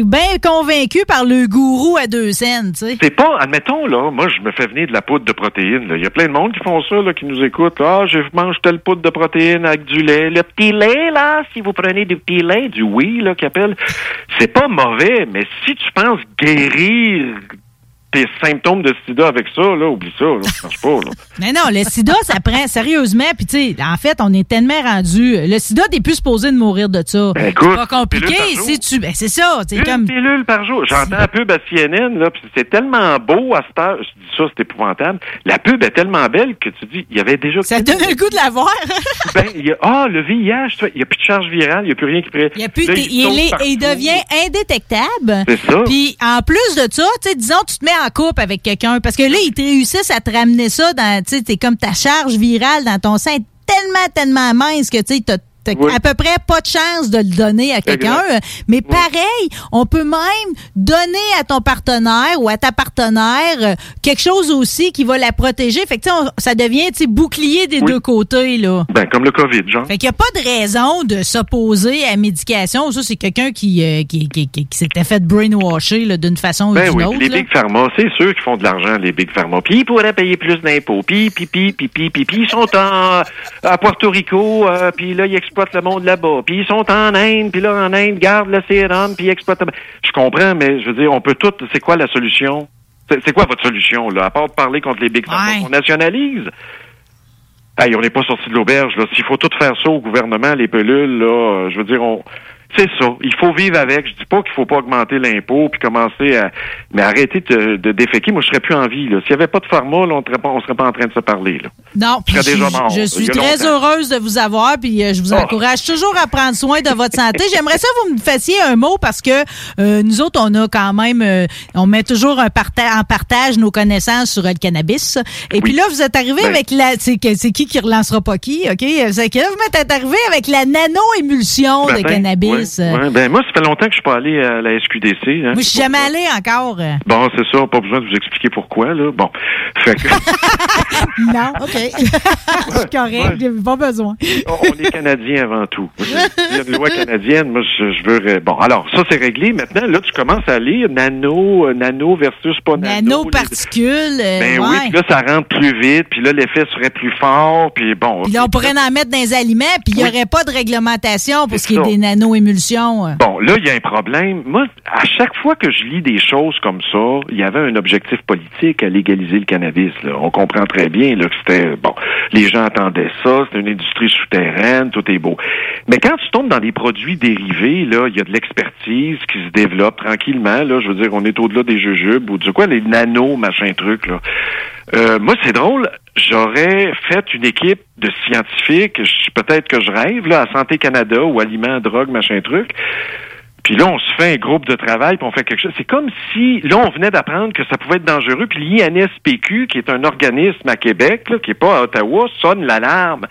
ben convaincus par le gourou à deux scènes. C'est pas, admettons, là, moi, je me fais venir de la poudre de protéines. Il y a plein de monde qui font ça, là, qui nous écoutent. Ah, je mange telle poudre de protéines avec du lait. Le petit lait, là, si vous prenez du petit lait, du oui, qui c'est pas mauvais, mais si tu penses guérir tes symptômes de sida avec ça, là, oublie ça, là, ça marche pas, là. <laughs> Mais non, le sida, ça prend sérieusement. Puis, tu sais, en fait, on est tellement rendu. Le sida, t'es plus supposé de mourir de ça. Ben, écoute, c'est pas compliqué. Si tu. Ben, c'est ça. C'est Une comme. pilule par jour. J'entends la pub à CNN, là, puis c'est tellement beau à cette heure. Je dis ça, c'est épouvantable. La pub est tellement belle que tu dis, il y avait déjà... Ça donne le goût de la voir. <laughs> Ben, il y a, ah, le VIH, tu vois, il n'y a plus de charge virale, il n'y a plus rien qui pourrait... Il, y a plus Là, de- il il, saute est- partout. il devient indétectable. C'est ça. Puis en plus de ça, tu sais, disons, tu te mets en couple avec quelqu'un. Parce que là, ils te réussissent à te ramener ça dans, tu sais, comme ta charge virale dans ton sein tellement, tellement mince que tu sais, t'as t'as Oui. à peu près pas de chance de le donner à quelqu'un. Mais pareil, on peut même donner à ton partenaire ou à ta partenaire euh, quelque chose aussi qui va la protéger. Fait que, tu sais, on- ça devient, bouclier des deux côtés, là. Ben, comme le COVID, genre. Fait qu'il n'y a pas de raison de s'opposer à la médication. Ça, c'est quelqu'un qui, euh, qui, qui, qui- qui s'était fait brainwasher là, d'une façon ou Ben d'une oui, autre. les là. big pharma, c'est sûr qu'ils font de l'argent, les big pharma. Puis ils pourraient payer plus d'impôts. Puis, puis, puis, puis, puis, ils sont en, à Puerto Rico, euh, puis là, ils exploitent le monde là-bas. Puis ils sont en Inde, puis là, en Inde, gardent le sérum, puis ils exploitent... Je comprends, mais je veux dire, on peut tout... C'est quoi la solution? C'est quoi votre solution, là? À part de parler contre les big pharma, on nationalise? Hey, on n'est pas sorti de l'auberge, là. S'il faut tout faire ça au gouvernement, les pelules, là, je veux dire, on... C'est ça. Il faut vivre avec. Je dis pas qu'il faut pas augmenter l'impôt puis commencer à... Mais arrêter de, de déféquer. Moi, je serais plus en vie, là. S'il y avait pas de pharma, là, on serait pas, on serait pas en train de se parler, là. Non, Je serais déjà mort, je suis très longtemps. heureuse de vous avoir, puis euh, je vous Oh. encourage toujours à prendre soin de votre santé. J'aimerais ça que vous me fassiez un mot parce que euh, nous autres, on a quand même, euh, on met toujours un parta- en partage nos connaissances sur le cannabis. Et puis là, vous êtes arrivé Ben. avec la, c'est qui qui relancera pas qui, ok? C'est que là, vous êtes arrivé avec la nano-émulsion de Matin, cannabis. ouais, ouais. Ben, moi, ça fait longtemps que je suis pas allé à la SQDC. Hein. Moi, je suis jamais allée encore. euh. Bon, c'est ça. Pas besoin de vous expliquer pourquoi, là. Bon. Fait que... <laughs> Non, ok. Je suis correct, j'ai pas besoin. on est Canadiens avant tout. Il y a une loi canadienne. Moi, je, je veux. ré- Bon, alors, ça, c'est réglé. Maintenant, là, tu commences à lire nano, euh, nano versus pas nano. les- Nanoparticules. euh, Ben ouais. oui, puis là, ça rentre plus vite, puis là, l'effet serait plus fort, puis bon. Puis là, on pourrait en mettre dans les aliments, puis il n'y aurait pas de réglementation pour ce qui est des nano-émulsions. Euh? Bon, là, il y a un problème. Moi, à chaque fois que je lis des choses comme ça, il y avait un objectif politique à légaliser le cannabis. là. On comprend très bien là, que c'était... Bon, les gens attendaient ça, c'était une industrie souterraine, tout est beau. Mais quand tu tombes dans des produits dérivés, là, il y a de l'expertise qui se développe tranquillement. Là, je veux dire, on est au-delà des jujubes ou du quoi, les nano, machin truc, là. Euh, moi, c'est drôle. J'aurais fait une équipe de scientifiques, peut-être que je rêve, là, à Santé Canada ou Aliments, Drogue, machin truc. Puis là, on se fait un groupe de travail, puis on fait quelque chose. C'est comme si, là, on venait d'apprendre que ça pouvait être dangereux, puis l'INSPQ, qui est un organisme à Québec, qui est pas à Ottawa, sonne l'alarme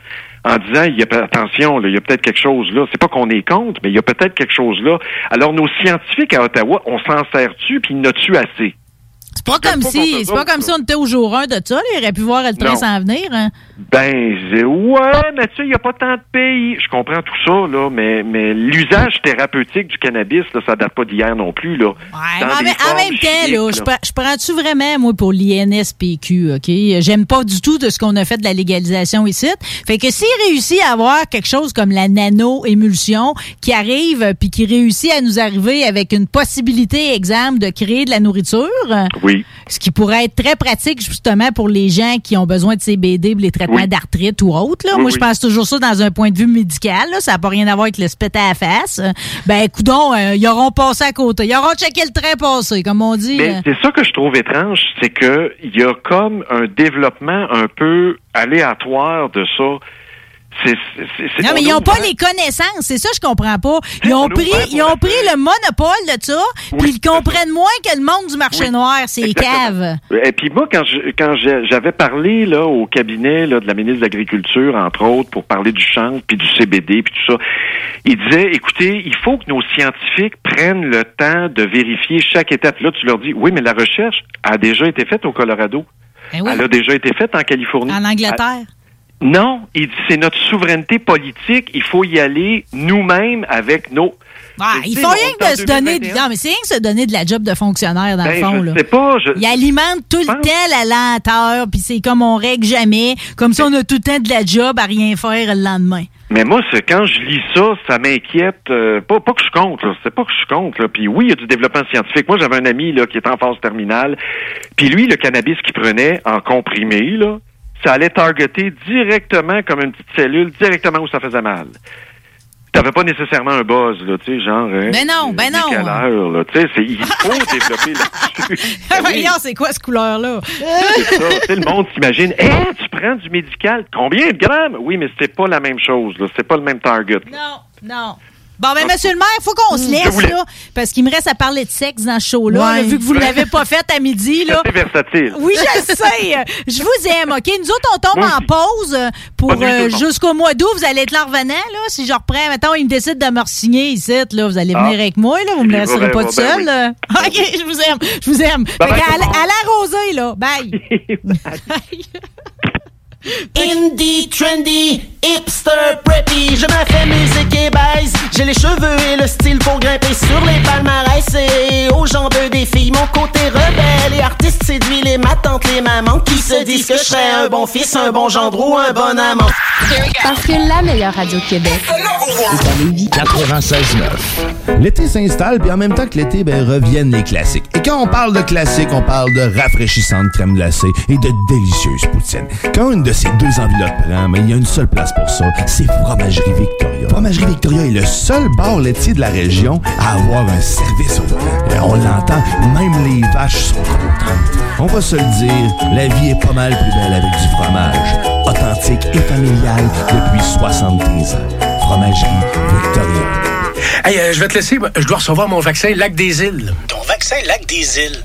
en disant, il y a attention, il y a peut-être quelque chose là. C'est pas qu'on est contre, mais il y a peut-être quelque chose là. Alors, nos scientifiques à Ottawa, on s'en sert-tu, puis il en a-tu assez? C'est pas comme pas si, c'est pas comme autres, si on était au jour 1 de ça. là. Il aurait pu voir le train s'en venir. hein. Ben, c'est- ouais, mais tu sais, il n'y a pas tant de pays. Je comprends tout ça, là, mais, mais l'usage thérapeutique du cannabis, là, ça date pas d'hier non plus, là. Ouais, en, même- temps, là, je, prends- je prends-tu vraiment, moi, pour l'INSPQ, OK? J'aime pas du tout de ce qu'on a fait de la légalisation ici. Fait que s'il réussit à avoir quelque chose comme la nano-émulsion qui arrive, puis qui réussit à nous arriver avec une possibilité, exemple, de créer de la nourriture, euh, Oui. ce qui pourrait être très pratique, justement, pour les gens qui ont besoin de CBD, pour les traitements Oui. d'arthrite ou autres. Là. Oui, moi, je pense toujours ça dans un point de vue médical. là. Ça n'a pas rien à voir avec le spéter à la face. Ben, coudon, euh, ils auront passé à côté. Ils auront checké le train passé, comme on dit. Mais euh. c'est ça que je trouve étrange, c'est que il y a comme un développement un peu aléatoire de ça. Non, on mais ils n'ont pas les connaissances. C'est ça, je comprends pas. Ils ont pris, ils ont pris le monopole de ça, puis ils comprennent moins que le monde du marché noir. C'est cave. Et puis moi, quand je- quand j'avais parlé là au cabinet là, de la ministre de l'Agriculture, entre autres, pour parler du chanvre, puis du CBD, puis tout ça, il disait, écoutez, il faut que nos scientifiques prennent le temps de vérifier chaque étape. Là, tu leur dis, oui, mais la recherche a déjà été faite au Colorado. Ben oui. Elle a déjà été faite en Californie. En Angleterre. Non, il dit c'est notre souveraineté politique. Il faut y aller nous-mêmes avec nos. Ah, font sais, rien que est de se donner. 2021. Non, mais c'est rien que se donner de la job de fonctionnaire, dans le Ben, fond. je là. sais pas, je- Ils alimentent tout le temps la lenteur, puis c'est comme on règle jamais. Comme ça, on a tout le temps de la job à rien faire le lendemain. Mais moi, c'est quand je lis ça, ça m'inquiète. euh, pas, pas que je compte, là. C'est pas que je compte, là. Puis oui, il y a du développement scientifique. Moi, j'avais un ami là qui était en phase terminale. Puis lui, le cannabis qu'il prenait en comprimé, là, ça allait targeter directement comme une petite cellule, directement où ça faisait mal. T'avais pas nécessairement un buzz, là, tu sais, genre. hein, Ben non, ben non. heure, là. Tu sais, il faut <laughs> développer là-dessus. <laughs> Ben. Voyons, c'est quoi ce couleur-là? <laughs> C'est le monde s'imagine, Eh, tu prends du médical, combien de grammes? Oui, mais c'est pas la même chose, là. C'est pas le même target. Non, non. Bon, ben, monsieur le maire, il faut qu'on se laisse, là, parce qu'il me reste à parler de sexe dans ce show-là, Ouais. là, vu que vous ne l'avez pas fait à midi, là. C'est versatile. Oui, je le sais. Je vous aime, OK? Nous autres, on tombe Moi en aussi. pause euh, pour Bonne nuit, euh, tout le monde. jusqu'au mois d'août. Vous allez être là revenant, là. Si je reprends, mettons, il me décide de me re-signer ici, là, vous allez Ah. venir avec moi, là. Vous me laisserez ben, pas ben, tout ben seul. oui. là. <laughs> OK, je vous aime. Je vous aime. Bye Fait bye, qu'à tout le monde. à la rosée, là. Bye. <laughs> <laughs> Indie, trendy, hipster, preppy, je me fais musique et baise. J'ai les cheveux et le style pour grimper sur les palmarès et aux jambes des filles. Mon côté rebelle et artiste séduit les ma tante, les mamans qui se disent que je serais un bon fils, un bon gendre ou un bon amant. Parce que la meilleure radio de Québec est à Lévis. 96.9. L'été s'installe, puis en même temps que l'été, ben, reviennent les classiques. Et quand on parle de classiques, on parle de rafraîchissante crème glacée et de délicieuses poutines. Quand une de ces deux enveloppes prend, mais il y a une seule place pour ça, c'est Fromagerie Victoria. Fromagerie Victoria est le seul bar laitier de la région à avoir un service au volant. Et on l'entend, même les vaches sont contentes. On va se le dire, la vie est pas mal plus belle avec du fromage. Authentique et familial depuis 73 ans. Fromagerie Victoria. Hey, euh, je vais te laisser. Je dois recevoir mon vaccin Lac des Îles. Ton vaccin Lac des Îles.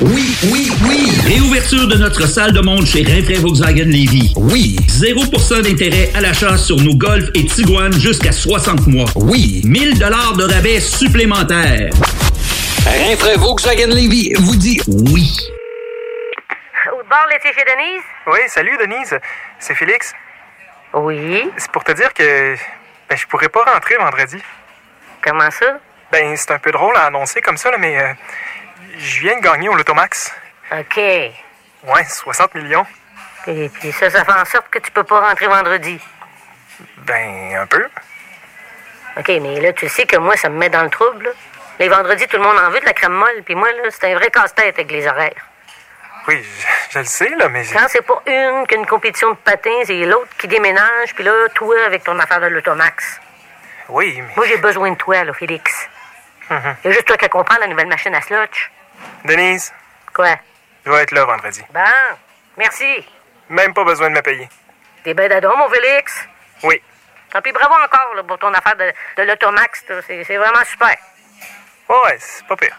Oui, oui, oui. Réouverture de notre salle de monde chez Rinfrae Volkswagen Lévy. Oui. 0% d'intérêt à l'achat sur nos Golf et Tiguan jusqu'à 60 mois. Oui. 1000 dollars de rabais supplémentaires. Rinfrae Volkswagen Lévy vous dit oui. Au bar laitier chez Denise? Oui, salut Denise. C'est Félix. Oui. C'est pour te dire que ben, je pourrais pas rentrer vendredi. Comment ça? Ben, c'est un peu drôle à annoncer comme ça, là, mais euh, je viens de gagner au Lotomax. OK. Ouais, 60 millions. Et puis ça, ça fait en sorte que tu peux pas rentrer vendredi. Ben, un peu. OK, mais là, tu sais que moi, ça me met dans le trouble. là. Les vendredis, tout le monde en veut de la crème molle, puis moi, là, c'est un vrai casse-tête avec les horaires. Oui, je, je le sais, là, mais... Quand c'est pas une qu'une compétition de patins et l'autre qui déménage, puis là, toi avec ton affaire de l'automax. Oui, mais... Moi, j'ai besoin de toi, là, Félix. Il y a juste toi qui comprends la nouvelle machine à slotch. Denise, Quoi? je vais être là vendredi. Bon, merci. Même pas besoin de me payer. T'es bien d'adon, mon Félix? Oui. Tant pis, bravo encore là, pour ton affaire de, de l'Automax. c'est vraiment super. Ouais, c'est pas pire.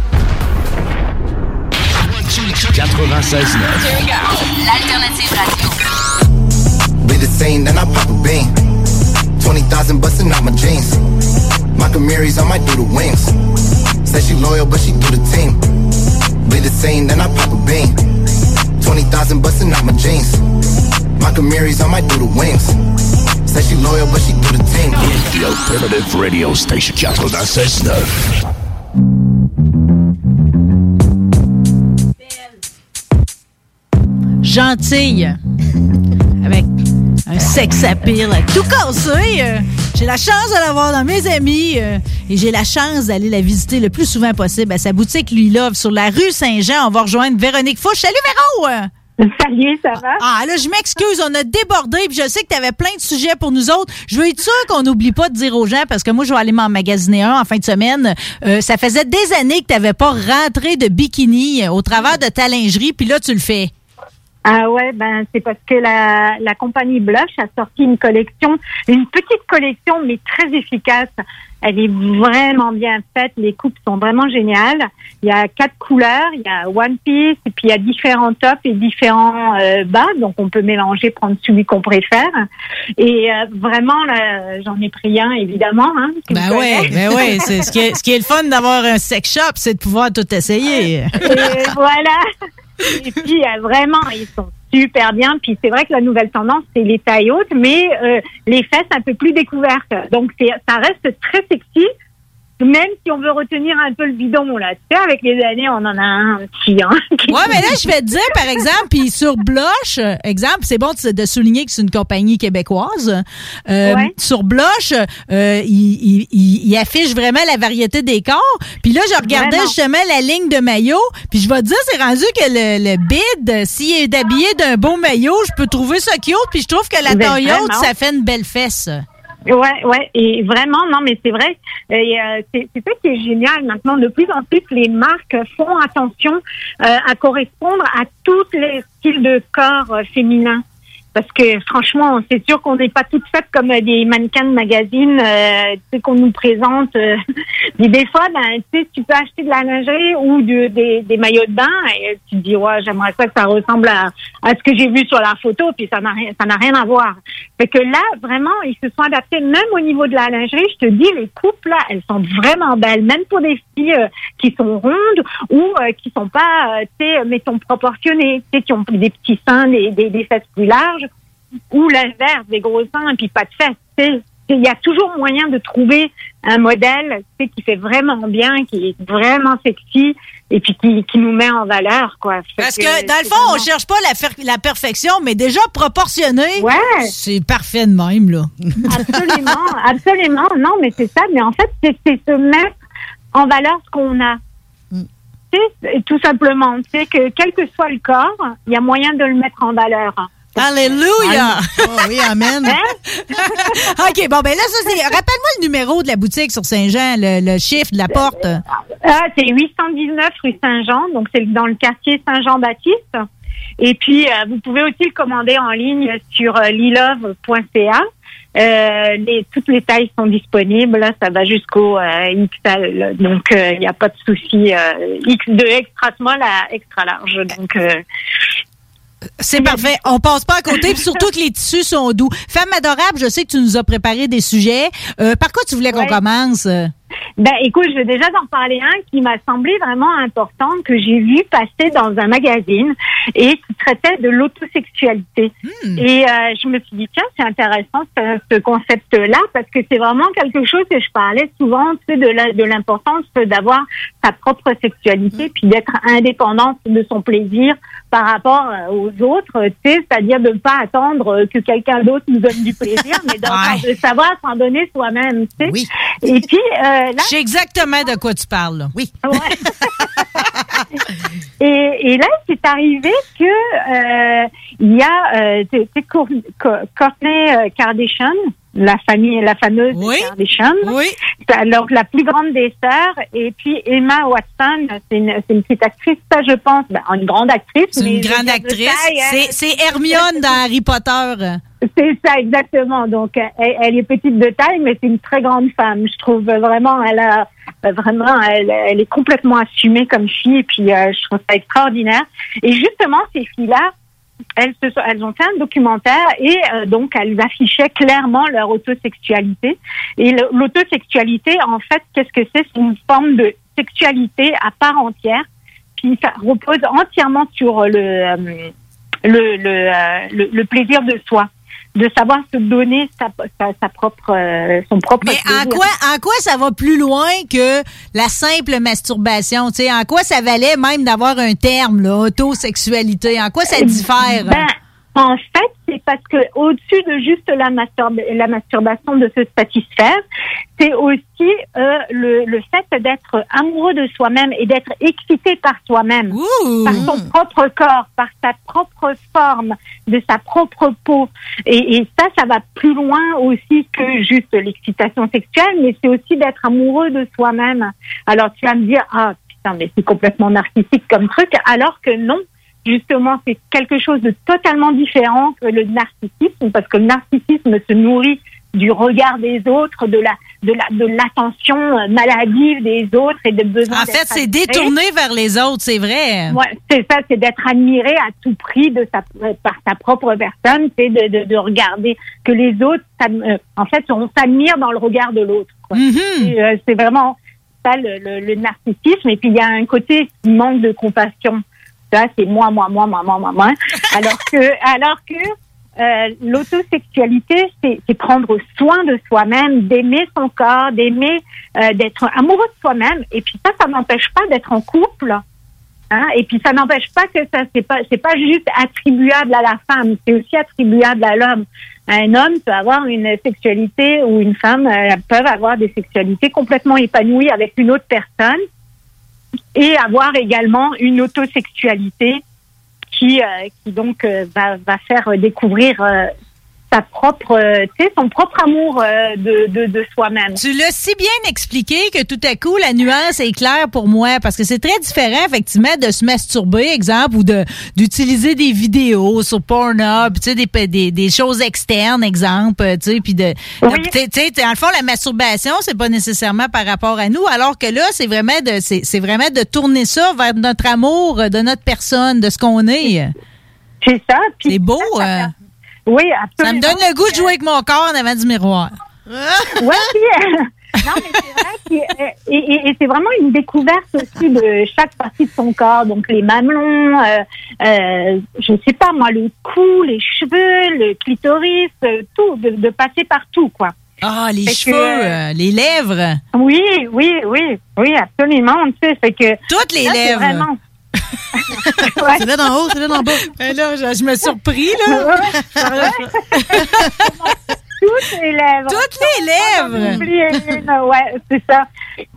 96 L'alternative radio. Be the same, then I pop a bean. 20,000 busting out my jeans. My Camaries, I might do the wings. Said she loyal, but she do the team. Be the same, then I pop a bean. 20,000 busting out my jeans. My Camaries, I might do the wings. Said she loyal, but she do the team. The Alternative Radio Station 96.9. Gentille. Avec un sex appeal tout cassé. euh, J'ai la chance de l'avoir dans mes amis euh, et j'ai la chance d'aller la visiter le plus souvent possible à sa boutique Lui Love sur la rue Saint-Jean. On va rejoindre Véronique Fouche. Salut Véro! Salut, ça va? Ah là, je m'excuse, on a débordé, puis je sais que tu avais plein de sujets pour nous autres. Je veux être sûre qu'on n'oublie pas de dire aux gens, parce que moi, je vais aller m'emmagasiner un en fin de semaine. Euh, ça faisait des années que tu n'avais pas rentré de bikini au travers de ta lingerie, puis là, tu le fais. Ah ouais, ben c'est parce que la, la compagnie Blush a sorti une collection, une petite collection, mais très efficace. Elle est vraiment bien faite, les coupes sont vraiment géniales. Il y a quatre couleurs, il y a One Piece, et puis il y a différents tops et différents euh, bas, donc on peut mélanger, prendre celui qu'on préfère. Et euh, vraiment, là, j'en ai pris un, évidemment. Hein, Ben ouais, ben ouais. C'est <laughs> ce qui est, ce qui est le fun d'avoir un sex shop, c'est de pouvoir tout essayer. Et voilà. Et puis euh, vraiment, ils sont super bien. Puis c'est vrai que la nouvelle tendance, c'est les tailles hautes, mais euh, les fesses un peu plus découvertes. Donc ça reste très sexy. Même si on veut retenir un peu le bidon, là. Tu sais, avec les années, on en a un petit, hein. <laughs> Ouais, mais là, je vais te dire, par exemple, puis sur Blush, euh, exemple, c'est bon de, de souligner que c'est une compagnie québécoise. Euh, Ouais. Sur Blush, euh, il, il, il- il affiche vraiment la variété des corps. Puis là, je regardais Vraiment. justement la ligne de maillot. Puis je vais te dire, c'est rendu que le, le bid, s'il est habillé d'un beau maillot, je peux trouver ça cute. Puis je trouve que la Ben, vraiment. ça fait une belle fesse. Ouais, ouais, et vraiment, non, mais c'est vrai, euh, c'est ça qui est génial maintenant. De plus en plus, les marques font attention euh, à correspondre à tous les styles de corps euh, féminins. Parce que franchement, c'est sûr qu'on n'est pas toutes faites comme euh, des mannequins de magazine, euh, qu'on nous présente. euh. <laughs> Puis des fois, ben, tu sais, tu peux acheter de la lingerie ou de- des, des maillots de bain et tu te dis, ouais, j'aimerais ça que ça ressemble à, à ce que j'ai vu sur la photo, puis ça n'a rien, ça n'a rien à voir. Fait que là, vraiment, ils se sont adaptés, même au niveau de la lingerie. Je te dis, les coupes là, elles sont vraiment belles, même pour des filles euh, qui sont rondes ou euh, qui sont pas, euh, tu sais, mettons proportionnées, tu sais, qui ont des petits seins, des, des, des fesses plus larges, ou l'inverse, des gros seins et puis pas de fesses. tu sais. Il y a toujours moyen de trouver un modèle tu sais, qui fait vraiment bien, qui est vraiment sexy et puis qui, qui nous met en valeur, quoi. Parce que, dans le fond, on cherche pas la, perfection, mais déjà proportionné, c'est parfait de même, là. <laughs> Absolument, absolument. Non, mais c'est ça. Mais en fait, c'est c'est se mettre en valeur ce qu'on a. Mm. Tout simplement. Sais que quel que soit le corps, il y a moyen de le mettre en valeur. Alléluia! Oh oui, amen. <laughs> OK, bon, ben là, ça, c'est. Rappelle-moi le numéro de la boutique sur Saint-Jean, le, le chiffre de la porte. Ah, c'est 819 rue Saint-Jean, donc c'est dans le quartier Saint-Jean-Baptiste. Et puis, euh, vous pouvez aussi le commander en ligne sur euh, lilove.ca. Euh, les, toutes les tailles sont disponibles. Là, ça va jusqu'au euh, XL. Donc, il n'y a pas de souci. Euh, X de extra small à extra large. Donc, euh, C'est parfait. On passe pas à côté, puis surtout que les tissus sont doux. Femme adorable, je sais que tu nous as préparé des sujets. Euh, par quoi tu voulais qu'on Ouais. commence? Ben, écoute, je vais déjà t'en parler un qui m'a semblé vraiment important, que j'ai vu passer dans un magazine et qui traitait de l'autosexualité. Et euh, je me suis dit, tiens, c'est intéressant ce, ce concept-là, parce que c'est vraiment quelque chose que je parlais souvent, tu sais, de l'importance d'avoir sa propre sexualité, puis d'être indépendante de son plaisir par rapport euh, aux autres, tu sais, c'est-à-dire de ne pas attendre euh, que quelqu'un d'autre nous donne du plaisir, <laughs> mais de savoir s'en donner soi-même, tu sais. Et puis, euh, là, Je sais exactement de quoi tu parles. là. Oui. <laughs> Et, et là, c'est arrivé que euh, il y a euh, Courtney euh, Kardashian, la famille, la fameuse. Oui. Alors la plus grande des sœurs, et puis Emma Watson, c'est une, c'est une petite actrice, ça je pense, ben, une grande actrice. C'est une grande actrice. hein. C'est- Hermione dans Harry Potter. C'est ça, exactement. Donc, elle, elle est petite de taille, mais c'est une très grande femme. Je trouve vraiment, elle a euh, vraiment, elle, elle est complètement assumée comme fille, et puis euh, je trouve ça extraordinaire. Et justement, ces filles-là, elles, ont fait un documentaire et euh, donc elles affichaient clairement leur autosexualité. Et l'autosexualité, en fait, qu'est-ce que c'est? C'est une forme de sexualité à part entière. Puis ça repose entièrement sur le euh, euh, plaisir de soi, de savoir se donner sa, sa, sa propre euh, son propre. Mais en quoi, en quoi ça va plus loin que la simple masturbation? Tu sais, en quoi ça valait même d'avoir un terme, là, autosexualité? En quoi ça diffère? Ben, en fait, c'est parce que au-dessus de juste la, masturb- la masturbation de se satisfaire, c'est aussi euh, le, le fait d'être amoureux de soi-même et d'être excité par soi-même, par son propre corps, par sa propre forme, de sa propre peau. Et, et ça, ça va plus loin aussi que juste l'excitation sexuelle, mais c'est aussi d'être amoureux de soi-même. Alors tu vas me dire, ah putain, mais c'est complètement narcissique comme truc, alors que non. Justement, c'est quelque chose de totalement différent que le narcissisme, parce que le narcissisme se nourrit du regard des autres, de la de la de l'attention euh, maladive des autres et de besoin. En fait, c'est détourné vers les autres, c'est vrai. Ouais, c'est ça, c'est d'être admiré à tout prix de sa, euh, par sa propre personne, c'est de, de, de regarder que les autres, euh, en fait, on s'admire dans le regard de l'autre. euh, C'est vraiment ça le, le, le narcissisme. Et puis il y a un côté qui manque de compassion. Ça, c'est moi, moi, moi, moi, moi, moi, moi. <laughs> Alors que, alors que euh, l'autosexualité, c'est prendre soin de soi-même, d'aimer son corps, d'aimer, euh, d'être amoureux de soi-même. Et puis ça, ça n'empêche pas d'être en couple. Hein? Et puis ça n'empêche pas que ça, c'est pas, c'est pas juste attribuable à la femme, c'est aussi attribuable à l'homme. Un homme peut avoir une sexualité ou une femme euh, peuvent avoir des sexualités complètement épanouies avec une autre personne et avoir également une autosexualité qui, euh, qui donc euh, va, va faire euh, découvrir sa propre, euh, tu sais, son propre amour euh, de, de, de soi-même. Tu l'as si bien expliqué que tout à coup, la nuance est claire pour moi parce que c'est très différent, effectivement, de se masturber, exemple, ou de d'utiliser des vidéos sur Pornhub, tu sais, des, des, des choses externes, exemple, tu sais, puis de... Sais, tu sais, dans le fond, la masturbation, c'est pas nécessairement par rapport à nous, alors que là, c'est vraiment de c'est vraiment de tourner ça vers notre amour de notre personne, de ce qu'on est. C'est ça. C'est beau. euh. Oui, Ça me donne le goût de jouer avec mon corps en avant du miroir. Puis, euh, <laughs> non, mais c'est vrai euh, et, et- et c'est vraiment une découverte aussi de chaque partie de son corps, donc les mamelons, euh, euh, je sais pas moi, le cou, les cheveux, le clitoris, euh, tout, de, de passer partout, quoi. Ah, les Fait cheveux, les lèvres. Oui, oui, oui, oui, absolument, tu sais, fait que toutes les là, lèvres. Vraiment. <laughs> C'est là d'en haut, c'est là d'en bas. <laughs> Ben là, je, je me surpris, là. <laughs> Toutes les lèvres. Toutes les lèvres. Ouais, c'est ça.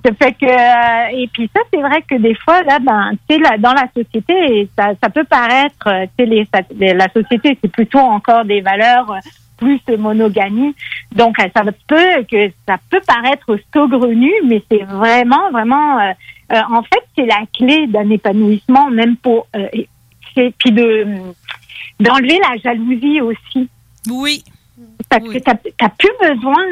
Ça fait que euh, et puis ça c'est vrai que des fois là ben tu sais dans la société ça, ça peut paraître euh, tu sais la société c'est plutôt encore des valeurs euh, plus de monogamie. Donc ça peut que ça peut paraître saugrenu mais c'est vraiment vraiment euh, euh, en fait c'est la clé d'un épanouissement même pour euh, et- puis de d'enlever la jalousie aussi. Oui. Parce que t'as t'as plus besoin,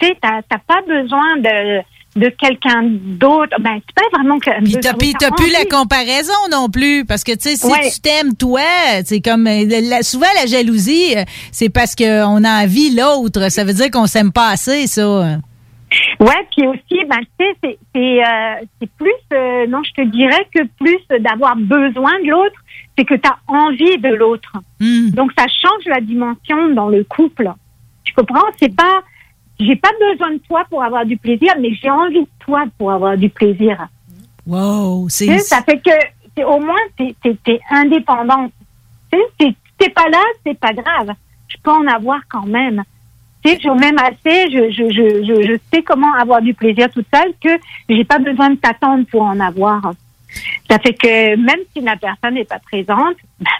tu sais, t'as t'as pas besoin de de quelqu'un d'autre. Ben c'est pas vraiment que. Puis t'as, puis t'as plus la comparaison non plus, parce que, tu sais, si Ouais. tu t'aimes toi, c'est comme, euh, la- souvent la jalousie, euh, c'est parce qu'on a envie l'autre. Ça veut dire qu'on s'aime pas assez, ça. Ouais, puis aussi, ben, tu sais, c'est- c'est euh, c'est plus, euh, non, je te dirais que plus d'avoir besoin de l'autre, c'est que tu as envie de l'autre. Donc, ça change la dimension dans le couple. Tu comprends? C'est pas, j'ai pas besoin de toi pour avoir du plaisir, mais j'ai envie de toi pour avoir du plaisir. Wow, sais, ça fait que, c'est- au moins, t'es es, indépendante. Tu sais, si t'es pas là, c'est pas grave. Je peux en avoir quand même. Tu sais, même assez, je, je, je, je, sais comment avoir du plaisir toute seule que j'ai pas besoin de t'attendre pour en avoir. Ça fait que même si la personne n'est pas présente, ben,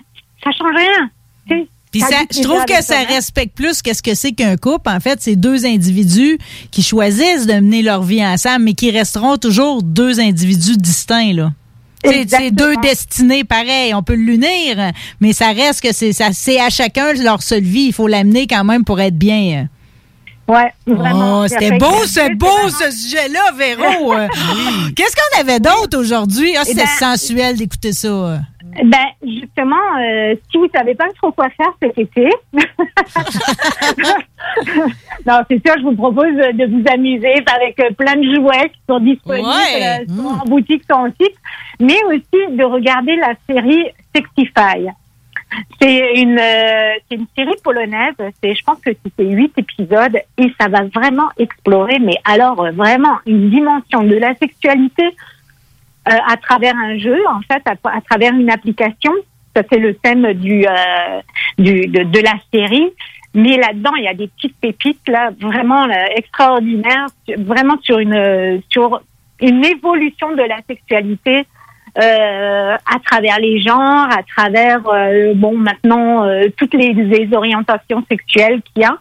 ça change rien. Tu sais, Puis ça, je trouve que ça respecte plus qu'est-ce que c'est qu'un couple. En fait, c'est deux individus qui choisissent de mener leur vie ensemble, mais qui resteront toujours deux individus distincts, là. C'est deux destinées pareilles. On peut l'unir, mais ça reste que c'est à chacun leur seule vie. Il faut l'amener quand même pour être bien. Ouais, vraiment. Oh, Ça c'était beau, c'est beau ce sujet-là, Véro. <laughs> Euh, Qu'est-ce qu'on avait d'autre aujourd'hui? Ah, Eh c'était ben, sensuel d'écouter ça. Ben, justement, euh, si vous savez pas trop quoi faire cet été, <laughs> non, c'est sûr, je vous propose de vous amuser avec euh, plein de jouets qui sont disponibles Ouais. euh, soit en boutique, soit en site, mais aussi de regarder la série Sexify. C'est une, euh, c'est une série polonaise. C'est, je pense que c'était huit épisodes et ça va vraiment explorer, mais alors vraiment une dimension de la sexualité euh, à travers un jeu, en fait, à, travers une application. Ça c'est le thème du, euh, du de, la série. Mais là-dedans, il y a des petites pépites là, vraiment là, extraordinaires, vraiment sur une euh, sur une évolution de la sexualité euh, à travers les genres, à travers euh, bon maintenant euh, toutes les, les orientations sexuelles qu'il y a.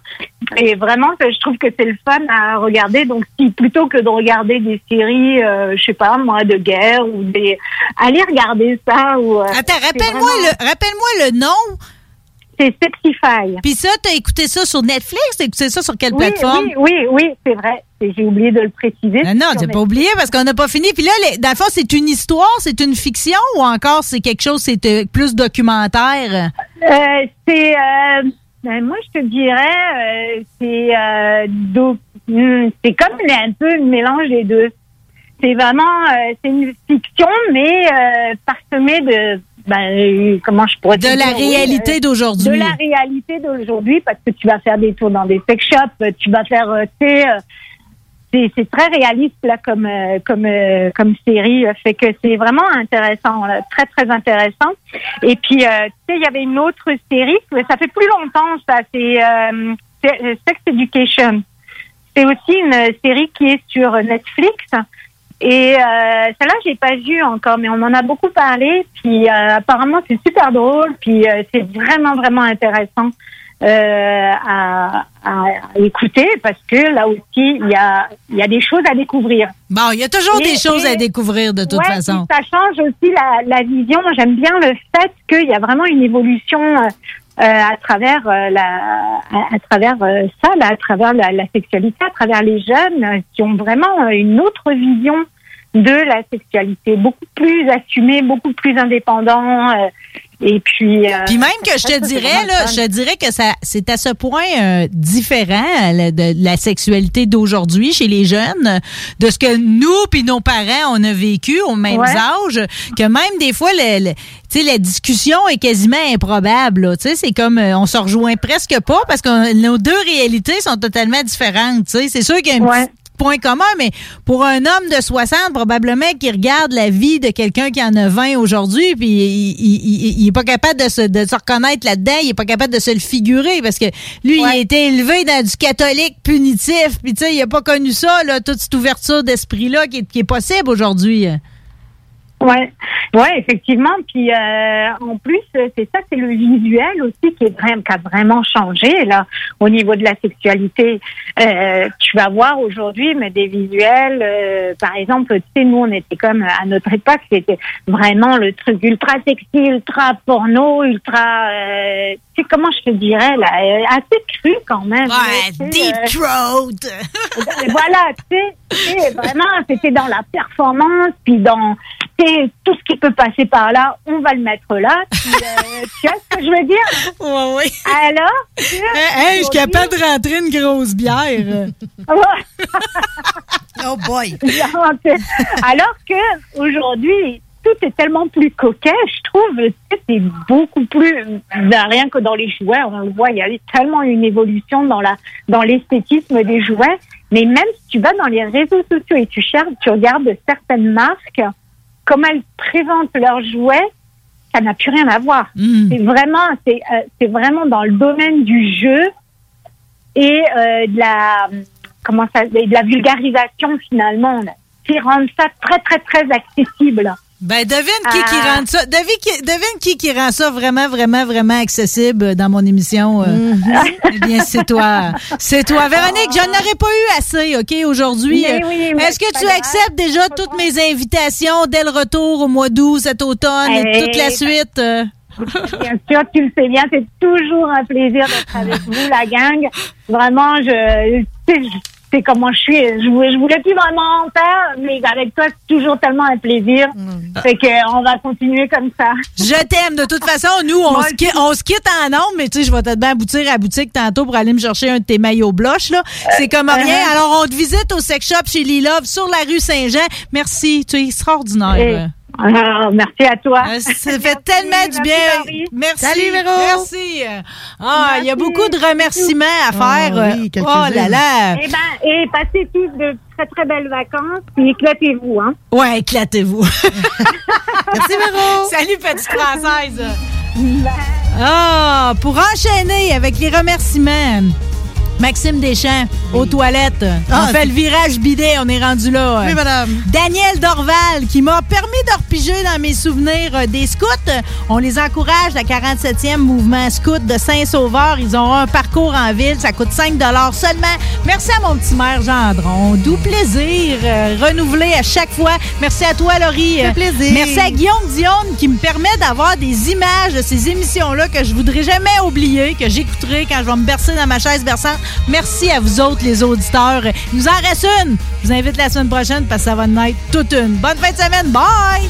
Et vraiment, je trouve que c'est le fun à regarder. Donc, si plutôt que de regarder des séries, euh, je sais pas moi, de guerre ou des, allez regarder ça. Ou, euh, Attends, rappelle-moi vraiment- le, rappelle-moi le nom. C'est Sexify. Puis ça, t'as écouté ça sur Netflix? T'as écouté ça sur quelle Oui, plateforme? oui, oui, oui, c'est vrai. J'ai oublié de le préciser. Non, Sur t'as pas oublié parce qu'on n'a pas fini. Puis là, dans le fond, c'est une histoire, c'est une fiction ou encore c'est quelque chose, c'est euh, plus documentaire? Euh, c'est euh, ben, moi je te dirais euh, c'est euh, hmm, c'est comme un peu le mélange des deux. C'est vraiment euh, c'est une fiction mais euh, parsemée de ben euh, comment je pourrais te De la dire, oui, réalité euh, d'aujourd'hui. De la réalité d'aujourd'hui parce que tu vas faire des tours dans des sex shops, euh, tu vas faire euh, tu sais c'est c'est très réaliste là comme euh, comme euh, comme série fait que c'est vraiment intéressant là, très très intéressant. Et puis euh, tu sais il y avait une autre série ça fait plus longtemps ça c'est Sex Education. C'est aussi une série qui est sur Netflix et euh, celle-là j'ai pas vu encore mais on en a beaucoup parlé puis euh, apparemment c'est super drôle puis euh, c'est vraiment vraiment intéressant euh, à, à écouter parce que là aussi il y a il y a des choses à découvrir. Bon, il y a toujours Et- des choses et- à découvrir de toute Ouais, façon. Ça change aussi la, la vision. J'aime bien le fait qu'il y a vraiment une évolution euh, à travers euh, la, à, travers euh, ça, là, à travers la, sexualité, à travers les jeunes euh, qui ont vraiment euh, une autre vision de la sexualité, beaucoup plus assumée, beaucoup plus indépendant. euh, et puis, euh, Puis même que je te dirais, là, je te dirais que ça, c'est à ce point euh, différent de, la sexualité d'aujourd'hui chez les jeunes, de ce que nous puis nos parents on a vécu au même Ouais. âge, que même des fois, le, le- tu sais, la discussion est quasiment improbable. là. Tu sais, c'est comme euh, on se rejoint presque pas parce que nos deux réalités sont totalement différentes. Tu sais, c'est sûr qu'il y a un petit point commun, mais pour un homme de 60, probablement qui regarde la vie de quelqu'un qui en a 20 aujourd'hui, puis il, il, il- il est pas capable de se, de se reconnaître là-dedans, il est pas capable de se le figurer, parce que lui, il a été élevé dans du catholique punitif, puis tu sais, il a pas connu ça, là, toute cette ouverture d'esprit-là qui est possible aujourd'hui. Ouais, ouais, effectivement. Puis euh, en plus, c'est ça, c'est le visuel aussi qui est vraiment, qui a vraiment changé là au niveau de la sexualité. Euh, tu vas voir aujourd'hui, mais des visuels, euh, par exemple, tu sais, nous on était comme à notre époque, c'était vraiment le truc ultra sexy, ultra porno, ultra, euh, tu sais comment je te dirais là, euh, assez cru quand même. Ouais, deep euh, throat. <laughs> voilà, tu sais, vraiment, c'était dans la performance, puis dans tout ce qui peut passer par là, on va le mettre là. Puis, euh, <laughs> tu vois ce que je veux dire? Oui, oui. Alors? <laughs> tu sais, Hey, je suis capable de rentrer une grosse bière. <laughs> Oh boy! Alors que aujourd'hui, tout est tellement plus coquet, je trouve, c'est beaucoup plus, ben, rien que dans les jouets, on le voit, il y a tellement une évolution dans la, dans l'esthétisme des jouets. Mais même si tu vas dans les réseaux sociaux et tu cherches, tu regardes certaines marques, comment elles présentent leurs jouets, ça n'a plus rien à voir. C'est vraiment, c'est, euh, c'est vraiment dans le domaine du jeu et euh, de la, comment ça, de la vulgarisation finalement, qui rendent ça très très très accessible. Ben, devine qui, qui Ah. rend ça. Devine qui, devine qui qui rend ça vraiment, vraiment, vraiment accessible dans mon émission. euh. Eh bien, c'est toi. C'est toi. Véronique, j'en aurais pas eu assez, OK, aujourd'hui. Oui, mais Est-ce que tu grave. acceptes déjà toutes mes invitations dès le retour au mois d'août, cet automne et toute la suite? euh? Bien sûr, tu le sais bien, c'est toujours un plaisir d'être avec vous, la gang. Vraiment, je, sais comment je suis. Je, voulais- je voulais plus vraiment en faire, mais avec toi, c'est toujours tellement un plaisir. Fait que euh, on va continuer comme ça. Je t'aime. De toute façon, nous, on, se, qui- on se quitte en nombre, mais tu sais, je vais peut-être bien aboutir à la boutique tantôt pour aller me chercher un de tes maillots blanches, là. C'est comme rien. uh-huh. Alors, on te visite au sex shop chez Lilove sur la rue Saint-Jean. Merci. Tu es extraordinaire. Ah, merci à toi. Ça fait tellement du bien. Merci. Salut, Véro. Merci. Ah, il y a beaucoup de remerciements à faire. Ah oui, oh là là. Eh ben, et passez tous de très très belles vacances, puis éclatez-vous, hein. Ouais, éclatez-vous. <laughs> Merci, Véro. Salut, petite française. Ah, pour enchaîner avec les remerciements. Maxime Deschamps, aux toilettes. Ah, on fait le virage bidet, on est rendu là. Oui, madame. Daniel Dorval, qui m'a permis de repiger dans mes souvenirs euh, des scouts. On les encourage, la 47e mouvement scout de Saint-Sauveur. Ils ont un parcours en ville, ça coûte 5 seulement. Merci à mon petit maire Gendron. Doux plaisir, euh, renouvelé à chaque fois. Merci à toi, Laurie. Ça fait plaisir. Merci à Guillaume Dionne qui me permet d'avoir des images de ces émissions-là que je voudrais jamais oublier, que j'écouterai quand je vais me bercer dans ma chaise berçante. Merci à vous autres, les auditeurs. Il nous en reste une. Je vous invite la semaine prochaine parce que ça va en être toute une. Bonne fin de semaine. Bye!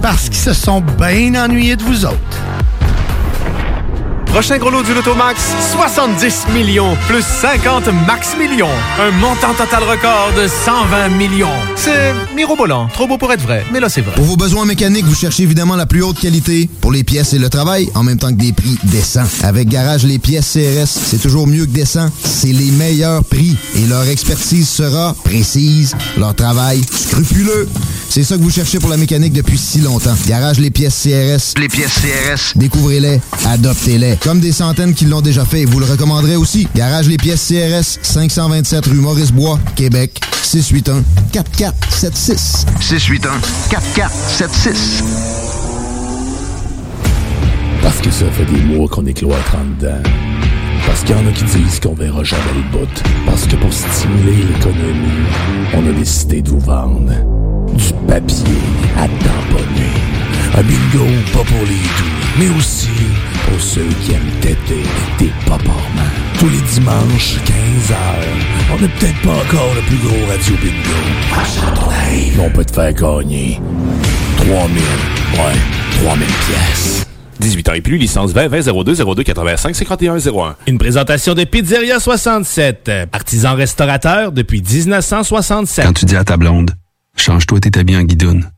parce qu'ils se sont bien ennuyés de vous autres. Prochain gros lot du Lotomax, 70 millions plus 50 max millions. Un montant total record de 120 millions. C'est mirobolant, trop beau pour être vrai, mais là c'est vrai. Pour vos besoins mécaniques, vous cherchez évidemment la plus haute qualité pour les pièces et le travail, en même temps que des prix décents. Avec Garage Les Pièces CRS, c'est toujours mieux que décent. C'est les meilleurs prix et leur expertise sera précise, leur travail scrupuleux. C'est ça que vous cherchez pour la mécanique depuis si longtemps. Garage Les Pièces CRS. Les pièces CRS. Découvrez-les, adoptez-les. Comme des centaines qui l'ont déjà fait et vous le recommanderez aussi. Garage Les Pièces CRS, 527 rue Maurice-Bois, Québec, 681 4476. 681 4476. Parce que ça fait des mois qu'on est cloître en dedans. Parce qu'il y en a qui disent qu'on verra jamais le bout. Parce que pour stimuler l'économie, on a décidé de vous vendre du papier à tamponner. Un bingo pas pour les doux, mais aussi pour ceux qui aiment têter des paparmans. Tous les dimanches, 15h, on n'est peut-être pas encore le plus gros radio bingo. Live, on peut te faire gagner 3000, ouais, 3000 pièces. 18 ans et plus, licence 20 20 02 02 85 51 01. Une présentation de Pizzeria 67, artisan restaurateur depuis 1967. Quand tu dis à ta blonde, change-toi tes habits en guidoune.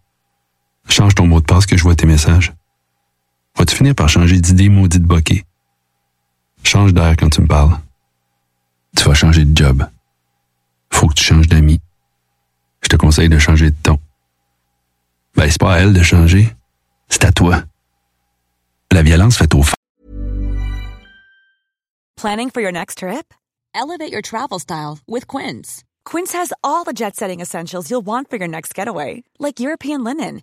Change ton mot de passe que je vois tes messages. Vas-tu finir par changer d'idée maudite bokeh? Change d'air quand tu me parles. Tu vas changer de job. Faut que tu changes d'amis. Je te conseille de changer de ton. Ben, c'est pas à elle de changer. C'est à toi. La violence fait au Planning for your next trip? Elevate your travel style with Quince. Quince has all the jet setting essentials you'll want for your next getaway, like European linen,